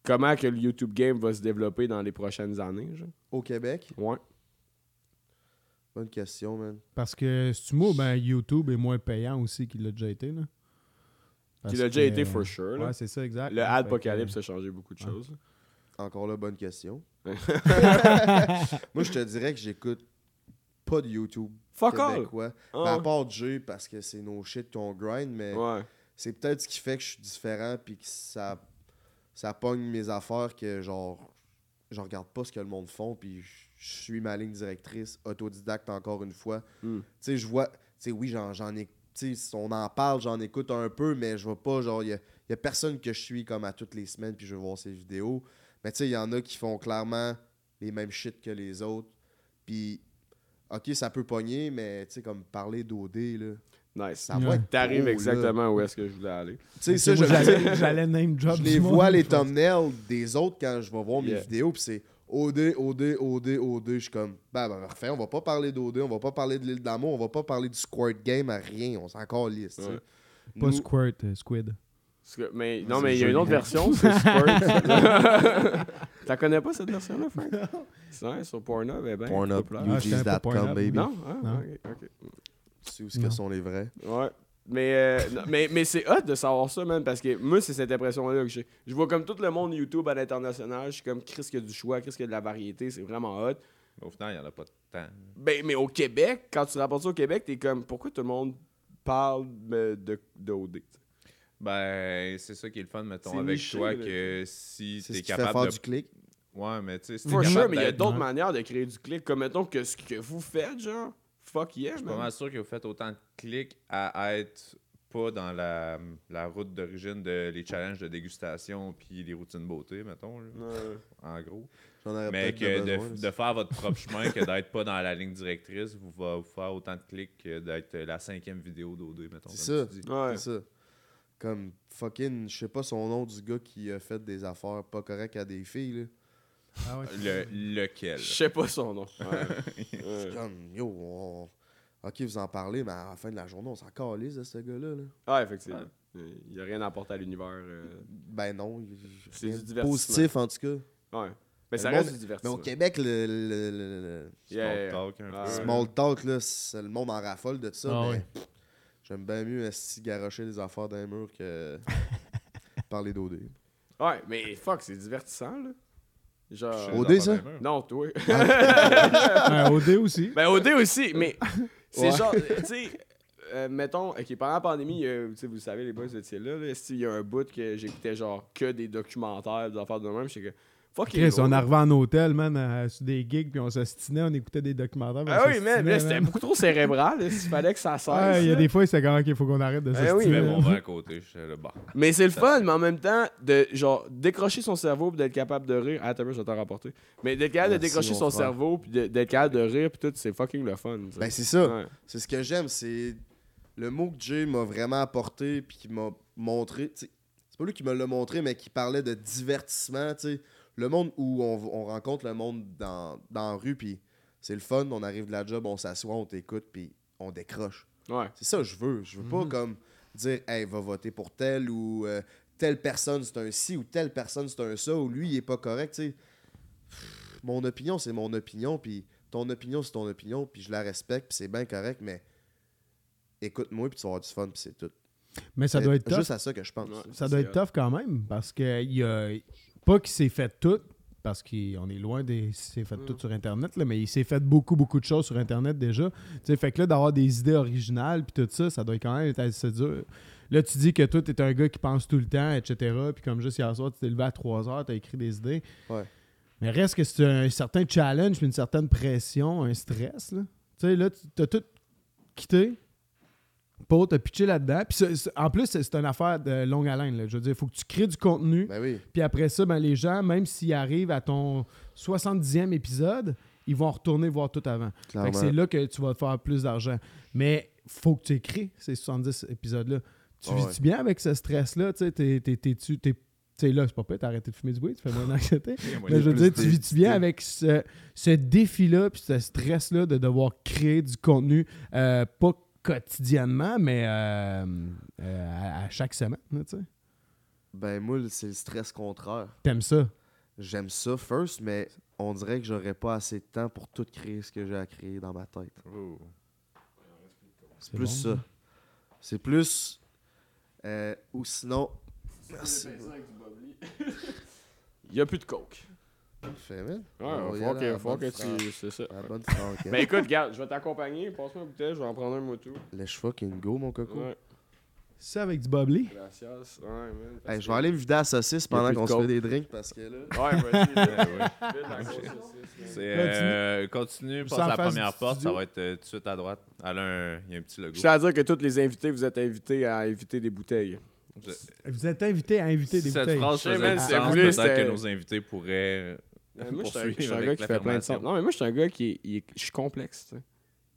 Comment que le YouTube game va se développer dans les prochaines années, genre? Au Québec, Ouais. Bonne question, man. Parce que, si tu ben, YouTube est moins payant aussi qu'il l'a déjà été. Là. Parce Qui l'a déjà que- été for sure. là. Ouais, c'est ça, exact. Le Fait Adpocalypse que- a changé beaucoup de Ouais. choses. Encore là, bonne question. Moi, je te dirais que j'écoute pas de YouTube Fuck all! québécois. Ah. Ben, à part Jay, parce que c'est nos shit qu'on grind, mais Ouais. c'est peut-être ce qui fait que je suis différent puis que ça, ça pogne mes affaires que genre je regarde pas ce que le monde font puis je je suis ma ligne directrice autodidacte encore une fois Hmm. tu sais je vois tu sais oui j'en j'en ai on en parle j'en écoute un peu mais je vois pas genre il y a, y a personne que je suis comme à toutes les semaines puis je vais voir ses vidéos mais tu sais il y en a qui font clairement les mêmes shit que les autres puis ok ça peut pogner mais tu sais comme parler d'OD là Nice. ça Ouais. va être T'arrives là. exactement où est-ce que je voulais aller. tu sais ça j'allais, name drop je les vois les thumbnails des autres quand je vais voir mes Yeah. vidéos puis c'est OD, OD, OD, OD. Je suis comme, ben, ben, parfait, on va pas parler d'OD, on va pas parler de l'île d'amour, on va pas parler du squirt game à rien, on s'en encore lisse. tu sais. Ouais. Pas Nous- Squirt, euh, Squid. Mais, non, C'est mais il y a une autre version, c'est Squirt. T'as connais pas cette version-là, Frank? C'est vrai, sur Pornhub, eh ben, Pornhub, populaire. Ah, baby. Non? Ah, Non. ok, ok. Tu sais où ce que Non. sont les vrais? Ouais. Mais, euh, non, mais, mais c'est hot de savoir ça, man, parce que moi, c'est cette impression-là que j'ai. Je vois comme tout le monde YouTube à l'international, je suis comme Chris qu'il y a du choix, Chris qu'il y a de la variété, c'est vraiment hot. Mais Au final, il n'y en a pas de temps. Ben, mais au Québec, quand tu rapportes ça au Québec, t'es comme, pourquoi tout le monde parle de, de OD? Ben, c'est ça qui est le fun, mettons, C'est avec niché, toi, là. que si C'est t'es fait capable faire de... du clic. Ouais, mais tu sais, capable sure, mais il y a d'autres manières de créer du clic. Comme mettons que ce que vous faites, genre, fuck yeah, Je suis pas mal sûr que vous faites autant de clics à être pas dans la, la route d'origine de les challenges de dégustation puis les routines beauté, mettons, là, Ouais. en gros. J'en aurais Mais peut-être que de de, besoin, de faire votre propre chemin que d'être pas dans la ligne directrice, vous va vous faire autant de clics que d'être la cinquième vidéo d'OD, mettons. C'est comme ça. tu dis. Ouais. C'est ça. Comme fucking, je sais pas son nom du gars qui a fait des affaires pas correctes à des filles. Là. Ah ouais. Le, lequel? Je sais pas son nom. Ouais. Comme, yo, on- ok, vous en parlez, mais à la fin de la journée, on s'en calisse de ce gars-là. Là. Ouais, effectivement. Il y a rien à apporter à l'univers. euh. Ben non. il- C'est du divertissement. Positif en tout cas. Ouais. Mais ça Le reste monde- du Mais divertissement. au Québec, le, le- le- le- le- Yeah, Small talk un Ah, peu. small talk, là, c'est- le monde en raffole de ça. Ah mais ouais. J'aime bien mieux garocher des affaires d'un mur que parler d'OD. Ouais, mais fuck, c'est divertissant, là. Genre. Je sais OD, ça? Non, toi. Ouais, OD aussi. ben, OD aussi, mais c'est Ouais. genre, tu sais, euh, mettons, ok, pendant la pandémie, sais, vous savez, les boys, vous étiez là, là, il y a un bout que j'écoutais genre que des documentaires, des affaires de même, j'étais que, fuck Chris, on arrivait en hôtel, man, à- sur des gigs, puis on s'ostinait, on écoutait des documentaires. Ah oui, man, mais là, c'était beaucoup trop cérébral, là, il fallait que ça cesse. Il y a des fois, c'est comme, OK, faut qu'on arrête de s'ostiner. oui, Je mets là. mon verre à côté, là, bah. Mais c'est le fun, mais en même temps, de genre décrocher son cerveau puis d'être capable de rire. Ah, t'as vu, je vais t'en rapporter. Mais d'être capable de Merci, décrocher son frère. cerveau puis de- d'être capable de rire puis tout, c'est fucking le fun. Ben, c'est ça. Ouais. C'est ce que j'aime, c'est le mot que Jay m'a vraiment apporté puis qui m'a montré. C'est pas lui qui me l'a montré, mais qui parlait de divertissement. tu sais. Le monde où on, on rencontre le monde dans, dans la rue, puis c'est le fun. On arrive de la job, on s'assoit, on t'écoute, puis on décroche. Ouais. C'est ça que je veux. Je veux pas comme dire, hey, va voter pour tel ou euh, telle personne c'est un ci ou telle personne c'est un ça ou lui il est pas correct. Mon opinion c'est mon opinion, puis ton opinion c'est ton opinion, puis je la respecte, puis c'est bien correct, mais écoute-moi, puis tu vas avoir du fun, puis c'est tout. Mais ça C'est doit être tough. juste à ça que je pense. Ouais. Ça doit être tough quand même, parce que il y a... Pas qu'il s'est fait tout, parce qu'on est loin des... S'est fait tout sur Internet, là, mais il s'est fait beaucoup, beaucoup de choses sur Internet déjà. Tu sais, fait que là, d'avoir des idées originales, puis tout ça, ça doit quand même être assez dur. Là, tu dis que toi, t'es un gars qui pense tout le temps, etc. Puis comme juste hier soir, tu t'es levé à 3 heures, t'as écrit des idées. Ouais. Mais reste que c'est un certain challenge, puis une certaine pression, un stress, là. Tu sais, là, tu- t'as tout quitté pour te pitcher là-dedans. Puis c'est- c'est- en plus, c'est c'est une affaire de longue haleine. Là. Je veux dire, il faut que tu crées du contenu. Ben oui. Puis après ça, ben, les gens, même s'ils arrivent à ton 70e épisode, ils vont retourner voir tout avant. Fait Clairement. que c'est là que tu vas te faire plus d'argent. Mais faut que tu écris ces 70 épisodes-là. Tu Ah vis-tu ouais. bien avec ce stress-là? Tu sais, t'es- t'es- t'es-tu- t'es- tu sais, là, c'est pas pire, t'as arrêté de fumer du weed, tu fais moins d'anxiété. Mais je veux dire, tu vis-tu bien avec ce, ce défi-là, puis ce stress-là de devoir créer du contenu, euh, pas quotidiennement, mais euh, euh, à, à chaque semaine, tu sais. Ben moi, c'est le stress contraire. T'aimes ça? j'aime ça first, mais on dirait que j'aurais pas assez de temps pour tout créer ce que j'ai à créer dans ma tête. Oh. C'est plus bon, ça. C'est plus. euh, ou sinon. Merci. Il y a plus de coke. Parfait, man. Ouais, On va que, faut que tu. C'est ça. à la bonne franquette. Ben écoute, regarde, je vais t'accompagner. Passe-moi une bouteille, je vais en prendre un moto. Laisse fucking go, mon coco. Ouais, Ça avec du bubbly. gracias. Ouais, man. Hey, je vais aller me vider la saucisse pendant qu'on se fait des drinks parce que là. Ouais, vas-y. Ouais. C'est, euh, continue, passe en la première porte, ça va être euh, tout de suite à droite. Elle a un- Il y a un petit logo. Je tiens à dire que tous les invités, vous êtes invités à inviter des bouteilles. Je- Vous êtes invité à inviter des Cette bouteilles. phrase Je sais faisait du sens, peut-être que nos invités pourraient... Euh, moi, je suis un- je poursuivre suis un gars qui fait plein de sens. Non, mais moi, je suis un gars qui est, Je suis complexe, tu sais.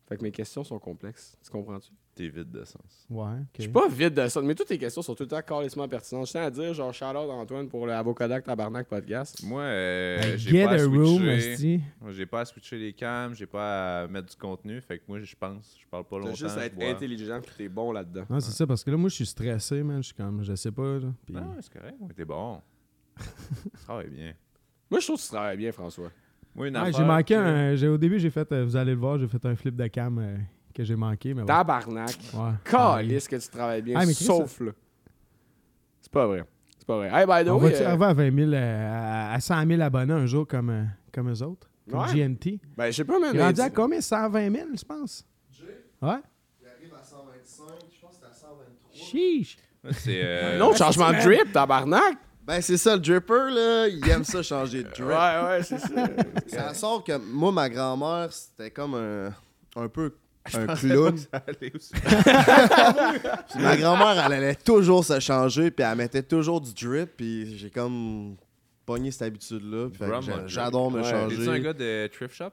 Fait que mes questions sont complexes. Tu comprends-tu? T'es vide de sens. Ouais. Je suis pas vide de ça, mais toutes tes questions sont tout le temps carrément pertinentes. Je tiens à dire, genre, out Antoine pour le Avocadoc Tabarnak podcast. Moi, euh, j'ai pas à switcher. J'ai pas à switcher les cams, j'ai pas à mettre du contenu. Fait que moi, je pense, je parle pas longtemps. juste à être bois. intelligent pis t'es bon là-dedans. Non, c'est ça, parce que là, moi, je suis stressé, man. Je suis comme, je sais pas, là. Puis- Ah, c'est correct. T'es bon. tu travailles bien. Moi, je trouve que tu travailles bien, François. Moi, une Ouais, j'ai manqué que- un. j'ai- Au début, j'ai fait, euh, vous allez le voir, j'ai fait un flip de cam euh, que j'ai manqué, mais ouais. Tabarnak. Ouais. Calisse que tu travailles bien, Ah, mais Chris, sauf là. C'est pas vrai. C'est pas vrai. Hey, by the On way, va-tu euh, arriver à 20 000, euh, à- à 100 000 abonnés un jour comme, euh, comme eux autres? Comme Ouais. GNT. ben, je sais pas, man. Il est rendu à combien? 120 000, je pense? Ouais? Il arrive à 125, je pense que c'est à 123. Chiche! C'est. euh, Non, changement de drip, tabarnak. Ben, c'est ça, le dripper, là. Il aime ça changer de drip. Ouais, ouais, c'est ça. Ça sort que moi, ma grand-mère, c'était comme un, un peu un clown. ma grand-mère, elle allait toujours se changer, puis elle mettait toujours du drip, puis j'ai comme pogné cette habitude-là. J'adore me Ouais. changer. Es-tu un gars de thrift shop?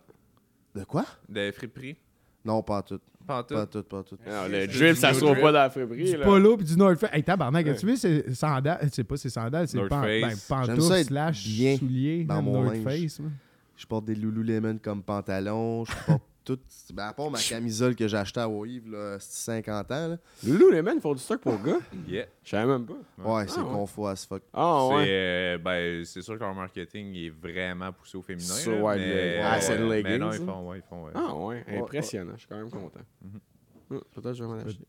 De quoi? De friperie? Non, pas en tout. Pas tout? Pas tout, pas en tout. Non, le drip, ça se trouve pas dans la février. Du là. polo puis du North Face. Hey, tabarnak, as-tu vu ces sandales? C'est pas ces sandales, c'est pan ben, pantoufles slash souliers dans mon North. Face. Je porte des Lululemon comme pantalon, je porte tout. Ben, à part ma camisole que j'ai achetée à Wave, là, c'est 50 ans, là. Loulou, les men, font du stock pour gars? Yeah. Je savais même pas. Ouais, c'est Ah, ouais. confort as fuck. Ah, c'est ouais. euh, ben, c'est sûr que leur marketing est vraiment poussé au féminin. Ça, là, ouais, mais, euh, ah, c'est mais non, ils ça. font, ouais, ils font. ouais. Ah, ouais. Impressionnant. Je suis quand même content. Hum, Peut-être que je vais m'en acheter.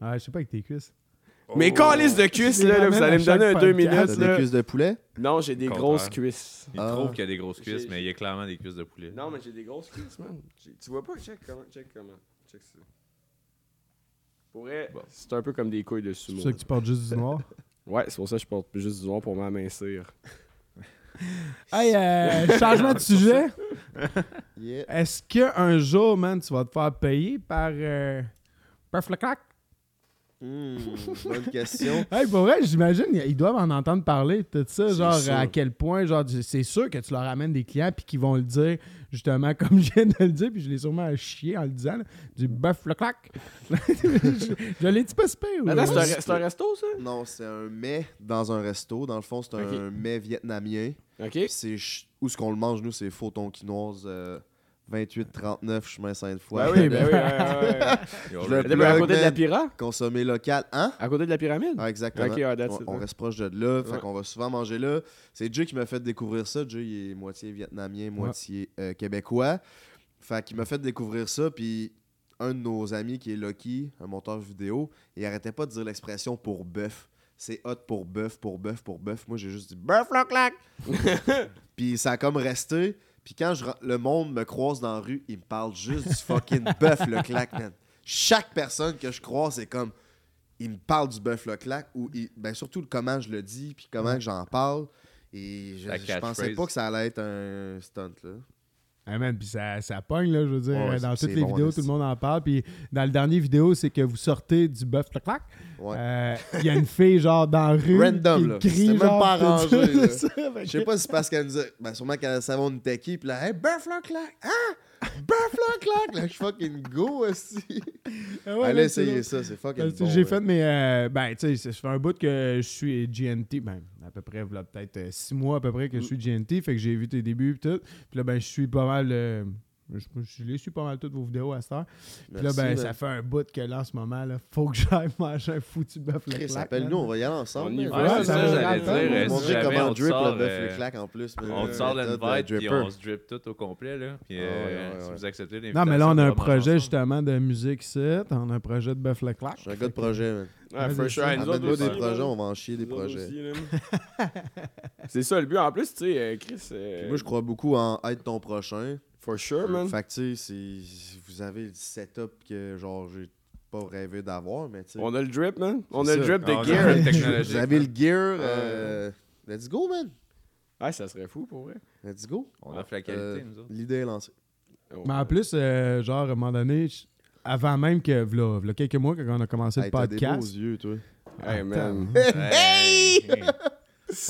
Ah, je sais pas avec tes cuisses. Mes calices de cuisses, là, là, vous allez me donner un 2 Chaque podcast. T'as minutes. des Là. cuisses de poulet? Non, j'ai des Contraire. grosses cuisses. Ils Ah. trouvent qu'il y a des grosses cuisses, mais il y a clairement des cuisses de poulet. Non, mais j'ai des grosses cuisses, man. J'ai- Tu vois pas? Check comment. Check comment. Check ça. Pour vrai, Bon. c'est un peu comme des couilles de C'est sumo. pour ça que tu portes juste du noir? Ouais, c'est pour ça que je porte juste du noir pour m'amincir. hey, euh, changement de sujet. Yeah. Est-ce qu'un jour, man, tu vas te faire payer par. Euh, par Flacac? Hmm, bonne question. Hey, pour vrai, j'imagine, ils doivent en entendre parler, tout ça, genre sûr. à quel point, genre, c'est sûr que tu leur amènes des clients puis qu'ils vont le dire, justement, comme je viens de le dire, puis je l'ai sûrement à chier en le disant, là, du bœuf le clac. je je l'ai dit pas c'est un, Ouais, re- c'est un resto, ça? Non, c'est un mets dans un resto. Dans le fond, c'est un Ok. mets vietnamien. Ok. C'est où ce qu'on le mange, nous, c'est photon quinoise euh, 28-39, chemin Sainte-Foy. Ben oui, ben oui. ouais, ouais, ouais. Je le à côté de la pyramide? Consommer local. Hein? À côté de la pyramide? Ah, exactement. That's on, it, on ouais. reste proche de là. Fait qu'on va souvent manger là. C'est Jay qui m'a fait découvrir ça. Jay, il est moitié vietnamien, moitié euh, québécois. Fait qu'il m'a fait découvrir ça. Puis un de nos amis qui est Lucky, un monteur vidéo, il arrêtait pas de dire l'expression pour bœuf. C'est hot pour bœuf, pour bœuf, pour bœuf. Moi, j'ai juste dit bœuf, loc, lac. Puis ça a comme resté. Puis quand je, le monde me croise dans la rue, il me parle juste du fucking bœuf, le clac, man. Chaque personne que je croise, c'est comme il me parle du bœuf le clac ou il- ben surtout le comment je le dis puis comment j'en parle et je, je pensais pas que ça allait être un stunt là. Man, puis ça, ça pogne, là, je veux dire. Ouais, dans toutes les bon, vidéos, tout le monde en parle. Puis dans le dernier vidéo, c'est que vous sortez du bœuf clac. Ouais. Euh, Il y a une fille, genre, dans la rue. Random, qui là. crie, même genre, pas arrangé, fait Je sais pas si c'est parce qu'elle nous a ben sûrement qu'elle savait on était qui puis là hey bœuf le clac. Hein? Clac là je fucking go aussi. Ah ouais, Allez essayer ça, c'est fucking bon. J'ai ouais. fait mes. euh, ben, tu sais, ça fait un bout que je suis GNT. Ben, à peu près, voilà, peut-être euh, six mois à peu près que je suis GNT. Fait que j'ai vu tes débuts et tout. Puis là, ben, je suis pas mal. euh, Je, je l'ai su pas mal toutes vos vidéos à cette heure. Puis là, ben, ça fait un bout que là, en ce moment, là, faut que j'aille manger un foutu bœuf le Chris, clac. appelle-nous, on va y aller ensemble. On y va, Ouais, Ouais, c'est ça j'allais dire. On euh, montrer comment on drip sort, le bœuf euh, le clac en plus. On te sort l'invite, puis dripper. on se drip tout au complet, là. Puis Ah, euh, ouais, ouais, si vous acceptez Non, l'invitation, mais là, on a un projet ensemble. justement de musique ici. On a un projet de bœuf le clac. Je suis un gars de projet, man. Ouais, for sure. nous des aussi, projets, on va en chier des Nous projets. C'est ça le but. En plus, tu sais, euh, Chris. euh, Puis Moi, je crois beaucoup en être ton prochain. For sure, man. Fait que, tu sais, vous avez le setup que, genre, j'ai pas rêvé d'avoir, mais tu sais. On a le drip, man. On a le drip Ah, de a gear. Vous avez le gear. euh, Let's go, man. Ah, ça serait fou pour vrai. Let's go. On offre la qualité, Euh, nous autres. L'idée est lancée. Oh, Mais en plus, euh, genre, à un moment donné, avant même que, v'là, v'là quelques mois, quand on a commencé Hey, le t'as des beaux podcast, yeux, toi. Hey, man. Hey!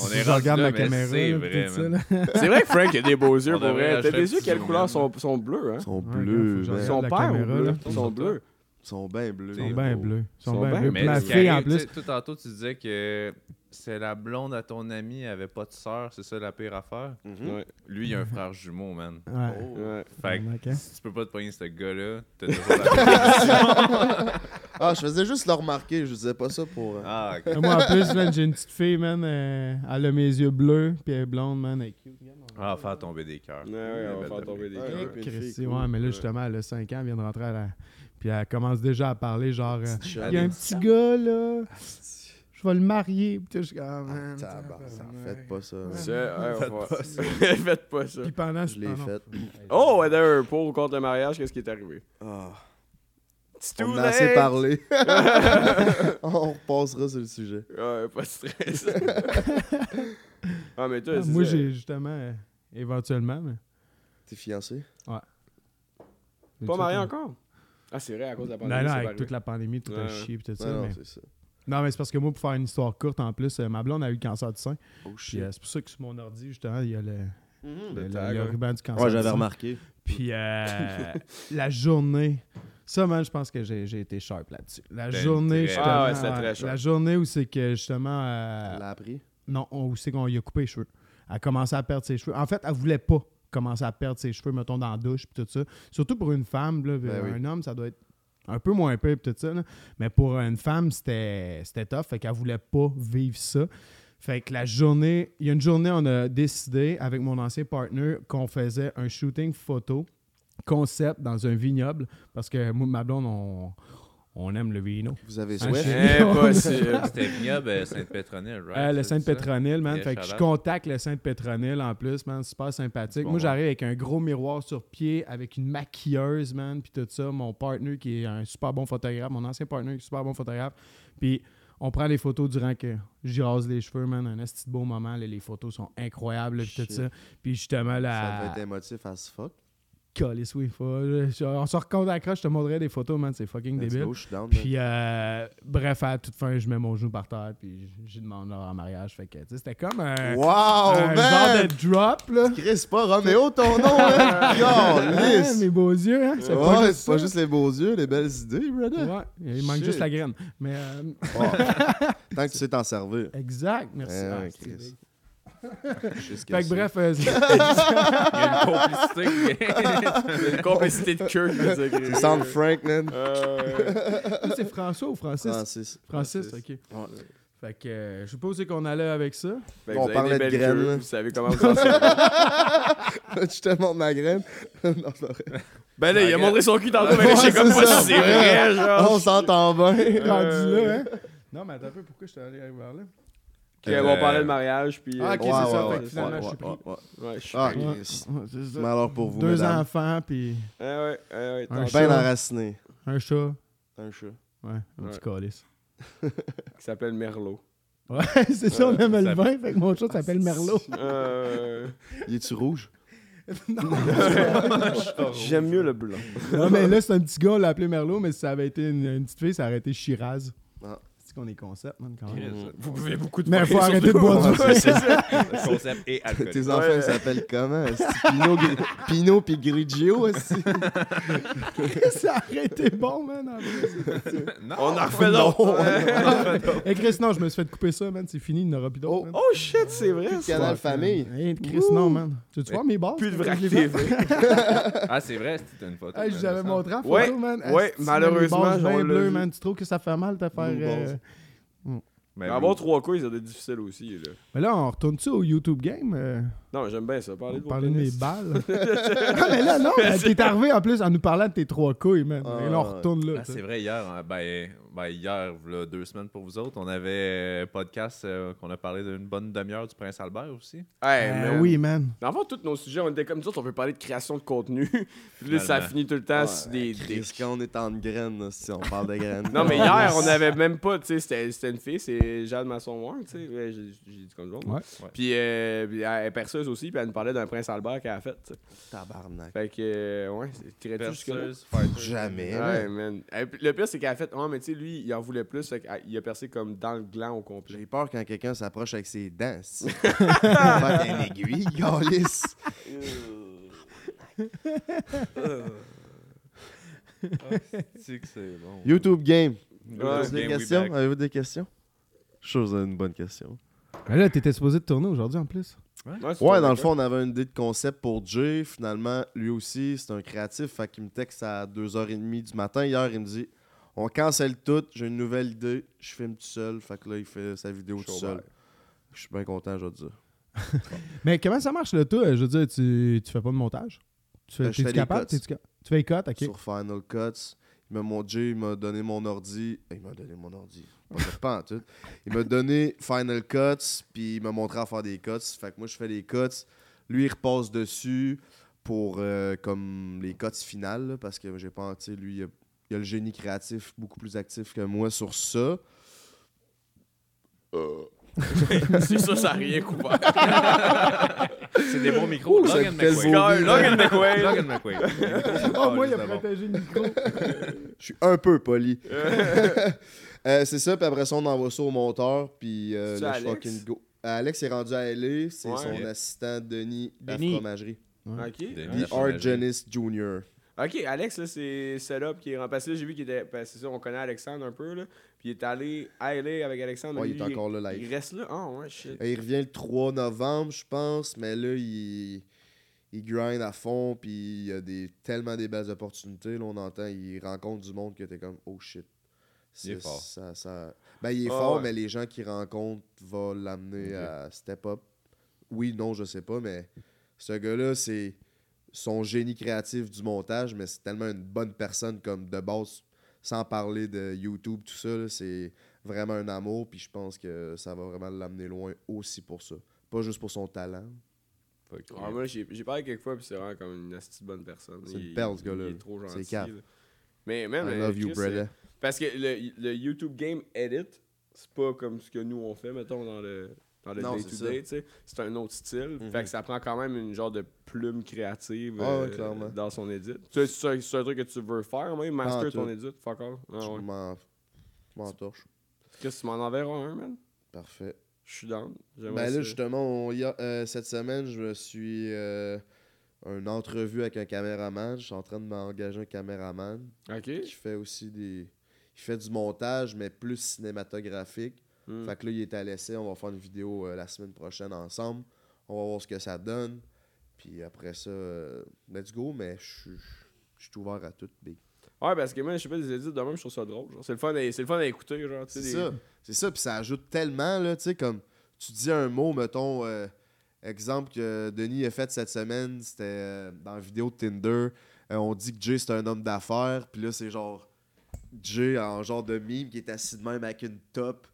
On est je regarde là, la mais caméra. C'est vrai, vrai que Frank a des beaux yeux pour vrai. T'as des yeux, quelle couleur sont, sont bleus, hein? Ils sont Ouais, bleus, gars, faut que man. je Ils sont regarde la pères ou caméra, bleus? sont bleus. Ils sont bien bleus. Ils sont bien bleus. Sont bien bleus. Mais en plus. Tout tantôt, tu disais que c'est la blonde à ton ami, elle avait pas de sœur, c'est ça la pire affaire? Mhm. Ouais. Lui, il a un frère jumeau, man. Ouais. Ouais. Fait que si tu peux pas te pogner ce gars-là, t'as toujours la Ah, je faisais juste le remarquer, je disais pas ça pour. euh, Ah, ok. Moi, en plus, man, j'ai une petite fille, man. euh, elle a mes yeux bleus, puis elle est blonde, man. Elle est cute. Ah, faire tomber des cœurs. Ouais, ouais, on va faire tomber des cœurs. ouais. ouais, mais là, justement, elle a 5 ans, elle vient de rentrer à la. Puis elle commence déjà à parler, genre. euh. Il y a un petit gars, là. Je vais le marier. Puis je suis comme, ah, tabarnak. Faites pas ça. man. Ça, ouais, on va- Faites pas ça. Puis pendant Je l'ai ah, fait. Oh, d'ailleurs, pour ou contre le mariage, qu'est-ce qui est arrivé? Ah, It's on a assez parlé. on repassera sur le sujet. Ouais, pas de stress. ah, mais toi, Ah, c'est moi, ça. j'ai justement, euh, éventuellement, mais. T'es fiancé? Pas marié encore? Ah, c'est vrai, à cause de la pandémie. Non, non, avec toute la pandémie, tout a Ouais. chié, puis tout Non, ça. non, mais- c'est ça. Non, mais c'est parce que moi, pour faire une histoire courte, en plus, euh, ma blonde a eu le cancer du sein. Oh shit. euh, c'est pour ça que sur mon ordi, justement, il y a le, Le le, le- tag, le ouais. ruban du cancer. Ouais, j'avais remarqué. Puis euh, la journée, ça, man, je pense que j'ai été sharp là-dessus. La Ben, journée, très- justement, Ah ouais, très sharp. La journée où c'est que, justement, euh, Elle l'a appris? non, on- où c'est qu'on lui a coupé les cheveux. Elle a commencé à perdre ses cheveux. En fait, elle voulait pas commencer à perdre ses cheveux, mettons, dans la douche, puis tout ça. Surtout pour une femme, là, Ben oui. un homme, ça doit être un peu moins peu, tout ça. là. Mais pour une femme, c'était c'était tough, fait qu'elle voulait pas vivre ça. Fait que la journée, il y a une journée, on a décidé avec mon ancien partner qu'on faisait un shooting photo concept dans un vignoble parce que moi, ma blonde, on, on aime le vino. Vous avez Un souhait? Impossible. C'était vignoble euh, Sainte-Pétronille, right? Euh, le ça? Sainte-Pétronille, man. Yeah, fait que je contacte le Sainte-Pétronille en plus, man. Super sympathique. Bon, Moi, j'arrive avec un gros miroir sur pied, avec une maquilleuse, man, puis tout ça. Mon partner qui est un super bon photographe, mon ancien partner qui est un super bon photographe. Puis on prend des photos durant que j'y rase les cheveux, man. Un esti de beau moment. là. Les photos sont incroyables, là, puis tout ça. Puis justement, Ça la. devait être émotif as fuck. Oui, faut- je- On se recontactera, je te montrerai des photos, man. C'est fucking Let's débile. go, down. Puis, euh, bref, à toute fin, je mets mon genou par terre, puis demande leur en mariage. Fait que, c'était comme un, Wow, un man! genre de drop, là. Chris, pas Roméo ton nom, hein? Mes beaux yeux, hein. C'est Ouais, pas juste pas juste les beaux yeux, les belles idées, brother. Ouais, il manque Shit. juste la graine. Mais, euh, Oh. Tant que tu sais t'en servir. exact, merci. Ah, ouais, Fait que c'est. bref, euh, Il y a une complicité. Une complicité de queue, je veux dire. C'est Sound Frank, man. Euh, c'est François ou Francis? Francis. Francis, ok. Fait que euh, je sais pas où c'est qu'on allait avec ça. fait que On vous avez parlait des de belles graines, queues, là. Vous savez comment vous en servir. je te montre ma graine. non, c'est pas vrai. Ben là, il a montré son cul tantôt, mais Ouais, je sais comme c'est pas ça. si c'est vrai, genre. On s'entend bien. Rendu là, hein. Non, mais attends un peu, pourquoi je suis allé vers là? Ok, on parlait de mariage, puis... Ah, ok, euh, c'est ça, fait que finalement, ouais, je suis pris. ouais, ouais. Ouais, je suis Ah, pris. C'est ça. Mais alors pour vous, Deux mesdames. enfants, puis ouais, ah ouais, Un chat. Bien enraciné. un chat. Un chat. Ouais, un Ouais. petit calice. qui s'appelle Merlot. Ouais, c'est ça, on aime ça- le vin, fait que mon chat s'appelle Merlot. Euh... Il est-tu rouge? J'aime mieux le blanc. Non, mais là, c'est un petit gars, on l'a appelé Merlot, mais si ça avait été une, une petite fille, ça aurait été Shiraz. Ah. Qu'on est concept, man, quand même. Chris, Vous buvez beaucoup de Mais faut arrêter de boire du c'est ça. le concept et alcoolique. Tes enfants, Ouais. ils s'appellent comment? Pinot, Pinot pis Grigio, aussi. ça aurait été bon, man. en vrai. non! On en refait d'autres. Hey, Chris, non, je me suis fait couper ça, man. C'est fini, il n'y en aura plus d'autres. Oh. Oh shit, c'est vrai. Canal Famille. man. Hey, Chris, non, man. Tu vois mes bases? Plus de vrac? TV. Ah, c'est vrai, c'était une photo. Je vous avais montré en photo, Ouais, man. ouais, malheureusement, vu. man. Tu trouves que ça fait mal de faire. Euh. Mais Avoir trois couilles, ça doit être difficile aussi. Là. Mais là, on retourne-tu au YouTube game? Euh, Non, j'aime bien ça. Parler de parlait de mes balles. ah, mais là, non, euh, t'es arrivé en plus en nous parlant de tes trois couilles, man. Ah, Et là, on retourne là. Ah, c'est vrai, hier, hein, ben, ben, hier, là, deux semaines pour vous autres, on avait un podcast euh, qu'on a parlé d'une bonne demi-heure du Prince Albert aussi. Hey, Euh, man. oui, man. Le fond, tous nos sujets, on était comme ça, on veut parler de création de contenu. Puis là, ça finit tout le temps Ouais, sur des. des- quand on est en graines, si on parle de graines. Non, mais hier, on avait même pas, tu sais, c'était- c'était une fille, c'est Jade Masson-Ward, tu sais. J'ai dit comme ça. Ouais. Ouais. Puis, euh, puis perceuse aussi, puis elle nous parlait d'un Prince Albert qu'elle a fait, tu sais. Tabarnak. Fait que, euh, ouais, jusque-là? Perceuse, fighter. Jamais. Ouais, man. Et puis, le pire, c'est qu'elle a fait, oh, mais tu sais, lui, il en voulait plus, fait qu'il a percé comme dans le gland au complet. J'ai peur quand quelqu'un s'approche avec ses dents. si. Pas une aiguille, Gaulis. C'est que c'est bon. YouTube Game. Ouais. Avez-vous des Game, we questions? back. Avez-vous des questions? Je chose une bonne question. Mais là, t'étais supposé de tourner aujourd'hui en plus. Ouais, dans le fond, on avait une idée de concept pour Jay. Finalement, lui aussi, c'est un créatif. Fait qu'il me texte à 2h30 du matin. Hier, il me dit On cancelle tout, j'ai une nouvelle idée. Je filme tout seul. Fait que là, il fait sa vidéo tout seul. Je suis bien content, je te dire. Mais comment ça marche, là, toi? Je veux dire, tu, tu fais pas de montage? Tu fais, je t'es-tu fais des capable? cuts. Tu fais les cuts, ok. Sur Final Cuts. Il m'a, mon Jay, il m'a donné mon ordi. Eh, Il m'a donné mon ordi. Pas, de- pas en tout. Il m'a donné Final Cuts, puis il m'a montré à faire des cuts. Fait que moi, je fais des cuts. Lui, il repasse dessus pour euh, comme les cuts finales, là, parce que j'ai pas, tu sais, lui, il a, il a le génie créatif beaucoup plus actif que moi sur ça. Euh, c'est ça, ça n'a rien couvert. C'est des bons micros. Logan McQuaid. Logan McQuaid. Logan McQuaid. Oh, moi, il a protégé le micro. Je suis un peu poli. Euh, c'est ça, puis après ça, on envoie ça au monteur, puis euh, là, je fucking go. Alex est rendu à LA, c'est Ouais. son assistant Denis, la Denis. fromagerie. Ok. Denis. Ouais, Art. Janice Jr. Ok, Alex, là, c'est Setup qui est remplacé. J'ai vu qu'il était. ben, c'est ça, on connaît Alexandre un peu, là. Puis il est allé à LA avec Alexandre. Ouais, il est lui, encore là Il reste là? Ah, ouais, shit. Euh, Il revient le 3 novembre, je pense, mais là, il, il grind à fond, puis il y a des, tellement des belles opportunités. Là, on entend, il rencontre du monde que t'es comme, oh shit. Il est C'est- fort. Ça, ça... Ben, il est Ah, fort, ouais. mais les gens qu'il rencontre vont l'amener à step up. Oui, non, je sais pas, mais ce gars-là, c'est son génie créatif du montage, mais c'est tellement une bonne personne comme de base, sans parler de YouTube, tout ça. C'est vraiment un amour, puis je pense que ça va vraiment l'amener loin aussi pour ça. Pas juste pour son talent. Fuck Ah, moi, j'ai parlé quelques fois, puis c'est vraiment comme une astuce bonne personne. C'est une Il- perle, ce gars-là, Il est là. trop C'est gentil. Mais même. I euh, love you, Chris, brother. euh, Parce que le, le YouTube Game Edit, c'est pas comme ce que nous on fait, mettons, dans le. Dans le Non, day-to-day, c'est un autre style. Mhm. Fait que ça prend quand même une genre de plume créative Ah ouais, euh, dans son sais, C'est un, truc que tu veux faire, même, master ton edit, fuck all. Ah, Je ouais. m'en je m'en torche. Qu'est-ce que tu m'en enverras un, man? Parfait. Je suis down. Ben là, ça. justement, on y a- euh, cette semaine, je me suis. Euh, une entrevue avec un caméraman. Je suis en train de m'engager un caméraman Ok. qui fait aussi des. Il fait du montage, mais plus cinématographique. Hmm. Fait que là, il est à l'essai. On va faire une vidéo euh, la semaine prochaine ensemble. On va voir ce que ça donne. Puis après ça, euh, let's go. Mais je suis- ouvert à tout, big. Ouais, parce que moi, je sais pas, des edits de même, je trouve ça drôle. genre. C'est le fun à, c'est le fun à écouter, genre. C'est des- ça. C'est ça. Puis ça ajoute tellement, là, tu sais, comme tu dis un mot, mettons, euh, exemple que Denis a fait cette semaine, c'était euh, dans la vidéo de Tinder. euh, on dit que Jay, c'est un homme d'affaires. Puis là, c'est genre Jay en genre de mime qui est assis de même avec une top.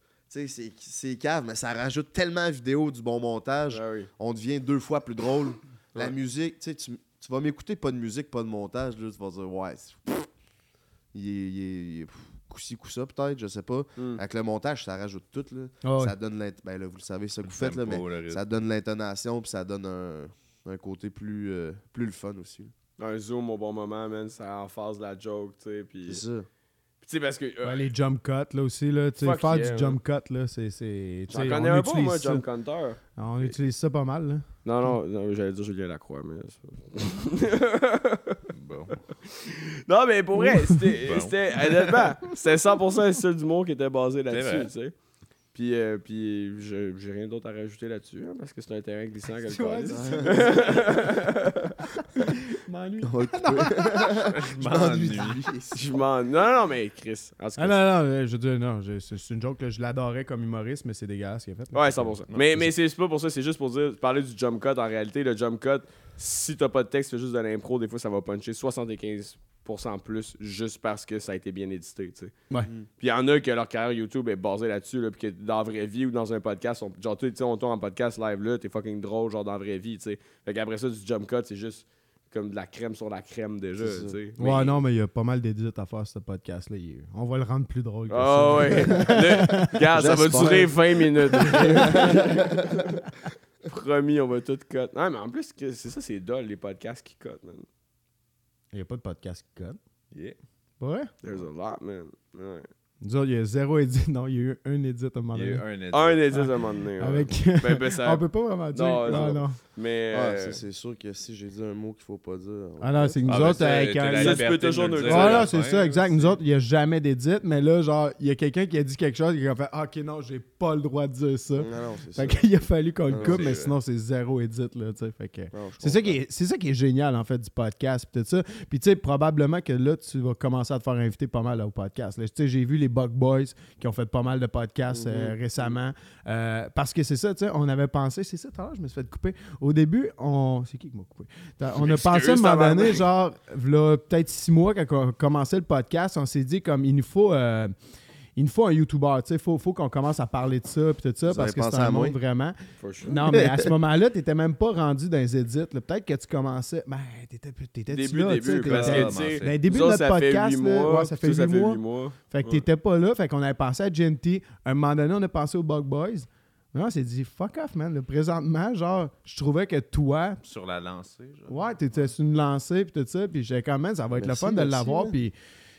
C'est- c'est cave, mais ça rajoute tellement à la vidéo du bon montage. Ah oui. On devient deux fois plus drôle. La Ouais. musique, tu sais, tu vas m'écouter, pas de musique, pas de montage. Là, tu vas dire, ouais, c'est- il est, il est, il est coup-ci, coup-ça, peut-être, je sais pas. Hmm. Avec le montage, ça rajoute tout. Là. Ah. Ça donne l'int- ben là, vous le savez, ça que vous faites, là, mais le ça donne l'intonation puis ça donne un, un côté plus, euh, plus le fun aussi. Un zoom au bon moment, man, ça en phase de la joke, tu sais. Puis C'est ça. Tu sais, parce que. euh, Ouais, les jump cuts, là aussi, là. Tu sais, faire yeah, du jump cut, là, c'est. J'en sais, connais on un bon, moi, ça. Jump Counter. On utilise ça pas mal, là. Non, non, non j'allais dire Julien Lacroix, mais. Bon. non, mais pour vrai, c'était. Bon. c'était honnêtement, c'était 100% un style d'humour qui était basé là-dessus, tu sais. Puis, euh, puis je- j'ai rien d'autre à rajouter là-dessus, hein, parce que c'est un terrain glissant que Ouais, calice. M'ennuie. Je m'ennuie. Je m'en. Non, non, mais Chris. En tout cas, Ah non, non, euh, je veux dire, non, je- c'est une joke, là, je l'adorais comme humoriste, mais c'est dégueulasse ce qu'il a fait. là. Ouais, 100%. Mais, mais c'est pas pour ça, c'est juste pour dire, parler du jump cut. En réalité, le jump cut, si t'as pas de texte, fais juste de l'impro, des fois ça va puncher 75% plus juste parce que ça a été bien édité, tu sais. Ouais. Puis il y en a que leur carrière YouTube est basée là-dessus, là, puis que dans la vraie vie ou dans un podcast, on, genre, tu sais, on tourne en podcast live là, t'es fucking drôle, genre dans la vraie vie, tu sais. Fait qu'après ça, du jump cut, c'est juste comme de la crème sur la crème déjà, tu sais. Ouais, Mais- non, mais il y a pas mal d'édits à faire, ce podcast-là. Il On va le rendre plus drôle que Ah ça. ouais. Le- Regarde, ça va J'espère. durer 20 minutes. Promis, on va tout cut. Non, mais en plus, c'est ça, c'est dull, les podcasts qui cut, man. Il n'y a pas de podcast qui code. Yeah. Vrai? There's a lot, man. Ouais. Nous autres, il y a zéro édit. Non, il y a eu un édit à un moment Il y a donné. eu un edit. Un édit à un moment donné. ouais. Avec... Ben, ben, ça- On peut pas vraiment dire. Non, Non, non. Mais. Ah, euh, c'est sûr que si j'ai dit un mot qu'il faut pas dire. Ah non, c'est que nous Ah, ben, autres, avec t'as un- la Ça, tu peux toujours nous dire Voilà, c'est ça, exact. Nous autres, il n'y a jamais d'édit, mais là, genre, il y a quelqu'un qui a dit quelque chose et qui a fait Ah, Ok, non, j'ai pas le droit de dire ça. Non, non, c'est ça. Fait qu'il a fallu qu'on le coupe, mais sinon, c'est zéro édit, là, tu sais. Fait que. Non, je C'est ça, qui est, c'est ça qui est génial, en fait, du podcast, pis tout ça. Puis, tu sais, probablement que là, tu vas commencer à te faire inviter pas mal au podcast. là. Tu sais, j'ai vu les Buck Boys qui ont fait pas mal de podcasts euh, Mhm. récemment. Euh, parce que c'est ça, tu sais, on avait pensé, c'est ça, tout à l'heure, je me suis fait couper. Au début, on. C'est qui qui m'a coupé? On a pensé à un moment donné, genre, peut-être six mois, quand on a commencé le podcast, on s'est dit, comme, il nous faut. Il nous faut un YouTuber, tu sais, faut, faut qu'on commence à parler de ça, puis tout ça, Vous parce que c'est un monde vraiment. for sure. Non, mais à ce moment-là, t'étais même pas rendu dans les edits. là. Peut-être que tu commençais. Ben, t'étais, t'étais Début, là, tu sais, début. Parce que, tu sais. Ben, début de notre ça fait podcast, ça fait tout, huit mois. huit mois. Fait que Ouais. t'étais pas là. Fait qu'on avait pensé à GNT. À un moment donné, on a pensé aux Bug Boys. Non, on s'est dit, fuck off, man. Le présentement, genre, je trouvais que toi, Sur la lancée, genre. ouais, t'étais sur une lancée, puis tout ça. Puis j'ai quand même, ça va être Merci, le fun de l'avoir. Puis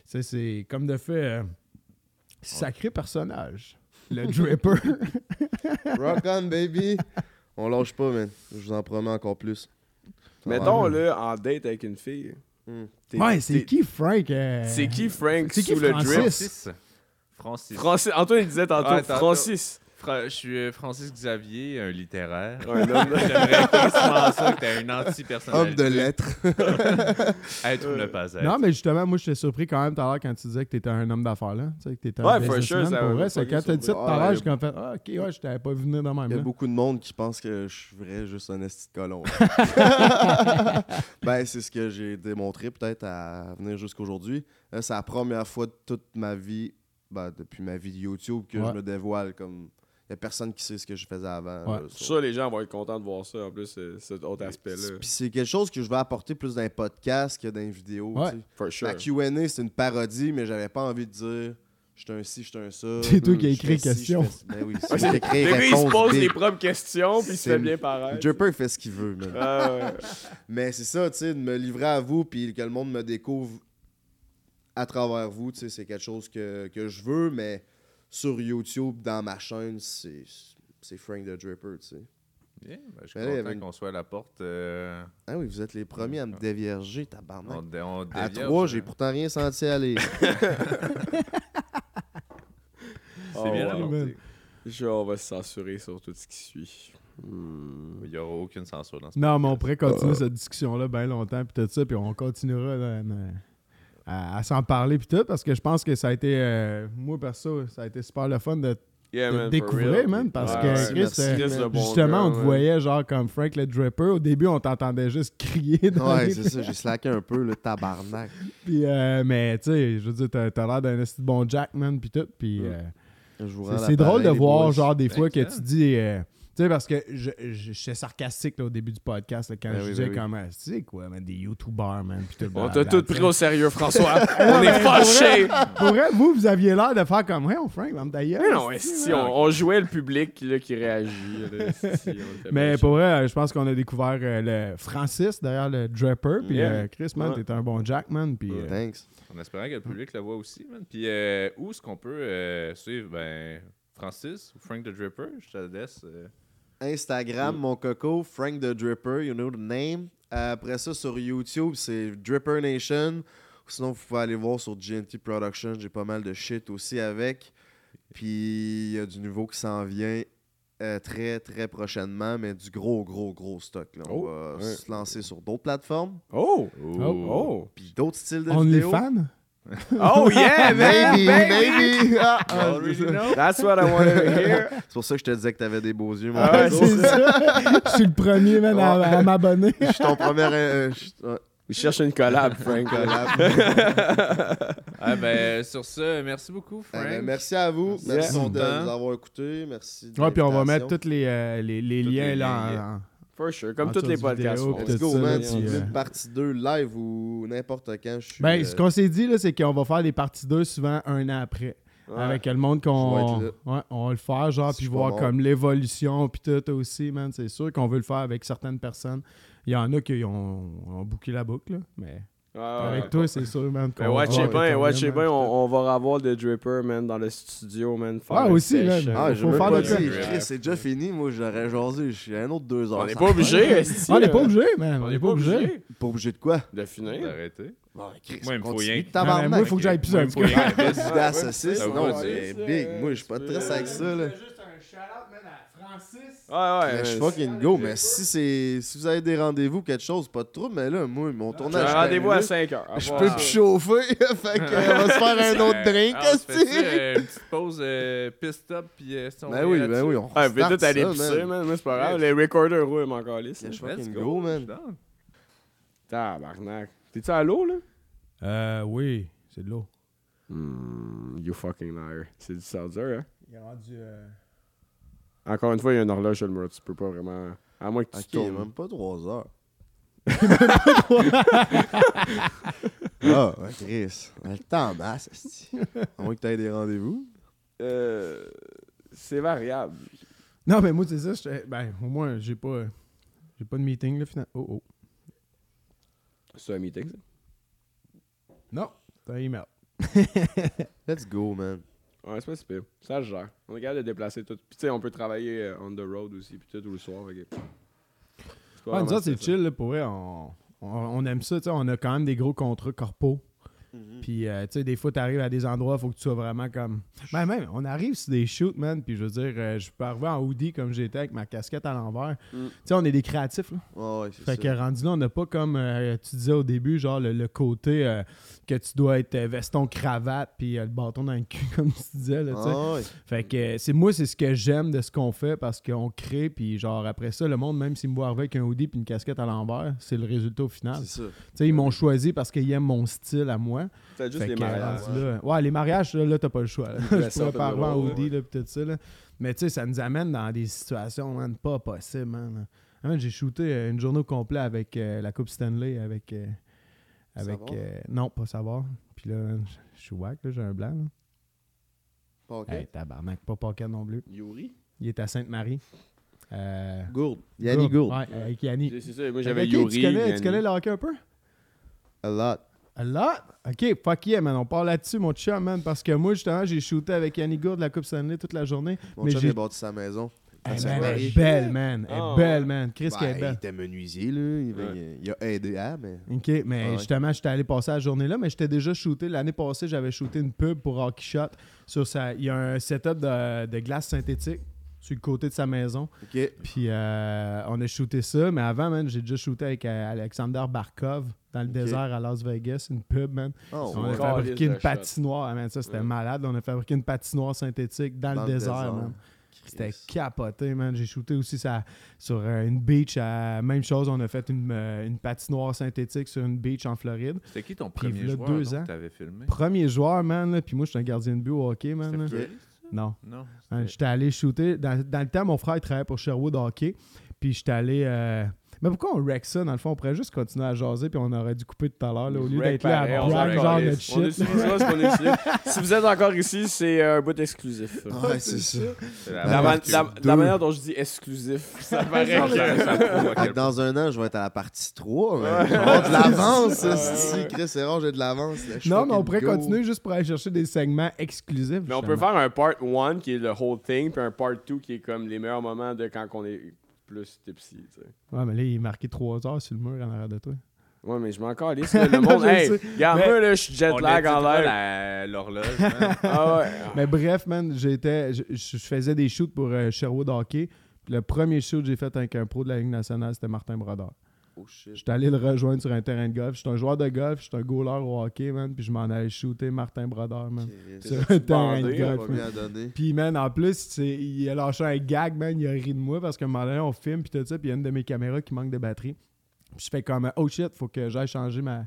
c'est, c'est comme de fait, euh, sacré personnage. Le Dripper. Rock on, baby! On lâche pas, man. Je vous en promets encore plus. Mettons, là, en date avec une fille. Hmm. ouais, c'est t'es- qui Frank? euh, C'est qui Frank C'est qui sous le Francis? drip? Francis. Francis. Francis. Antoine, il disait tantôt Ouais, tantôt. Francis. Fra- je suis euh, Francis Xavier, un littéraire. Un homme de- J'aimerais quasiment ça que t'aies une anti-personnalité. Homme de lettres. Être ou ne pas être. Non, mais justement, moi, j'étais surpris quand même tout à l'heure quand tu disais que t'étais un homme d'affaires, là. Tu sais, que t'étais un Ouais, for businessman, sure, ça pour vrai. C'est quand t'as dit ça tout à l'heure, Ouais. j'ai comme fait, ah, ok, ouais, je t'avais pas vu venir de même, Il y a là. beaucoup de monde qui pense que je suis vrai juste un esti de colon. ben, c'est ce que j'ai démontré peut-être à venir jusqu'aujourd'hui. Euh, C'est la première fois de toute ma vie, ben, depuis ma vie de YouTube, que Ouais. je me dévoile comme. Il n'y a personne qui sait ce que je faisais avant. Ouais. là, que les gens vont être contents de voir ça, en plus, euh, cet autre aspect-là. Puis c'est quelque chose que je vais apporter plus dans les podcasts que dans les vidéos. Ouais. For sure. La Q&A, c'est une parodie, mais j'avais pas envie de dire je suis un ci, je suis un ça. C'est toi euh, qui as écrit fais ci, question. je fais ci. Ben oui, c'est moi qui il se pose les propres questions, puis il se C'est- fait bien paraître. Jumper fait ce qu'il veut, man. Ah, ouais. Mais c'est ça, tu sais, de me livrer à vous, puis que le monde me découvre à travers vous, tu sais, c'est quelque chose que, que je veux, mais sur YouTube, dans ma chaîne, c'est c'est Frank the Dripper, tu sais. Yeah, ben, je suis Ben content avait qu'on soit à la porte. euh, Ah oui, vous êtes les premiers à me dévierger, tabarnak. on, dé- on À trois, j'ai hein. pourtant rien senti aller. C'est bien Oh, la wow. montée. Genre, on va se censurer sur tout ce qui suit. Hmm. Il n'y aura aucune censure dans ce Non, mais on pourrait continuer cette discussion-là bien longtemps, puis tout ça, puis on continuera là, à, à s'en parler, puis tout, parce que je pense que ça a été, euh, moi perso, ça a été super le fun de Yeah, de man, for découvrir, man, parce Ouais, que Chris, merci, euh, Chris, le bon justement, gars, on te voyait genre comme Frank le Dripper. Au début, on t'entendait juste crier dans ouais, les... c'est ça, j'ai slacké un peu, le tabarnak. Puis, euh, mais tu sais, je veux dire, t'as, l'air d'un bon Jack, man, puis tout. Puis Mm. euh, c'est, drôle de voir, boys. genre, des fois que tu dis... Tu sais, parce que je, je, j'étais sarcastique là, au début du podcast là, quand Ben je oui, disais ben oui. comment, tu sais quoi, man, des YouTubers, man. Puis tout le On t'a tout pris au sérieux, François. On est fâchés. Pour vrai, vous, vous aviez l'air de faire comme, ouais, on Frank, me tailler. Mais non, esti, on, on jouait le public là, qui réagit. là, on Mais pour vrai, euh, je pense qu'on a découvert euh, le Francis derrière le Drapper. Puis Yeah. euh, Chris, man, Ouais. t'es un bon Jack, man. Puis, euh, Thanks. En espérant que le public le voit aussi, man. Puis euh, où est-ce qu'on peut euh, suivre? Ben, Francis ou Frank the Dripper Je te laisse. Euh, Instagram, mon coco, Frank the Dripper, you know the name. Après ça, sur YouTube, c'est Dripper Nation. Sinon, vous pouvez aller voir sur GNT Production. J'ai pas mal de shit aussi avec. Puis, il y a du nouveau qui s'en vient euh, très, très prochainement, mais du gros, gros, gros stock. là. On Oh, va ouais. se lancer sur d'autres plateformes. Oh! Oh. Oh! Puis d'autres styles de vidéos. OnlyFans? Oh yeah, man! Maybe, baby! maybe. Ah, ah. That's what I wanted to hear. C'est pour ça que je te disais que t'avais des beaux yeux, mon Ah ouais, c'est ça. Je suis le premier, man, à, à m'abonner. Je suis ton premier. euh, je- ouais, Il cherche une collab, Frank. collab. Ah ben sur ce, merci beaucoup, Eh Frank. ben, merci à vous. Yeah. Merci de Ton nous temps. avoir écoutés. Merci. de Ouais, puis on va l'invitation. mettre tous les, euh, les, les Tous liens les là. liens, en- en- For sure, comme En tous les podcasts. vidéo, Let's go, ça, man. là, Si vous puis, voulez euh, une partie 2 live ou n'importe quand, je suis. Ben, euh, ce qu'on s'est dit, là, c'est qu'on va faire des parties 2 souvent un an après. Ouais. Avec le monde qu'on. Ouais, on va le faire, genre, Si puis voir comme l'évolution, puis tout aussi, man. C'est sûr qu'on veut le faire avec certaines personnes. Il y en a qui ont, ont booké la boucle, là, mais Ouais, avec ouais. toi, c'est sûr, man. Mais watchez bien, watchez bien, on, on va avoir le Dripper, man, dans le studio, man. Ah, aussi, man. Ah, Faut je veux faire le. Chris, c'est déjà fini. Moi, j'aurais jasé. Je suis à un autre deux heures. On n'est pas obligé, esti, On n'est pas obligé, man. On n'est pas obligé Pas obligé de quoi? De finir. D'arrêter. Bon, Chris, Moi, il me faut rien. Ah, moi, il faut que j'aille plus Moi, un faut c'est- big. Moi, je suis pas très avec ça, là. Francis. Ouais, ouais. Mais je suis man. fucking go, mais si c'est si vous avez des rendez-vous quelque chose, pas de trouble, mais là, moi, mon J'ai tournage. un je rendez-vous à là. 5 heures. Je peux plus chauffer, fait que euh, on va se faire un autre drink, Ah, une petite pause euh, pist up puis euh, si on Ben oui, ben oui, on Ouais, puis tout aller ça, pisser, man. Moi, c'est pas grave. Les recorders roulent encore lisse. Je fucking go, man. Tabarnak. T'es-tu à l'eau, là? Euh, oui, c'est de l'eau. Hmm, you fucking liar. C'est du seltzer, hein? Il est rendu. Encore une fois, il y a une horloge sur le mur. Tu peux pas vraiment. À moins que tu Ok, tournes. même pas 3 heures. Ah, ouais, Chris. Le temps masse. À moins que t'aies des rendez-vous. Euh, c'est variable. Non, mais moi, c'est ça. Ben, au moins, j'ai pas. J'ai pas de meeting, là, finalement. Oh, oh. C'est un meeting, ça? Non, t'as un email. Let's go, man. Ouais, c'est pas si pire. Ça se gère. On est capable de déplacer tout. Puis, tu sais, on peut travailler euh, on the road aussi, puis tout, ou le soir. Ouais, nous vraiment autres, c'est chill, là, pour vrai. On, on, on aime ça, tu sais. On a quand même des gros contrats corpo. Puis, euh, tu sais, des fois, tu arrives à des endroits, il faut que tu sois vraiment comme. Ben, même, on arrive sur des shoots, man. Puis, je veux dire, euh, je peux arriver en hoodie comme j'étais avec ma casquette à l'envers. Mm. Tu sais, on est des créatifs, là. Ouais, Fait ça. que rendu là, on n'a pas comme euh, tu disais au début, genre le, le côté que tu dois être veston cravate puis le bâton dans le cul, comme tu disais. Là, tu sais. Ouais. Fait que c'est moi, c'est ce que j'aime de ce qu'on fait parce qu'on crée, puis genre après ça, le monde, même s'il me voit arriver avec un hoodie puis une casquette à l'envers, c'est le résultat au final. C'est Tu sais, ils m'ont choisi parce qu'ils aiment mon style à moi. C'est juste Fait les que, mariages. là- ouais, les mariages, là, là, t'as pas le choix. là. Je pourrais pas hoodie, là, pis tout ça, là. Mais tu sais, ça nous amène dans des situations, man, pas possibles, man. Man, J'ai shooté euh, une journée au complet avec euh, la Coupe Stanley, avec... euh, avec euh, non, pas savoir. Puis là, je suis wack, là, j'ai un blanc, là. Pas ok. Hey, tabarnak, pas Pocket non plus. Yuri? Il est à Sainte-Marie. Euh, Gourde. Yanni Gourde. Ouais, avec Yanni. C'est ça. Moi, j'avais Yuri. tu, connais, tu connais le hockey un peu? A lot. A lot? Ok, fuck yeah, man. On parle là-dessus, mon chum, man. Parce que moi, justement, j'ai shooté avec Yanni Gourde de la Coupe Stanley toute la journée. Mon Mais chum j'ai- est bâti sa maison. Hey, man, elle est belle, man. Elle est Ah, belle, man. Chris, qu'elle est il belle. était menuisier, là. Il, Ouais. il a aidé à, mais. OK, mais Ouais. justement, j'étais allé passer la journée-là, mais j'étais déjà shooté. L'année passée, j'avais shooté une pub pour Hockey Shot. Sur sa... Il y a un setup de, de glace synthétique sur le côté de sa maison. Ok. Puis euh, on a shooté ça. Mais avant, man, j'ai déjà shooté avec euh, Alexander Barkov dans le désert à Las Vegas, une pub, man. Oh, on a fabriqué une patinoire, man. Ça, c'était Ouais. malade. On a fabriqué une patinoire synthétique dans, le désert, man. C'était capoté, man. J'ai shooté aussi ça, sur euh, une beach. à- même chose, on a fait une, euh, une patinoire synthétique sur une beach en Floride. C'était qui ton Puis premier v'là joueur deux donc, ans. que t'avais filmé? Premier joueur, man. là, Puis moi, je suis un gardien de but au hockey, man. là. Non. Non. J'étais allé shooter. Dans, dans le temps, mon frère il travaillait pour Sherwood Hockey. Puis j'étais allé. euh, Mais pourquoi on wreck ça dans le fond? On pourrait juste continuer à jaser. Puis on aurait dû couper tout à l'heure. là, Au lieu d'être là à on genre notre On shit. utilisera ce qu'on utilise. Si vous êtes encore ici, c'est un bout exclusif. Ouais, c'est ça. La, la- la manière dont je dis exclusif, ça paraît que- dans un an, je vais être à la partie 3. mais Ouais. Je vais avoir de l'avance, si. Chris, rare, j'ai de l'avance. Non, mais on pourrait go. continuer juste pour aller chercher des segments exclusifs. Mais on peut faire un part 1 qui est le whole thing, puis un part 2 qui est comme les meilleurs moments de quand on est plus tipsy. tu sais. Ouais, mais là, il est marqué 3 heures sur le mur en arrière de toi. Ouais, mais je m'en calisse. Le monde, hey, sais. regarde, Mais- moi, là, je suis jet lag en l'air. la- l'horloge. man. Ah ouais. Mais bref, man, j'étais, je, je faisais des shoots pour euh, Sherwood Hockey. Le premier shoot que j'ai fait avec un pro de la Ligue nationale, c'était Martin Brodeur. Oh shit. J'étais allé le rejoindre sur un terrain de golf. J'étais un joueur de golf, j'étais un goaler au hockey, man. Puis je m'en allais shooter Martin Brodeur, man. Sur un terrain de golf. Man. Puis, man, en plus, il a lâché un gag, man. Il a ri de moi parce qu'à un moment donné, on filme, puis tout ça. Puis il y a une de mes caméras qui manque de batterie. Puis je fais comme, oh shit, faut que j'aille changer ma,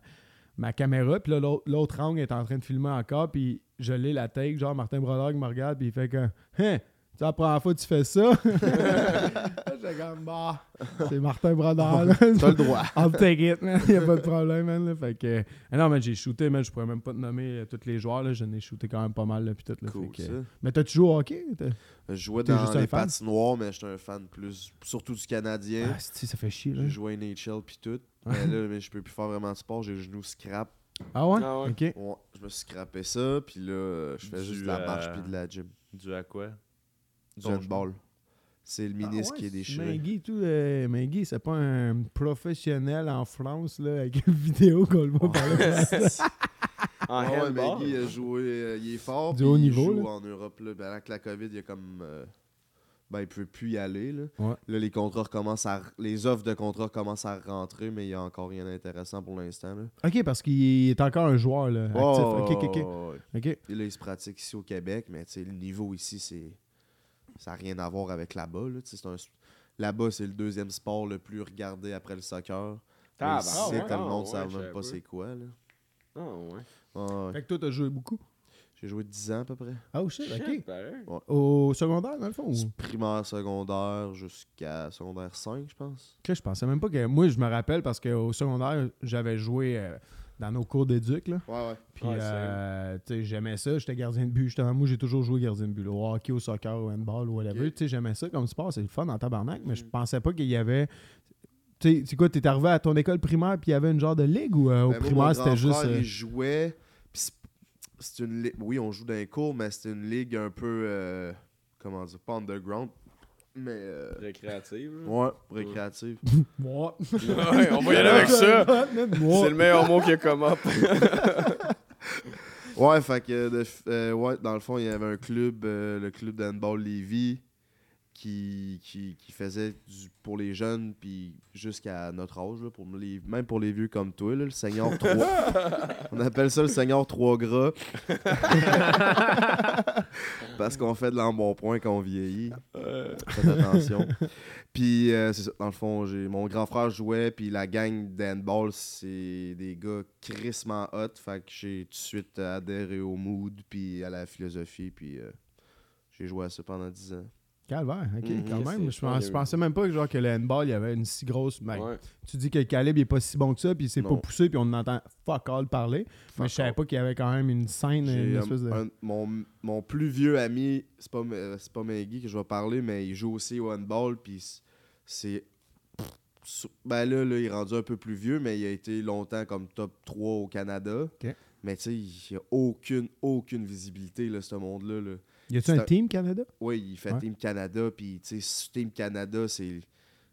ma caméra. Puis là, l'autre- angle est en train de filmer encore. Puis je l'ai la take, genre Martin Brodeur qui me regarde. Puis il fait que, hein, c'est la première fois que tu fais ça. J'étais comme, bah, c'est Martin Brodeur. T'as le droit. I'll take it, man. Y a pas de problème, man. là. Fait que, ah non, mais j'ai shooté, man. Je pourrais même pas te nommer euh, tous les joueurs, là. Je n'ai shooté quand même pas mal, là. Puis tout, là. Cool, Fait que- ça. Mais t'as-tu joué au hockey? T'as- Je jouais T'es dans juste un les fan? patinoires, mais j'étais un fan plus, surtout du Canadien. Ah, si, ça fait chier, là. J'ai joué à NHL puis tout. Mais là, mais je peux plus faire vraiment de sport. J'ai le genou scrap. Ah ouais? Ah ouais. Ok. Ouais, je me suis scrappé ça. Puis là, je fais Du, juste de la marche euh, puis de la gym. Dû à quoi? Du ton handball. C'est le ministre Ah ouais, qui est déchiré. Mingui, tout, euh, c'est pas un professionnel en France, là, avec une vidéo qu'on le voit parler. En Ah ouais. Guy a joué, euh, il est fort. Du haut il niveau, joue là. en Europe. Là. Ben, avec la COVID, il y a comme. euh, ben, il peut plus y aller. Là, Ouais. là les contrats recommencent à. Les offres de contrats commencent à rentrer, mais il n'y a encore rien d'intéressant pour l'instant. Là. ok, parce qu'il est encore un joueur, là, actif. Oh, ok, ok, ok. ouais, ouais. Ok. Et là, il se pratique ici au Québec, mais tu sais, le niveau ici, c'est. Ça n'a rien à voir avec là-bas. Là, un... Là-bas, c'est le deuxième sport le plus regardé après le soccer. Ah, bah, ouais, tout le ah, monde ne savais même pas c'est quoi. Là. Ah ouais. Ah, ouais. Fait que toi, t'as joué beaucoup? J'ai joué 10 ans à peu près. Oh shit, ok. Shit, pareil. Au secondaire, dans le fond? ou- Du primaire, secondaire jusqu'à secondaire 5, je pense. Ok, je pensais même pas que. Moi, je me rappelle parce qu'au secondaire, j'avais joué euh, dans nos cours d'éduc, là. Ouais, ouais. Puis, Ouais, euh, tu sais, j'aimais ça. J'étais gardien de but. Justement, moi, j'ai toujours joué gardien de but. là, Au hockey, au soccer, au handball, ou whatever. Ok. Tu sais, j'aimais ça comme sport. C'est le fun en tabarnak. Mais je Mm. pensais pas qu'il y avait. Tu sais, quoi, t'es arrivé à ton école primaire puis il y avait une genre de ligue ou euh, au Ben, primaire, c'était juste. frère, euh, il jouait. puis c'est- c'est une ligue. Oui, on joue dans les cours, mais c'est une ligue un peu. euh, comment dire Pas underground. Mais. euh, Récréative. ouais, récréative. Moi. Ouais, on va y aller avec ça. C'est le meilleur mot qui a come up. Ouais, fait que. de euh, ouais, dans le fond, il y avait un club, euh, le club d'handball Lévis, qui, qui, qui faisait du, pour les jeunes, puis jusqu'à notre âge, là, pour les, même pour les vieux comme toi, là, le Seigneur 3. On appelle ça le Seigneur 3 gras. Parce qu'on fait de l'embonpoint quand on vieillit. Faites attention. Puis, euh, c'est ça. Dans le fond, j'ai mon grand frère jouait, puis la gang d'handball, c'est des gars crissement hot. Fait que j'ai tout de suite adhéré au mood, puis à la philosophie, puis euh, j'ai joué à ça pendant 10 ans. Calvaire, ok, Mhm. quand même. Je, pense- je pensais même pas que, genre, que le handball, il y avait une si grosse. ben, Ouais. Tu dis que le calibre il est pas si bon que ça, puis c'est pas Non. poussé, puis on entend fuck all parler. mais je savais pas qu'il y avait quand même une scène, J'ai, une espèce de. un- mon, mon plus vieux ami, c'est pas, euh, pas Maggie que je vais parler, mais il joue aussi au handball, puis c'est. Ben là, là, il est rendu un peu plus vieux, mais il a été longtemps comme top 3 au Canada. Mais tu sais, il n'y a aucune, aucune visibilité, là, ce monde-là. Là. Y a-tu c'est un un- team Canada? Oui, il fait Ouais. Team Canada, puis tu sais, Team Canada, c'est,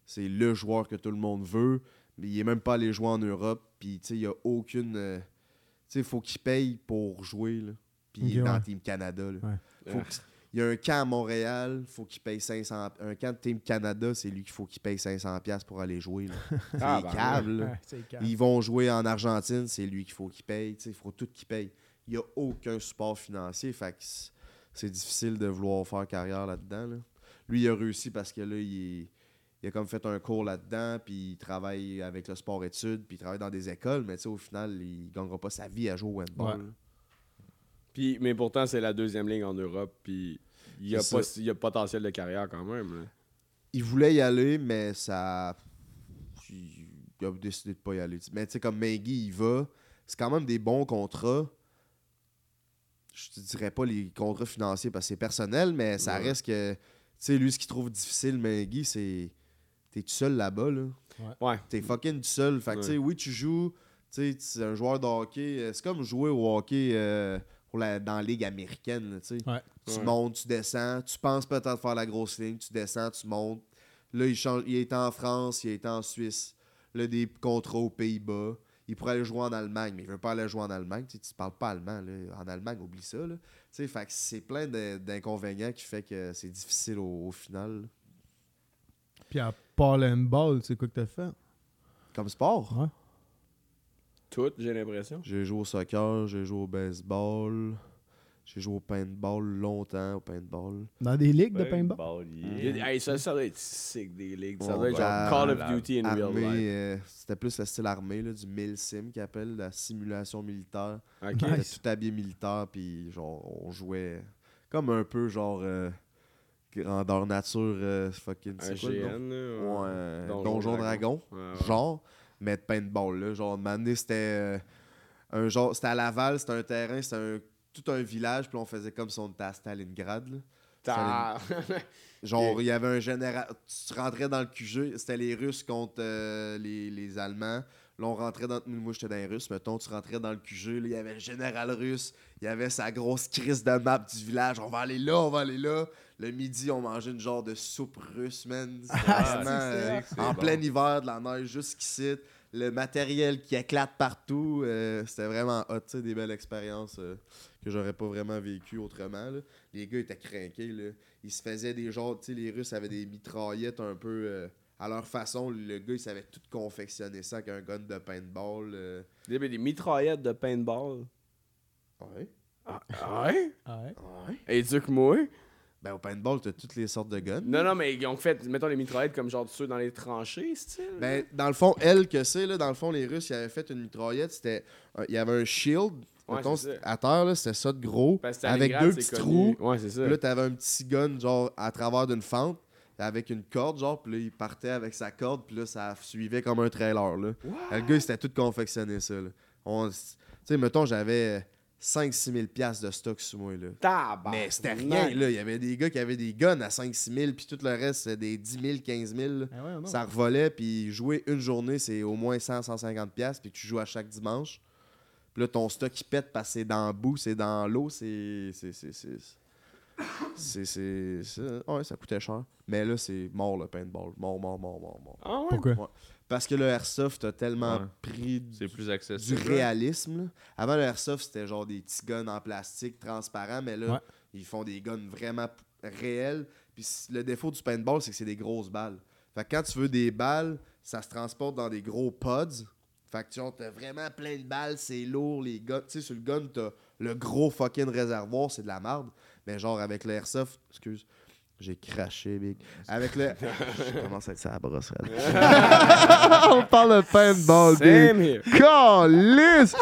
c'est le joueur que tout le monde veut, mais il est même pas allé jouer en Europe, puis tu sais, il n'y a aucune. euh, tu sais, il faut qu'il paye pour jouer, là. Puis il est dans. Team Canada, là. Ouais. Faut qu'il- il y a un camp à Montréal, faut qu'il paye 500. Un camp de Team Canada, c'est lui qu'il faut qu'il paye 500$ pour aller jouer. C'est Ah, ben. Ouais, calme. Ils vont jouer en Argentine, c'est lui qu'il faut qu'il paye. tu sais, Il faut tout qu'il paye. Il n'y a aucun support financier. Fait que c'est- difficile de vouloir faire carrière là-dedans. là. Lui, il a réussi parce que là, il, est- il a comme fait un cours là-dedans, puis il travaille avec le sport-études, puis il travaille dans des écoles, mais tu sais, au final, il gagnera pas sa vie à jouer au handball. Ouais. Puis, mais pourtant, c'est la deuxième ligne en Europe. Puis il y a, pas, il y a potentiel de carrière quand même. là. Il voulait y aller, mais ça. Il a décidé de pas y aller. Mais tu sais, comme Maggie, il va. C'est quand même des bons contrats. Je te dirais pas les contrats financiers parce que c'est personnel, mais ça Ouais. reste que. Tu sais, lui, ce qu'il trouve difficile, Maggie, c'est. T'es tout seul là-bas, là. Ouais. T'es fucking tout seul. Fait que, tu sais, oui, tu joues. Tu sais, un joueur de hockey. euh, C'est comme jouer au hockey euh, pour la, dans la ligue américaine, tu sais. Ouais. Tu montes, tu descends. Tu penses peut-être faire la grosse ligne. Tu descends, tu montes. Là, il, change, il est en France, il est en Suisse. Là, des contrats aux Pays-Bas. Il pourrait aller jouer en Allemagne, mais il veut pas aller jouer en Allemagne. Tu sais, tu parles pas allemand. Là. En Allemagne, oublie ça. Là. Tu sais, fait que c'est plein d'inconvénients qui fait que c'est difficile au, au final. là. Puis à part le handball, c'est quoi que t'as fait? Comme sport? Ouais. Tout, j'ai l'impression. J'ai joué au soccer, j'ai joué au baseball, j'ai joué au paintball longtemps, au paintball. Dans des ligues de paintball? Il- Hey, ça, ça doit être sick des ligues. Ça Bon, doit être genre ben, Call of Duty in real Armée, life. euh, c'était plus le style armé, là, du mil-sim qu'ils appellent, la simulation militaire. Ok. Nice. tout habillé militaire, puis genre, on jouait comme un peu genre euh, grandeur nature, euh, fucking, Un c'est quoi le nom? GN. Ouais, euh, Donjon Donjon Dragon. Dragon, Ouais, ouais. genre, mais de paintball, là. Genre, de m'amener, c'était euh, un genre, c'était à Laval, c'était un terrain, c'était un, tout un village, puis on faisait comme si on était à Stalingrad, là. Genre, il y avait un général. Tu rentrais dans le QG, c'était les Russes contre euh, les, les Allemands. Là, on rentrait dans. Moi, j'étais dans les Russes, mettons, tu rentrais dans le QG, il y avait le général russe, il y avait sa grosse crise de map du village. On va aller là, on va aller là. Le midi, on mangeait une genre de soupe russe, man. Ah, vraiment, euh, en bon. plein hiver, de la neige jusqu'ici. Le matériel qui éclate partout. euh, c'était vraiment hot, tu sais, des belles expériences euh, que j'aurais pas vraiment vécues autrement. là. Les gars étaient craqués, là. Ils se faisaient des genres, tu sais, les Russes avaient des mitraillettes un peu euh, à leur façon. Le gars, il savait tout confectionner ça avec un gun de paintball. euh. Des, des mitraillettes de paintball. Ouais. Ah, ouais? Ouais. Ouais. Éduque-moi. Ben, au paintball, t'as toutes les sortes de guns. Non, non, mais ils ont fait, mettons, les mitraillettes comme genre ceux dans les tranchées, style. Ben, dans le fond, elle, que c'est, là, dans le fond, les Russes, ils avaient fait une mitraillette. C'était. un- Il y avait un shield. Ouais, mettons, à terre, c'était ça de gros. Parce que avec deux c'est petits connu. trous. Ouais, c'est ça. Puis là, t'avais un petit gun, genre, à travers d'une fente, avec une corde, genre, puis là, il partait avec sa corde, puis là, ça suivait comme un trailer, là. Le gars, il s'était tout confectionné, ça, là. On- Tu sais, mettons, j'avais 5-6 000 piastres de stock sous moi, là. Mais c'était rien, là. Il y avait des gars qui avaient des guns à 5-6 000, puis tout le reste, c'était des 10 000, 15 000. là. Ah ouais, non. Ça revolait, puis jouer une journée, c'est au moins 100-150$, piastres, puis tu joues à chaque dimanche. Puis là, ton stock, il pète parce que c'est dans le bout, c'est dans l'eau, c'est. C'est. C'est. C'est. C'est. c'est- c'est- Ouais, ça coûtait cher. Mais là, c'est mort le paintball. Mort, mort, mort, mort, mort. Ah ouais? Pourquoi? Parce que le airsoft a tellement Ouais. pris du, plus du accessible. réalisme. là. Avant le airsoft, c'était genre des petits guns en plastique transparents, mais là, Ouais. ils font des guns vraiment réels. Puis le défaut du paintball, c'est que c'est des grosses balles. Fait que quand tu veux des balles, ça se transporte dans des gros pods. Fait que tu vois, t'as vraiment plein de balles, c'est lourd, les guns. Tu sais, sur le gun, t'as le gros fucking réservoir, c'est de la merde. Mais genre avec l'airsoft, excuse, j'ai craché, big. Avec le. Je commence à être ça à brosse. On parle de paintball, big. Calice!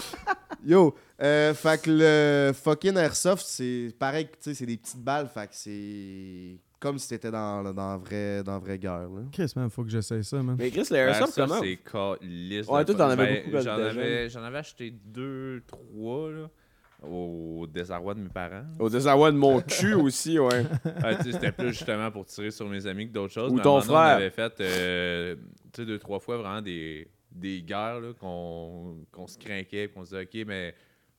Yo, euh, fait que le fucking airsoft, c'est pareil, tu sais, c'est des petites balles, fait que c'est comme si t'étais dans, dans, vrai, dans vraie guerre, là. Chris, man, faut que j'essaye ça, man. Mais Chris, l'airsoft, ça, comment? c'est calice. Ouais, toi, t'en avais Ben, beaucoup quand J'en avais, j'en avais acheté deux, trois, là, au désarroi de mes parents. Au désarroi de mon cul aussi, ouais. Ah, C'était plus justement pour tirer sur mes amis que d'autres choses. Ou mais ton frère. On avait fait euh, tu sais, deux, trois fois vraiment des, des guerres là, qu'on qu'on se craquait, qu'on se disait, OK, mais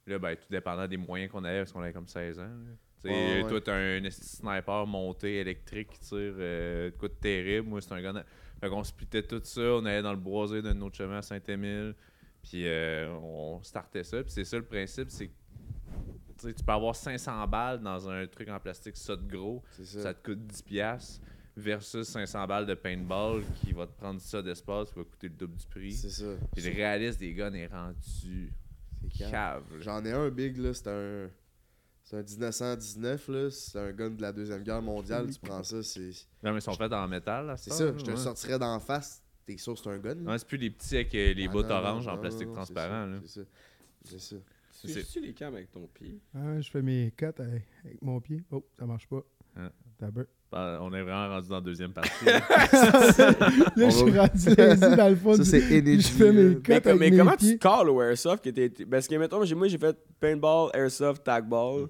là, ben, tout dépendant des moyens qu'on avait, parce qu'on avait comme 16 ans. là. Tu sais, Ouais, ouais. Toi, t'as un sniper monté électrique qui tire euh, de quoi de terrible. Moi, c'est un gun. Fait qu'on splittait tout ça. On allait dans le boisé d'un autre chemin à Saint-Émile. Puis euh, on startait ça. Puis c'est ça le principe, c'est que tu peux avoir 500 balles dans un truc en plastique ça de gros ça. ça te coûte 10$ piastres, versus 500 balles de paintball qui va te prendre ça d'espace qui va coûter le double du prix. C'est ça. Puis le réalisme des guns est rendu cave. J'en ai un big, là, c'est un. C'est un 1919, là. C'est un gun de la Deuxième Guerre mondiale. tu prends ça, c'est. Non, mais ils sont faits en métal, là, C'est ça, je te le sortirais d'en face. T'es sûr c'est un gun? là? Ouais, c'est plus les petits avec euh, les Ah, bouts non, non, orange en non, plastique non, transparent. là. C'est ça. C'est ça. Tu fais-tu les cams avec ton pied? Ah, je fais mes cuts avec, avec mon pied. Oh, ça marche pas. Hein? T'as peur. Ah, On est vraiment rendu dans la deuxième partie. Là, je suis rendu lazy dans le fond. Ça, du- c'est Je Energy. fais mes Mais, avec mais mes comment tu pieds. calls au airsoft? Qui était, parce que, mettons, j'ai- moi, j'ai fait paintball, airsoft, tag ball. Mhm.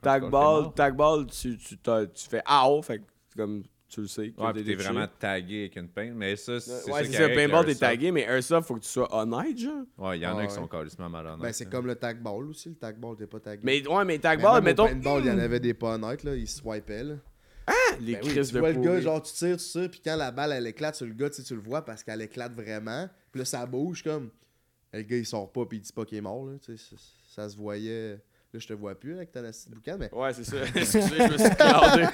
Tag Encore, t'es ball, mort. tag ball, tu, tu, tu fais AO, fait comme tu le sais. Ouais, t'es vraiment tagué avec une painte, mais ça, c'est Ouais, ça c'est ça, paintball, t'es tagué, mais airsoft, faut que tu sois honnête, genre. Ouais, il y en a Ah qui sont calissement malhonnêtes. Ben, c'est comme le tag ball aussi. Le tag ball, t'es pas tagué. Mais ouais, mais tag Mais ball, même au mettons. paintball, il y en avait des pas honnêtes, là. Ils swipaient, là. Les Ben oui, crises tu de vois le gars, genre, tu tires, tu tires, puis quand la balle, elle éclate sur le gars, tu sais, tu le vois parce qu'elle éclate vraiment. Puis là, ça bouge comme. Et le gars, il sort pas, puis il dit pas qu'il est mort, là. Tu sais, ça, ça se voyait. Là, je te vois plus avec assis de boucan, mais Ouais, c'est ça. Excusez, je me suis cloudé.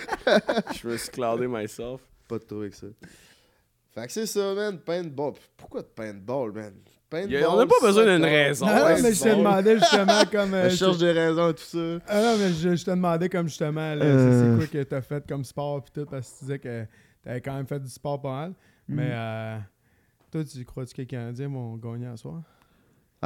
je me suis cloudé myself. pas de tour avec ça. Fait que c'est ça, man. Paintball. Pourquoi de paintball, man? Paintball. On n'a pas besoin d'une soccer. raison. Non, mais je te demandais justement comme. euh, Je cherche des raisons et tout ça. Ah non, mais je, je te demandais comme justement, c'est- Euh. c'est quoi que t'as fait comme sport pis tout, parce que tu disais que t'avais quand même fait du sport pas mal. Mais euh, toi, tu crois-tu que les Canadiens vont gagner à soir?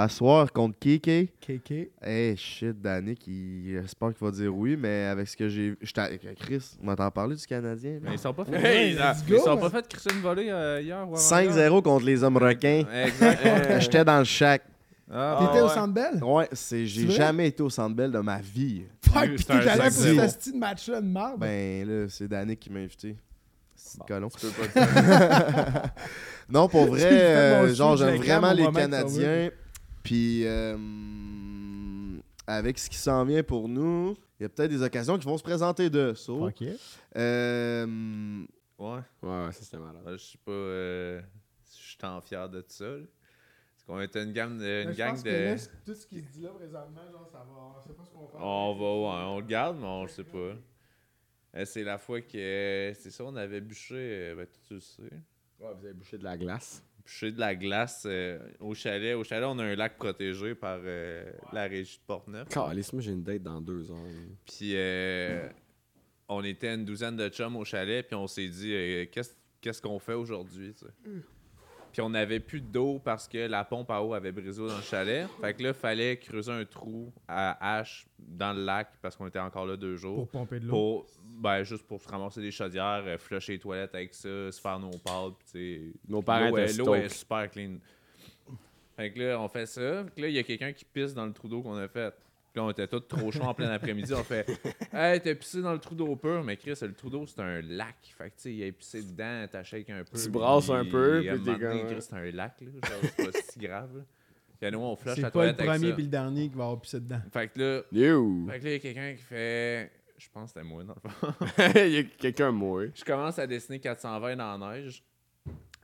À soir contre Kiki. KK? Hey, shit, Danick, il... j'espère qu'il va dire oui, mais avec ce que j'ai. J'étais avec Chris, on m'entend parler du Canadien? Mais ils sont pas fait, Hey, ils, let's ils go, sont man. pas fait crisser une volée euh, hier ou avant 5-0 contre les hommes requins. Exact. J'étais dans le shack. Ah, T'étais ouais. au Centre Bell? Ouais, c'est, j'ai jamais été au Centre Bell de ma vie. Fuck, pis t'es allé pour 5-0. ce style de match-là de marde? Ben là, c'est Danick qui m'a invité. C'est colon. Tu peux pas dire. Non, pour vrai, euh, genre, j'aime vraiment les Canadiens. Puis, euh, avec ce qui s'en vient pour nous, il y a peut-être des occasions qui vont se présenter de ça. Ok. Euh, Ouais. Ouais, ouais, ça c'était malade. Je suis pas. euh, Je suis tant fier de ça. là. Parce qu'on était une gang de. Une je gang de... là, tout ce qui se dit là présentement, genre, ça va. On sait pas ce qu'on va faire. On va, ouais, on le garde, mais on le sait pas. Euh, C'est la fois que. C'est ça, on avait bûché. Ben, tu le sais. Ouais, vous avez bouché de la glace. Bûché de la glace euh, au chalet. Au chalet, on a un lac protégé par euh, la régie de Portneuf. Calice, moi j'ai une date dans deux heures. Puis euh, on était une douzaine de chums au chalet, puis on s'est dit euh, qu'est-ce qu'est-ce qu'on fait aujourd'hui, tu sais? Puis on n'avait plus d'eau parce que la pompe à eau avait brisé dans le chalet. Fait que là, fallait creuser un trou à hache dans le lac parce qu'on était encore là deux jours. Pour pomper de l'eau. Pour, ben, juste pour se ramasser des chaudières, euh, flusher les toilettes avec ça, se faire nos puis sais, Nos parents L'eau étaient est, l'eau est stoked. super clean. Fait que là, on fait ça. Fait que là, il y a quelqu'un qui pisse dans le trou d'eau qu'on a fait. Puis là, on était tous trop chauds en plein après-midi. On fait Hey, t'as pissé dans le trou d'eau pur. Mais Chris, le trou d'eau, c'est un lac. Fait que tu sais, il a pissé dedans, t'as shake un peu. Tu brasses un peu, puis t'es comme- Chris, c'est un lac, là. Genre, c'est pas si grave, là. Puis à nous, on flush C'est la pas le toilette avec premier puis le dernier qui va avoir pissé dedans. Fait que là, You! fait que là, il y a quelqu'un qui fait. Je pense que c'était moi, dans le fond. Il y a quelqu'un moi. Je commence à dessiner 420 dans la neige.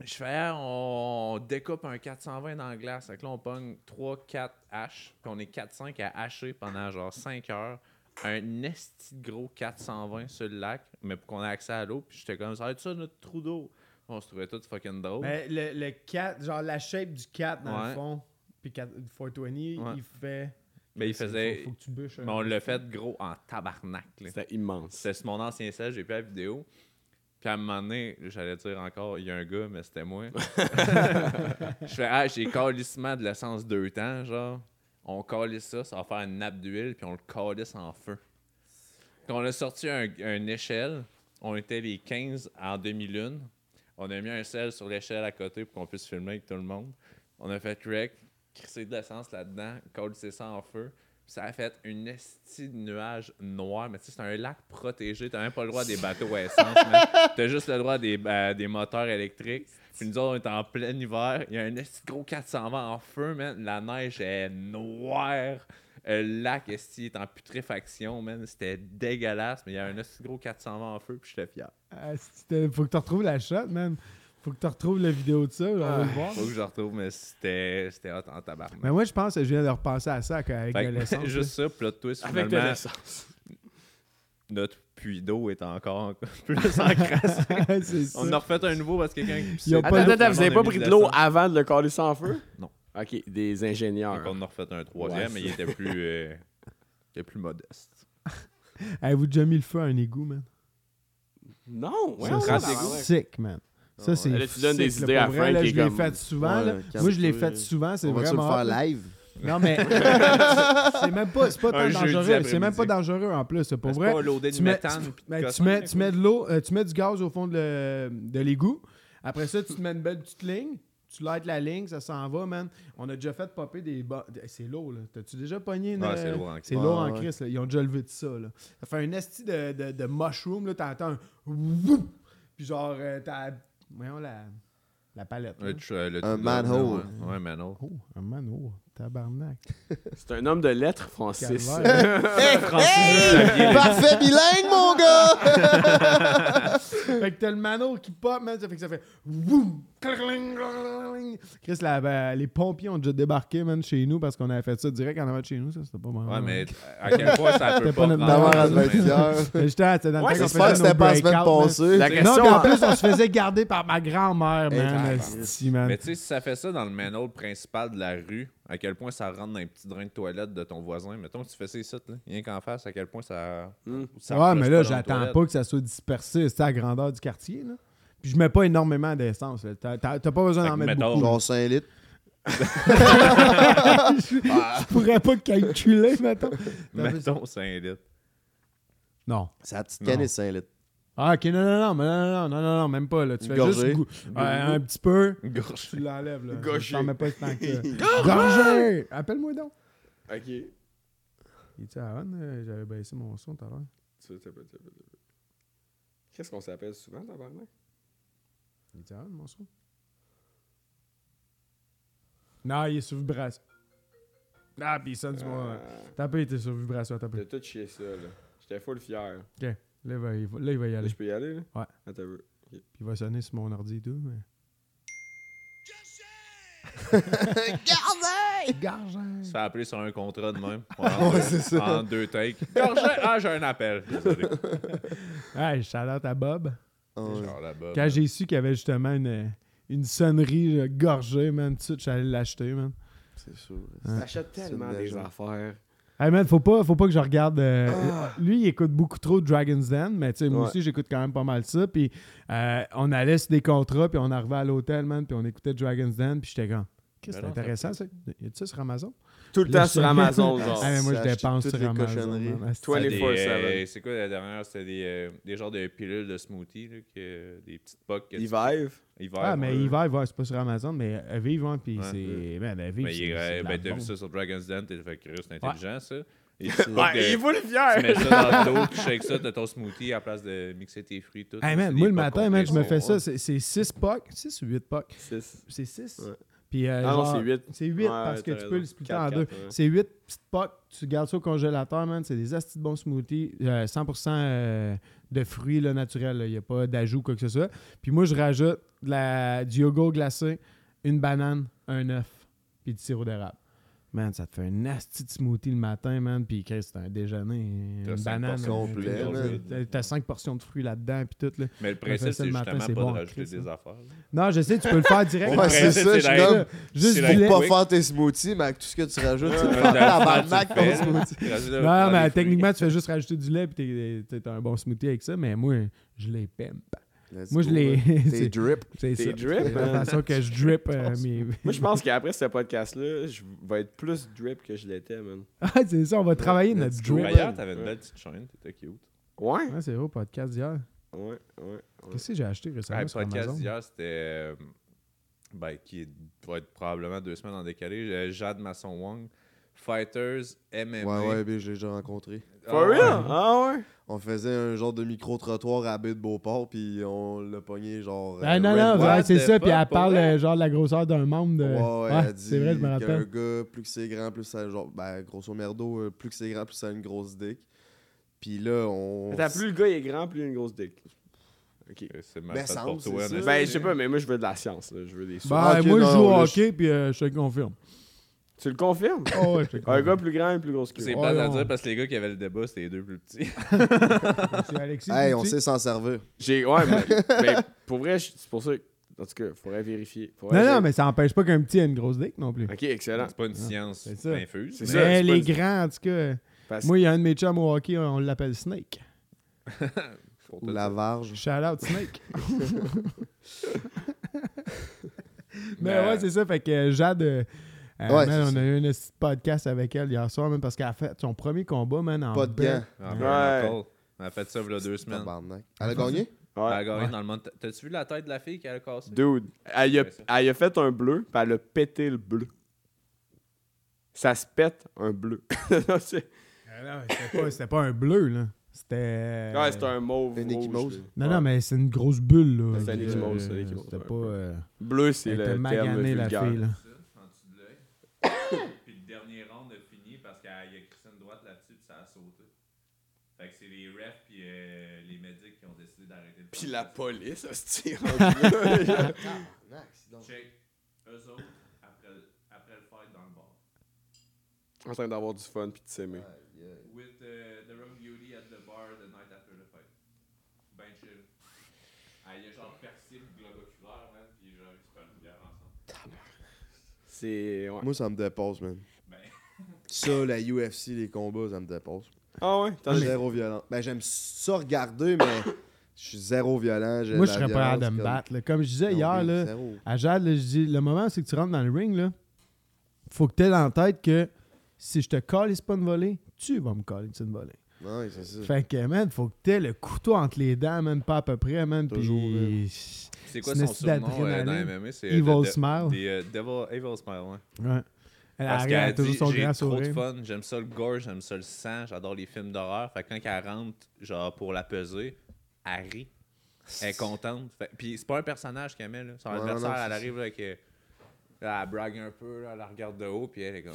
Je fais, Ah, on découpe un 420 dans la glace. Fait que là, on pogne 3-4 haches. Puis on est 4-5 à hacher pendant genre 5 heures. Un esti de gros 420 sur le lac, mais pour qu'on ait accès à l'eau. Puis j'étais comme, ça va être ça notre trou d'eau. On se trouvait tout fucking drôle. Mais le, le 4, genre la shape du 4 dans Ouais. le fond, puis 4 420, Ouais. il fait. mais il faisait. Faut, faut que tu bûches. un mais on peu. l'a fait gros en tabarnak. C'était immense. C'était sur mon ancien sel, j'ai plus la vidéo. Puis à un moment donné, j'allais dire encore, il y a un gars, mais c'était moi. je fais, ah, j'ai calissement de l'essence deux temps, genre. On calisse ça, ça va faire une nappe d'huile, puis on le calisse en feu. Puis on a sorti un, une échelle. On était les 15 en demi-lune. On a mis un sel sur l'échelle à côté pour qu'on puisse filmer avec tout le monde. On a fait rec, crisser de l'essence là-dedans, calisser ça en feu. Ça a fait une esti de nuage noir. Mais tu sais, c'est un lac protégé. T'as même pas le droit des bateaux à essence, man. T'as juste le droit des, des moteurs électriques. Puis nous autres, on est en plein hiver. Il y a un esti de gros 420 en feu, man. La neige est noire. Euh, Le lac esti est en putréfaction, man. C'était dégueulasse. Mais il y a un esti de gros 420 en feu, puis j'étais fier. Ah, faut que tu retrouves la shot, man. Faut que tu retrouves la vidéo de ça, on va le voir. Faut que je retrouve, mais c'était c'était hot en tabarnak. Mais moi, je pense que je viens de repenser à ça avec Fait de que, l'essence. juste ça, plot twist, Avec de finalement, l'essence. notre puits d'eau est encore plus encrassé. On a refait un nouveau parce que quelqu'un qui Il y a pissait pas Attends, vous avez pas pris de l'eau avant de le caler sans feu? Non. Ok, des ingénieurs. Donc, on en a refait un troisième, mais il était plus, euh, il était plus modeste. Avez-vous déjà mis le feu à un égout, man? Non, ouais, c'est sick, man. Ça, Ah, c'est là, tu donnes des idées à Frank Je l'ai comme- fait souvent. Ouais, là. calme-toi. Moi, je l'ai fait souvent. C'est On le vraiment. faire hot, là. live? Non, mais c'est même pas, c'est pas tant dangereux. C'est même pas dangereux en plus. Pour C'est vrai, pas loadé tu mets, méthane. tu- ben, tu, mets, tu mets de l'eau, euh, tu mets du gaz au fond de, le- de l'égout. Après ça, tu te mets une belle petite ligne. Tu lights la ligne, ça s'en va, man. On a déjà fait popper des... C'est lourd, là. T'as-tu déjà pogné une... Ouais, c'est lourd en C'est crise. lourd Ouais, en. Ils ont déjà levé de ça, là. Ça fait un esti de, de, de mushroom, là. T'entends un... Puis genre, euh, t'as... Voyons la... La palette. là. Le tr- euh, le Un manhole. Ouais, Ouais, un manhole. Oh, un mano. Tabarnak. C'est un homme de lettres, Francis. Calvaire. Parfait bilingue, mon gars! fait que t'as le mano qui pop, man. Ça fait que ça fait. Chris, la- ben, les pompiers ont déjà débarqué, man, chez nous parce qu'on avait fait ça direct en avant de chez nous. Ça, c'était pas mal. Ouais, mais à quel point ça peut C'était pas pas notre. Mais J'étais c'était dans le Ouais, temps qu'on J'espère que c'était pas la semaine passée. La Non, question, puis en plus, on se faisait garder par ma grand-mère, man. Mais tu sais, si ça fait ça dans le manhole principal de la rue, à quel point ça rentre dans un petit drain de toilette de ton voisin. Mettons que tu fais ça ici, là, rien qu'en face, à quel point ça. Hmm. ça ouais, mais là, j'attends pas que ça soit dispersé. C'est à la grandeur du quartier, là. Puis je mets pas énormément d'essence. là. T'as t'as- t'as pas besoin d'en mettre mettons, beaucoup. Genre 5 litres. Je pourrais pas calculer, mettons. Mettons 5 litres. Non. C'est la petite canette 5 litres? Ah, ok, non, non, non, mais non, non, non, non, non, même pas, là. Tu fais gorgée. juste un petit peu, Une gorge. tu l'enlèves, là. Gorgée. T'en mets pas tant que ça. Gorgée! Appelle-moi donc. Ok. Il était à on, euh, j'avais baissé mon son tout à l'heure. Tu veux. Qu'est-ce qu'on s'appelle souvent, tabarnak? Il était à on, mon son? Non, il est sur vibration. Ah, puis il sonne du moins. T'as pas été sur vibration, t'as pas. T'as tout chier ça, là. J'étais full fier. Là, il va, il va- là, il va y Là, aller. je peux y aller, là? Ouais. Attends, un peu. Puis il va sonner sur mon ordi et tout. Mais... Gargin! Se fait appeler sur un contrat de même. Ouais, c'est ça. En deux takes. Gorgé, ah, j'ai un appel. Désolé. Hey, shout out à Bob. Ouais. Genre là-bas. Quand j'ai su qu'il y avait justement une, une sonnerie gorgée, man, tout de suite, j'allais l'acheter, man. C'est sûr. T'achètes tellement des affaires. Hey man, faut pas, faut pas que je regarde. euh, Lui, il écoute beaucoup trop Dragon's Den, mais tu sais, moi Ouais. aussi, j'écoute quand même pas mal ça. Puis euh, on allait sur des contrats, puis on arrivait à l'hôtel, man, puis on écoutait Dragon's Den, puis j'étais comme. Qu'est-ce que c'est intéressant, ça? Y a-tu ça sur Amazon? Tout le Là, temps sur Amazon, genre. Ah, mais moi, je dépense sur Amazon. cochonneries. man. Asti. Toi, les Des, 24/7. euh, C'est quoi la dernière? C'était des, euh, des genres de pilules de smoothie, là, que, des petites pocs. que tu-. Hiver, Ah, mais ouais. Hiver, ouais, c'est pas sur Amazon, mais euh, Vive, hein, puis Ouais. c'est. Man, euh, Vive, Mais c'est- euh, ben, t'as vu ça sur Dragon's Den, t'es fait curieux, c'est intelligent ça. Et tu, Ouais, il est full tu fier. mets ça dans l'eau, tu shakes ça, t'as ton smoothie à la place de mixer tes fruits. Tout, Hey man, moi le matin, man, je me fais ça, c'est- c'est 6 pocs, 6 ou 8 pocs? Six. C'est 6? Puis, euh, Ah non, c'est huit. C'est 8 Ouais, parce que tu raison. peux le splitter en deux. ouais. C'est 8 petites pocs, tu gardes ça au congélateur, man. C'est des astis de bons smoothies, euh, 100% euh, de fruits là, naturels. Il n'y a pas d'ajout ou quoi que ce soit. Puis moi, je rajoute de la, du yogourt glacé, une banane, un œuf, puis du sirop d'érable. Man, ça te fait un asti de smoothie le matin, man. Puis Chris, c'est un déjeuner, T'as une cinq banane. portions euh, complet, t'as- t'as- T'as 5 portions de fruits là-dedans, puis tout. Là. Mais le principe, c'est matin, justement c'est pas bon, de rajouter Chris, des ça. affaires. Non, je sais, tu peux le faire direct. Ouais, c'est ça, c'est je suis la- comme. Juste c'est la-. Pour pas faire tes smoothies, mais avec tout ce que tu rajoutes, dans- tabarnak tu ton smoothie. Non, mais techniquement, tu fais juste rajouter du lait puis t'es- t'es un bon smoothie avec ça, mais moi, je les pimpe. Let's Moi, je. T'es c'est drip. c'est drip, C'est la façon que je drip euh, mes. Moi, je pense qu'après ce podcast-là, je vais être plus drip que je l'étais, man. Ah, c'est ça, on va travailler notre drip. D'ailleurs, t'avais une belle petite chaîne, t'étais cute. Ouais? Ouais, c'est vrai, au podcast d'hier. Ouais, ouais. ouais. Qu'est-ce que j'ai acheté récemment Le sur podcast Amazon? d'hier, c'était. euh, ben, qui va être probablement deux semaines en décalé. euh, Jade Masson-Wong. Fighters, MMA. Ouais, ouais, ben, je l'ai déjà rencontré. For Ah, ouais? real? Ah ouais? On faisait un genre de micro-trottoir à baie de Beauport, puis on l'a pogné genre. Ah euh, non, Red non, ouais, c'est ça, puis elle parle vrai? euh, genre de la grosseur d'un membre de. Ouais, ouais, elle dit c'est vrai, je me qu'un rappelle. gars, plus que c'est grand, plus ça. Genre, ben, grosso merdo, euh, plus que c'est grand, plus ça a une grosse dick. Puis là, on. Attends, plus le gars est grand, plus il a une grosse dick. Ok. C'est Ben, pour c'est toi, ça. Ben, je sais pas, mais moi, je veux de la science, là. Je veux des sous. Ben, moi, je non, joue au hockey, puis euh, je te confirme. Tu le confirmes? Oh, ouais, je te Un gars plus grand et plus gros que C'est pas à dire parce que les gars qui avaient le débat, c'était les deux plus petits. C'est Alexis. Hey, on Petit. sait s'en servir. J'ai. Ouais, mais. mais pour vrai, c'est pour ça que. En tout cas, faudrait vérifier. Faudrait Non, non, mais ça n'empêche pas qu'un petit ait une grosse dick non plus. Ok, excellent. C'est pas une science c'est ça. infuse. C'est mais- ça. Mais c'est les grands, en tout cas. Parce- Moi, il y a un de mes chums au hockey, on l'appelle Snake. Ou la varge. Shout out Snake. Mais Ben, ouais, c'est ça. Fait que Jade, euh, Ouais, man, on a eu un petit podcast avec elle hier soir, man, parce qu'elle a fait son premier combat, man, en Pas de gants. Ah, Ouais. On a fait ça il y a deux semaines. Elle a gagné? Elle a Ouais. gagné dans le monde. T'as-tu vu la tête de la fille qu'elle a cassée? Dude, elle a, Ouais, elle a fait un bleu, puis elle a pété le bleu. Ça se pète un bleu. C'est- non, C'était pas, c'était pas un bleu, là. C'était. ouais, c'est un mauve. Une là. Non, Ouais. non, mais c'est une grosse bulle, là. C'est un Euh, échymose, c'est un échymose, C'était ouais. pas. euh, Bleu, c'est Elle le était terme maganée, la fille, là. Ça, en dessous de l'œil. Puis le dernier round a fini parce qu'il y a écrit une droite là-dessus puis ça a sauté. Fait que c'est les refs puis euh, les médics qui ont décidé d'arrêter le Puis la police, hostie. Check. Eux autres, après, après le fight dans le bar. en train d'avoir du fun puis de s'aimer. With uh, the Rock Beauty at the bar the night after the fight. Ben chill. Ah, il a genre percé le globe oculaire, man, puis genre, ils se parlent une bière ensemble. C'est. Ouais. Moi, ça me dépasse, man. Ben. Ça, la UFC, les combats, ça me dépasse. Ah ouais? T'en Zéro violent. Ben, j'aime ça regarder, mais je suis zéro violent. j'ai Moi, je serais pas hâte de me battre. là. Comme je disais Non, hier, là, zéro. à Jade, là, je dis, le moment, c'est que tu rentres dans le ring, là, faut que tu aies dans la tête que si je te calisse pas une volée, tu vas me caler une volée. Ouais, c'est ça. Fait que, man, faut que tu aies le couteau entre les dents, man, pas à peu près, man. Toujours, Puis. C'est quoi son surnom euh, dans. MMA? C'est Evil euh, de- de- Smile. des, euh, Devil, Evil Smile, ouais. Ouais. Elle Parce qu'elle elle a toujours dit, son j'ai grand trop de sourire. fun, j'aime ça le gore, j'aime ça le sang, j'adore les films d'horreur. Fait que quand elle rentre, genre, pour la peser, elle rit. Elle est contente. Fait- Puis c'est pas un personnage qu'elle met, là. Son Ouais, adversaire, non, elle c'est arrive, là, avec, là, elle brague un peu, là, elle la regarde de haut, puis elle est comme...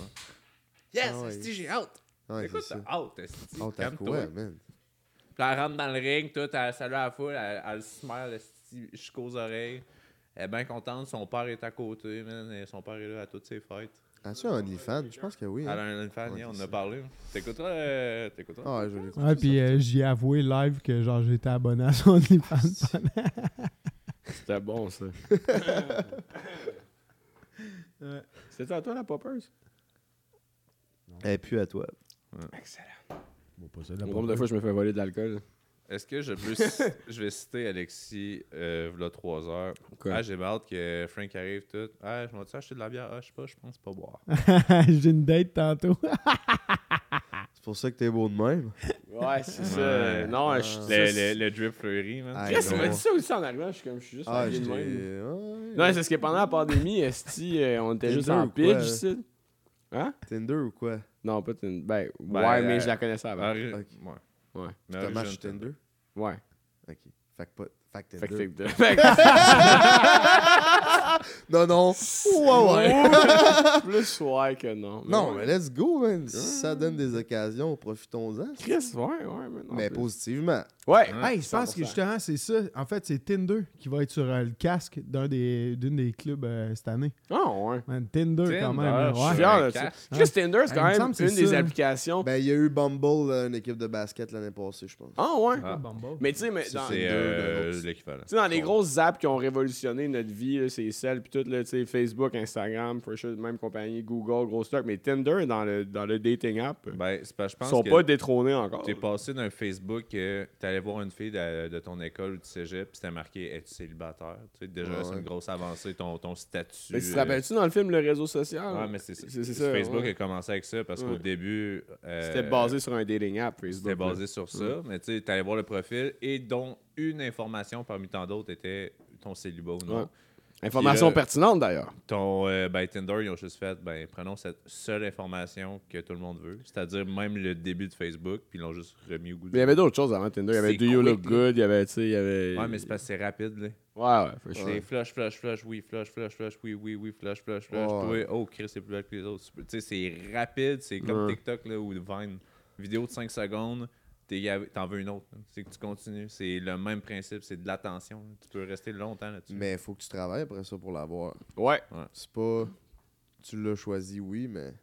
Yes, Ah ouais. esti, j'ai hâte! Ouais, Écoute, c'est ça. t'as hâte, esti, Oh, quoi, man? Puis elle rentre dans le ring, tout, elle salue à la foule, elle, elle se smile esti, jusqu'aux oreilles. Elle est bien contente, son père est à côté, man, et son père est là à toutes ses fêtes. As-tu un OnlyFans? Je pense que oui. Elle hein. a un fan, Ouais, on en a ça. parlé. T'écouteras, euh, t'écouteras. Ah, ouais, je Ouais, puis euh, j'y ai avoué live que genre j'étais abonné à son OnlyFans. C'était bon, ça. C'était à toi, la poppers? Et puis à toi. Excellent. Bon, pas ça, Le nombre de fois je me fais voler de l'alcool. Est-ce que je peux. je vais citer Alexis, euh, v'là 3 heures. Quoi? Ah, j'ai hâte que Frank arrive tout. Ah, je m'en acheter de la bière? Ah, je sais pas, je pense pas boire. J'ai une date tantôt. C'est pour ça que t'es beau de même. Ouais, c'est ça. Ouais. Non, je Le, le, le drip fleuri, man. Ah, Chris, tu m'as dit ça aussi en arrivant. Je suis comme, je suis juste Ah, habillé de même. Ouais. Non, c'est parce que pendant la pandémie, esti, euh, on était juste en pitch ici. Hein? Tinder ou quoi? Non, pas Tinder. Ben, Ben, ouais, mais euh, je la connaissais avant. Ori- Ok. Ouais. Ouais. Mais T'as match Tinder? Ouais. Ok. Fait que pas. Fait que. Fait que- Non, non. Ouais, ouais. Plus ouais que non. Non, ouais. mais let's go, man. Si ça donne des occasions, profitons-en. Chris, ouais, ouais, mais non. Mais positivement. Ouais. Hey, je pense que 100%. justement, c'est ça. En fait, c'est Tinder qui va être sur euh, le casque d'un des, d'une des clubs euh, cette année. Ah, ouais. Man, Tinder, quand même. Je suis fier de ça. Chris Tinder, c'est quand même une des ça. applications. Ben, il y a eu Bumble, euh, une équipe de basket l'année passée, je pense. Ah, ouais. Ah. Bumble. Mais tu sais, mais dans, tu euh, l'équivalent. sais, dans les grosses apps qui ont révolutionné notre vie, c'est celles, puis tout, là, tu sais, Facebook, Instagram, for sure, même compagnie, Google, gros stock. Mais Tinder, dans le, dans le dating app, Ben, je pense sont que pas détrônés encore. t'es passé d'un Facebook que t'allais voir une fille de, de ton école ou du cégep, puis c'était marqué Es-tu célibataire déjà, Ouais, c'est une grosse avancée, ton, ton statut. Mais tu te euh, rappelles-tu dans le film Le réseau social? Ouais, mais c'est ça. C'est- c'est ça, Facebook ouais. a commencé avec ça parce Ouais. qu'au début. euh, C'était basé sur un dating app, Facebook. C'était basé sur ça, mais tu sais, t'allais voir le profil et dont une information parmi tant d'autres était ton célibat ou non. Ouais. Information là- pertinente, d'ailleurs. Ton euh, ben, Tinder, ils ont juste fait, ben, prenons cette seule information que tout le monde veut, c'est-à-dire même le début de Facebook, puis ils l'ont juste remis au goût Mais il y avait d'autres choses avant Tinder. Il y avait Do You Look. Good, il y avait, il y avait... Ouais, mais c'est parce que c'est rapide, là. Ouais, ouais, for sure. C'est flush, flush, flush, oui, flush, flush, flush, oui, oui, oui, flush, flush, flush. Ouais. Toi, oh, Chris, c'est plus belle que les autres. Tu sais, c'est rapide, c'est comme Ouais. TikTok, là, ou Vine. Vidéo de 5 secondes, t'en veux une autre. C'est que tu continues. C'est le même principe, c'est de l'attention. Tu peux rester longtemps là-dessus. Mais faut que tu travailles après ça pour l'avoir. Ouais. C'est pas. Tu l'as choisi, oui, mais.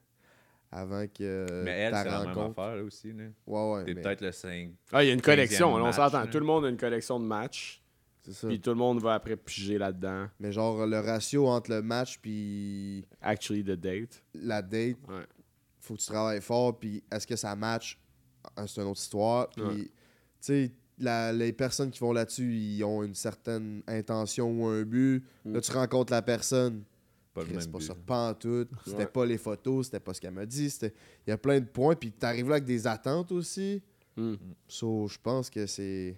Avant que. Mais elle, c'est la même affaire, là, aussi. Là. Ouais, ouais. T'es mais peut-être le 5. Ah, il y a une collection, là, on s'entend. Tout le monde a une collection de matchs. C'est ça. Puis tout le monde va après piger là-dedans. Mais genre, le ratio entre le match puis Actually, the date. la date, Ouais. faut que tu travailles fort. Puis est-ce que ça match C'est une autre histoire. Puis, Ouais. tu sais, la- les personnes qui vont là-dessus, ils ont une certaine intention ou un but. Mm. Là, tu rencontres la personne. pas le Chris, même c'est pas but. ça, pas en tout. C'était Ouais. pas les photos, c'était pas ce qu'elle m'a dit. Il y a plein de points, puis t'arrives là avec des attentes aussi. So, je pense que c'est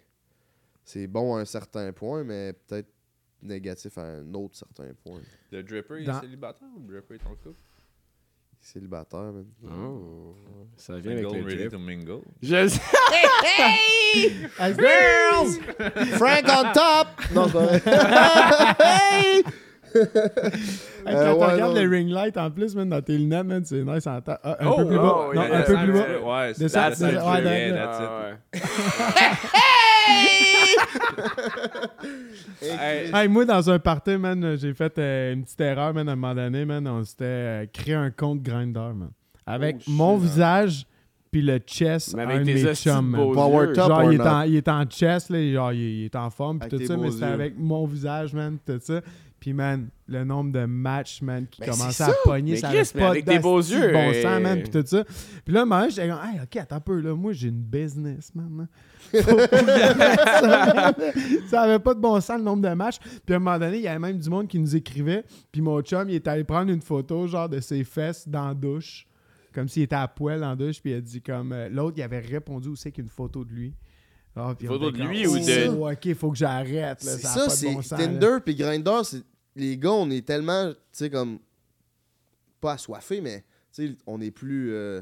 c'est bon à un certain point, mais peut-être négatif à un autre certain point. Le Dripper, il est célibataire ou le Dripper est en couple? Célibataire, man. Oh, ça vient avec le ready drip. to mingle. Je sais. Girls! Frank on top! Non, c'est pas vrai. Hey! Hey, Euh, quand tu ouais, regardes non. le ring light en plus, man, dans tes lunettes, man, c'est nice en temps. Ah, un Oh, peu plus bas. oh, non, yeah, un peu plus bas. Ouais, c'est descends, ouais, yeah, that's- that's it. Ouais. Hey, Hey, moi, dans un party, man, j'ai fait euh, une petite erreur, man, à un moment donné, man. On s'était euh, créé un compte Grindr, man. Avec Oh, mon hein. visage puis le chest Mais avec un chums, man. beaux Power yeux. top. Genre, or il est, en, il est en chest, là, genre, il, il est en forme, puis tout ça, mais c'était avec mon visage, man, tout ça. Puis, man, le nombre de matchs, man, qui Ben, commençaient à pogner, Mais ça Chris, pas avec tes beaux yeux, bon sang, man, puis tout ça. Puis là, moi, j'étais comme, hey, OK, attends un peu, là, moi, j'ai une business, man. hein. Ça, man. ça avait pas de bon sens, le nombre de matchs. Puis à un moment donné, il y avait même du monde qui nous écrivait. Puis mon chum, il est allé prendre une photo, genre, de ses fesses dans la douche. Comme s'il était à poil dans la douche. Puis il a dit comme... euh, L'autre, il avait répondu aussi avec une photo de lui. On Photo de lui ou de- Oh, OK, faut que j'arrête. C'est Ça, c'est bon. Tinder puis Grindr, c'est les gars, on est tellement, tu sais comme pas assoiffés, mais tu sais, on est plus euh,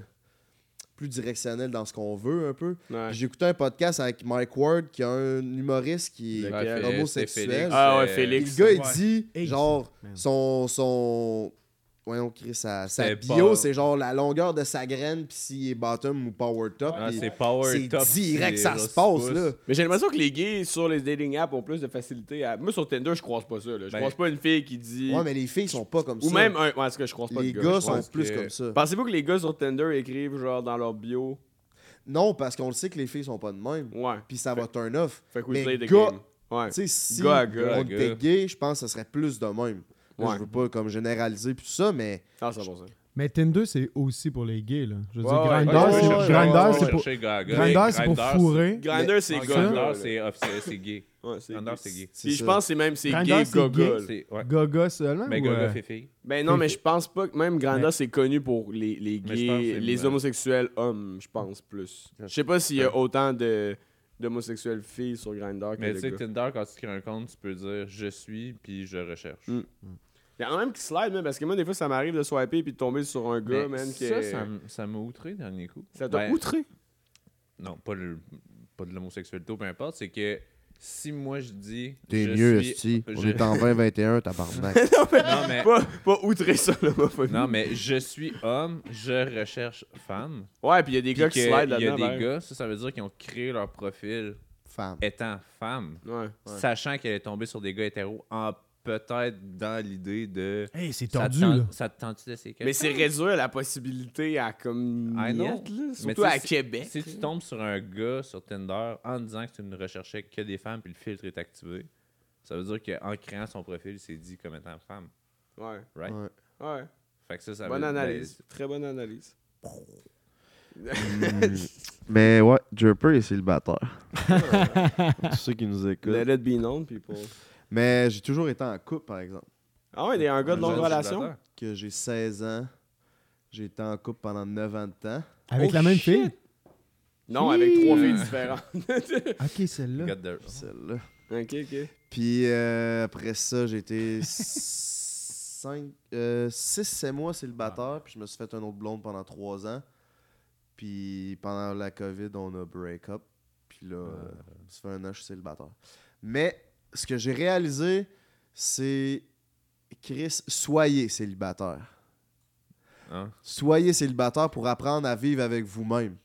plus directionnel dans ce qu'on veut un peu. Ouais. J'ai écouté un podcast avec Mike Ward qui est un humoriste qui est homosexuel. Ah ouais, Félix. le gars, il dit, genre, son, son, voyons, Chris, sa, sa bio, pas- c'est genre la longueur de sa graine, puis s'il est bottom ou power top. Ah, c'est power c'est top. direct, c'est ça se passe, là. Mais j'ai l'impression que les gays sur les dating apps ont plus de facilité à. Moi, sur Tinder, je croise pas ça. Là. Je Ben- croise pas une fille qui dit. Ouais, mais les filles sont pas comme Ou ça. même un. Ouais, est-ce que je croise pas les gars? sont plus que- comme ça. Pensez-vous que les gars sur Tinder écrivent genre dans leur bio? Non, parce qu'on le sait que les filles sont pas de même. Ouais. Puis ça va turn off. Fait que Mais gars-. Ouais. Tu sais, si Gars on était gay, je pense que ce serait plus de même. Là, Ouais. Je veux pas comme généraliser puis tout ça, mais Ah, bon ça. Mais Tinder, c'est aussi pour les gays, là. Je veux Ouais, dire, Grindr, ouais, c'est- Grindr, pour... Grindr, c'est pour Grindr, fourrer. Grinder, c'est gars. Grindr, c'est officiel, c'est gay. Grindr, gay. c'est gay. je pense que c'est même c'est Grindr, gay c'est gaga. Gaga seulement? Mais gars, euh, fait fille. Ben non, mais je pense pas que même Grindr c'est connu pour les, gays, les le- homosexuels hommes, je pense plus. Je sais pas s'il y a autant de d'homosexuels filles sur Grindr que Mais tu sais. Tinder, quand tu crées un compte, tu peux dire je suis puis je recherche. Il y en a même qui slide, même, parce que moi, des fois, ça m'arrive de swiper puis de tomber sur un gars, Mais man, qui ça, est- ça, m- ça m'a outré dernier coup. Ça t'a Ben, outré? Non, pas, le, pas de l'homosexualité ou peu importe. C'est que si moi je dis. t'es je mieux, suis- Esti. On je- est en 2021, tabarnak. non, mais, Non, mais- pas, pas outré ça, l'homophobie. Non, mais je suis homme, je recherche femme. Ouais, puis il y a des Puis gars qui que slide Il y a là-dedans. des vers- gars, ça, ça veut dire qu'ils ont créé leur profil Femme. étant femme, Ouais, ouais. sachant qu'elle est tombée sur des gars hétéros, en peut-être dans l'idée de. Hey, c'est Ça te tente- là. Ça te tente d'essayer quelque Mais c'est réduire la possibilité à comme I know. niette, là, Mais surtout à si- Québec. Si tu tombes sur un gars sur Tinder en disant que tu ne recherchais que des femmes puis le filtre est activé, ça veut dire qu'en créant son profil, il s'est dit comme étant femme. Ouais, Right? Ouais. ouais. Fait que ça, ça Bonne veut- analyse. Très bonne analyse. Mais ouais, Draper est célibataire. Tous ceux qui nous écoutent. Let it be known, people. Mais j'ai toujours été en couple, par exemple. Ah ouais, il y a un gars de longue relation? Que j'ai 16 ans. J'ai été en couple pendant 9 ans de temps. Avec Oh, la même shit. fille? Non, avec trois filles différentes. Ok, celle-là. Celle-là. ok, ok. Puis euh, après ça, j'ai été 6-7 mois célibataire. Puis je me suis fait un autre blonde pendant 3 ans. Puis pendant la COVID, on a break up. Puis là, euh, ça fait un an je suis célibataire. Mais ce que j'ai réalisé, c'est Chris, soyez célibataire. Hein? Soyez célibataire pour apprendre à vivre avec vous-même.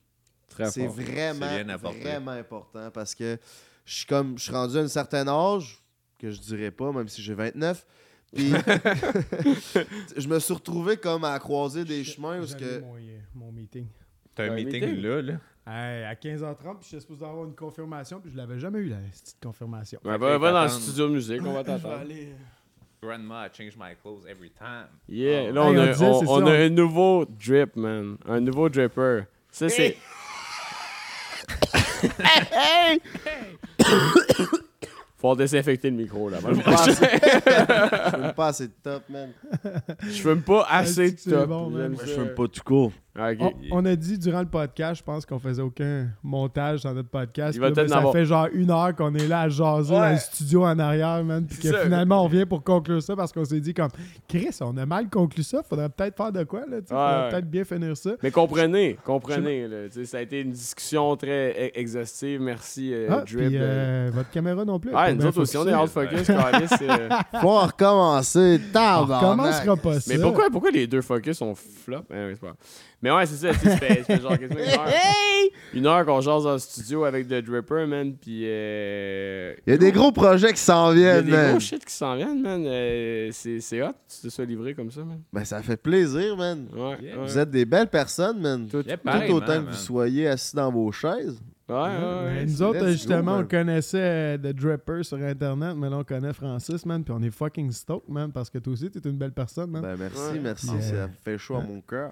Très C'est vraiment, vraiment important parce que je suis comme je suis rendu à un certain âge que je dirais pas, même si j'ai 29. Puis je me suis retrouvé comme à croiser des chemins où ce que Mon, euh, mon meeting. T'as un Un meeting, meeting? là, là. Hey, à 15h30, puis j'étais supposé avoir une confirmation, puis je l'avais jamais eu, la petite confirmation. Ouais, va, dans le studio de musique, on va Je t'attendre. aller... Grandma, I change my clothes every time. Yeah, Oh. là, on Hey, on a, disait, on, a un nouveau drip, man. Un nouveau dripper. Ça, c'est. Faut désinfecter le micro là. Je fume pas assez- je fume pas assez de top, man. Je fume pas assez de top. bon, je fume pas tout court. Ok. On, on a dit durant le podcast, je pense qu'on faisait aucun montage dans notre podcast. Il va Puis là, peut-être ben, en ça avoir. fait genre une heure qu'on est là à jaser Ouais. dans le studio en arrière, man. Puis que ça. finalement, on vient pour conclure ça parce qu'on s'est dit comme Chris, on a mal conclu ça, faudrait peut-être faire de quoi, là. Faudrait Ouais. peut-être bien finir ça. Mais comprenez, comprenez. Là, ça a été une discussion très e- exhaustive. Merci, euh, Ah, Drip. de- euh, votre caméra non plus. pas nous autres aussi, on est hard focus, euh. Faut recommencer. On Tabarnak. recommencera pas ça. Mais pourquoi, pourquoi les deux focus sont flop? Hein, Mais ouais, c'est ça. tu sais, Ça fait, genre quasiment une heure. Une heure qu'on jase dans le studio avec The Dripper, man. Puis. Euh... Il y a des gros projets qui s'en Il y a viennent, des man. gros shit qui s'en viennent, man. Euh, c'est hot, tu te sois livré comme ça, man. Ben, ça fait plaisir, man. Ouais. Yeah. Vous êtes des belles personnes, man. Tout, Yeah, Tout pareillement, autant que man. vous soyez assis dans vos chaises. Ouais, ouais, ouais. nous autres, go, justement, man. on connaissait euh, The Dripper sur Internet, mais là, on connaît Francis, man, puis on est fucking stoked, man, parce que toi aussi, t'es une belle personne, man. Ben, merci, Ouais. merci. Ça fait chaud à mon cœur.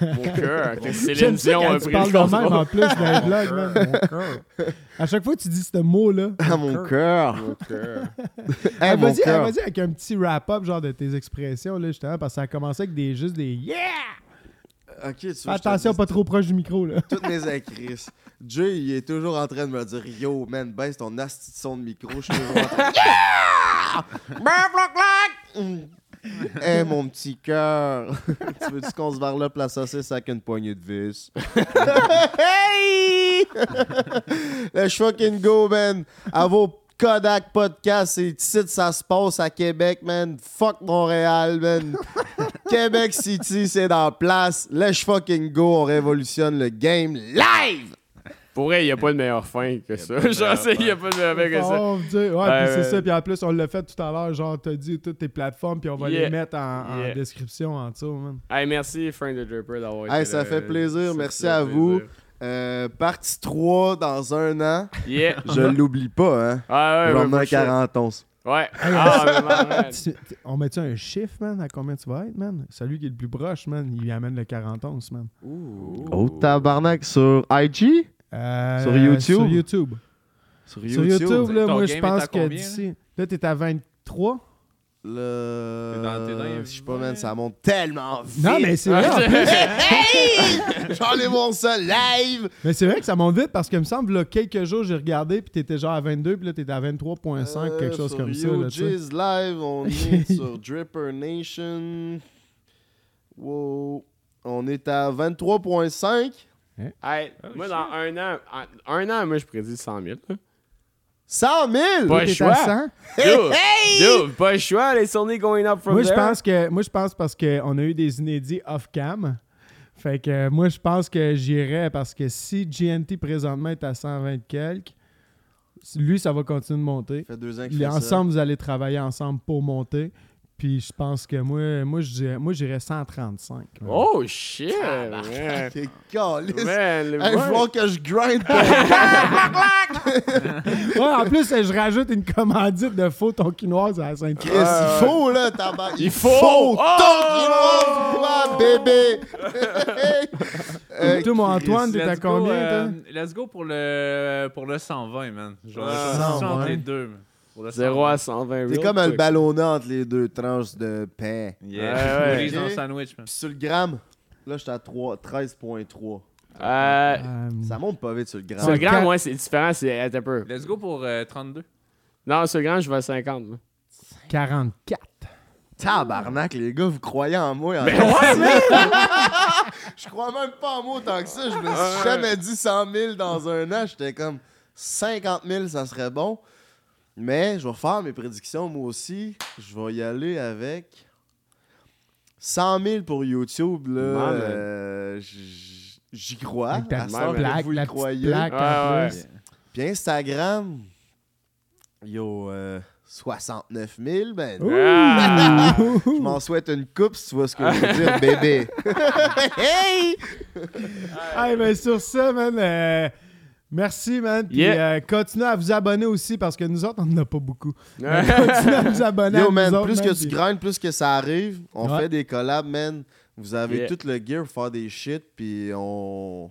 Mon cœur, que Céline Dion a tu pris parles le de même contrôle? en plus dans les vlogs, man. À chaque fois que tu dis ce mot-là, À mon cœur. Mon cœur. Mon vas-y, cœur. vas-y avec un petit wrap-up genre de tes expressions, là, justement, parce que ça a commencé avec des, juste des yeah! Ok, tu attention, pas trop proche du micro, là. Toutes mes écrits. Jay, il est toujours en train de me dire Yo, man, baisse ton asti de son de micro. Je suis toujours en train de. Mm. Eh, mon petit cœur. tu veux-tu qu'on se varlope la saucisse avec une poignée de vis? hey! Let's fucking go, man. À vos Kodak Podcast, c'est ici que ça se passe à Québec, man. Fuck Montréal, man. Québec City, c'est dans la place. Let's fucking go. On révolutionne le game live! Pour vrai, il n'y a pas de meilleure fin que ça. Genre, il n'y a pas de meilleure fin que ça. On va dire- ouais, Ben, puis c'est ça. Puis en plus, on l'a fait tout à l'heure. Genre, t'as dit toutes tes plateformes, puis on va Yeah. les mettre en, en Yeah. description en dessous, man. Hey, merci, Frank the Dripper, d'avoir Hey, été ça là. fait plaisir. Merci à vous. Euh, partie 3 dans un an. Yeah. Je l'oublie pas, hein. Ah ouais, sure. 40 onces. Ouais. Ah, mais man, Tu- On met-tu un chiffre, man, à combien tu vas être, man? Celui qui est le plus proche, man, il amène le 40 onces, man. Oh, tabarnak. Sur IG? Euh, Sur YouTube? Sur YouTube. Sur Sur YouTube, là, moi, je pense que d'ici... Là, t'es à 23? Le... T'es dans- t'es dans les Je sais pas, man, ça monte tellement vite. Non, mais c'est vrai, en plus. Hey! J'en ai mon ça live! Mais c'est vrai que ça monte vite parce que me semble, là, quelques jours, j'ai regardé, puis t'étais genre à 22, puis là, t'étais à 23.5, quelque chose Euh, sur comme ça. Là, tu sais. UG's live, on est sur Dripper Nation. Wow. On est à 23.5. Hey, moi, dans un an, en- un an, moi, je prédis 100 000. là. 100 000! Pas le à choix. 100? Dude, dude, pas le choix, les Sony going up from Moi, je there. pense que moi je pense parce qu'on a eu des inédits off-cam. Fait que euh, moi, je pense que j'irais parce que si GNT présentement est à 120 quelques, lui, ça va continuer de monter. Ça fait deux ans qu'il Les- fait ça. ensemble, vous allez travailler ensemble pour monter. Puis je pense que moi, moi je dirais, moi, j'irais 135. Oh shit. Man, Hey, va ouais. falloir que je grind pour... Ouais, en plus, je rajoute une commandite de faux tonkinoise à la sainte Chris, il faut, là, tabac. Il faut. faut Oh! ton gros bébé. Euh, Toi, mon Antoine, t'es Let's à go, combien, euh, toi? Let's go pour le, pour le 120, man. Genre, Ah, je suis 120. entre les deux. man. Pour le 0 à 120 T'es real comme un quick. ballonnat entre les deux tranches de pain. Yeah. Ouais, ouais. Dans le sandwich, man. Puis sur le gramme, là, j'étais à 3 13.3. Euh, Euh, Ça monte pas vite sur le gramme. sur le Ouais, quatre- moi, c'est différent, c'est un peu. Let's go pour euh, 32. Non, sur le grand, je vais à 50. là. 44. Tabarnak, les gars, vous croyez en moi. en Ben je crois même pas en moi autant que ça. Je me suis jamais dit 100 000 dans un an. J'étais comme 50 000, ça serait bon. Mais je vais faire mes prédictions moi aussi. Je vais y aller avec 100 000 pour YouTube. Là, Malade. euh, J'y crois. Avec ta ça, plaque, vous y la petite croyez. plaque Ouais, en ouais. plus. Puis Instagram, yo, euh, 69 000, ben. Ah! Je m'en souhaite une coupe si tu vois ce que je veux dire, bébé. hey! Hey, ben sur ça, man, euh, merci, man. Puis Yeah. euh, continuez à vous abonner aussi parce que nous autres, on n'en a pas beaucoup. Continuez à vous abonner à Yo, nous man, autres, plus man, que tu grindes, plus que ça arrive. On Ouais. fait des collabs, man. Vous avez Yeah. tout le gear pour faire des shit, puis on.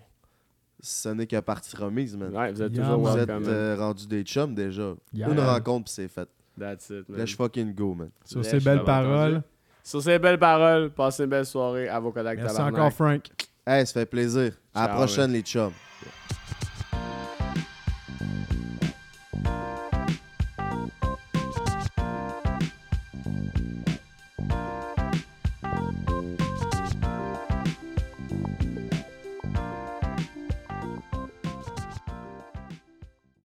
ce n'est que partie remise, man. Ouais, vous êtes Yeah, toujours man. Vous êtes euh, rendus des chums déjà. Yeah. Une rencontre, puis c'est fait. That's it, man. Let's fucking go, man. Sur Lèche, ces belles paroles. entendu. Sur ces belles paroles, passez une belle soirée à vos collègues Merci tabarnak. encore, Frank. Hey, ça fait plaisir. À la prochaine, les chums.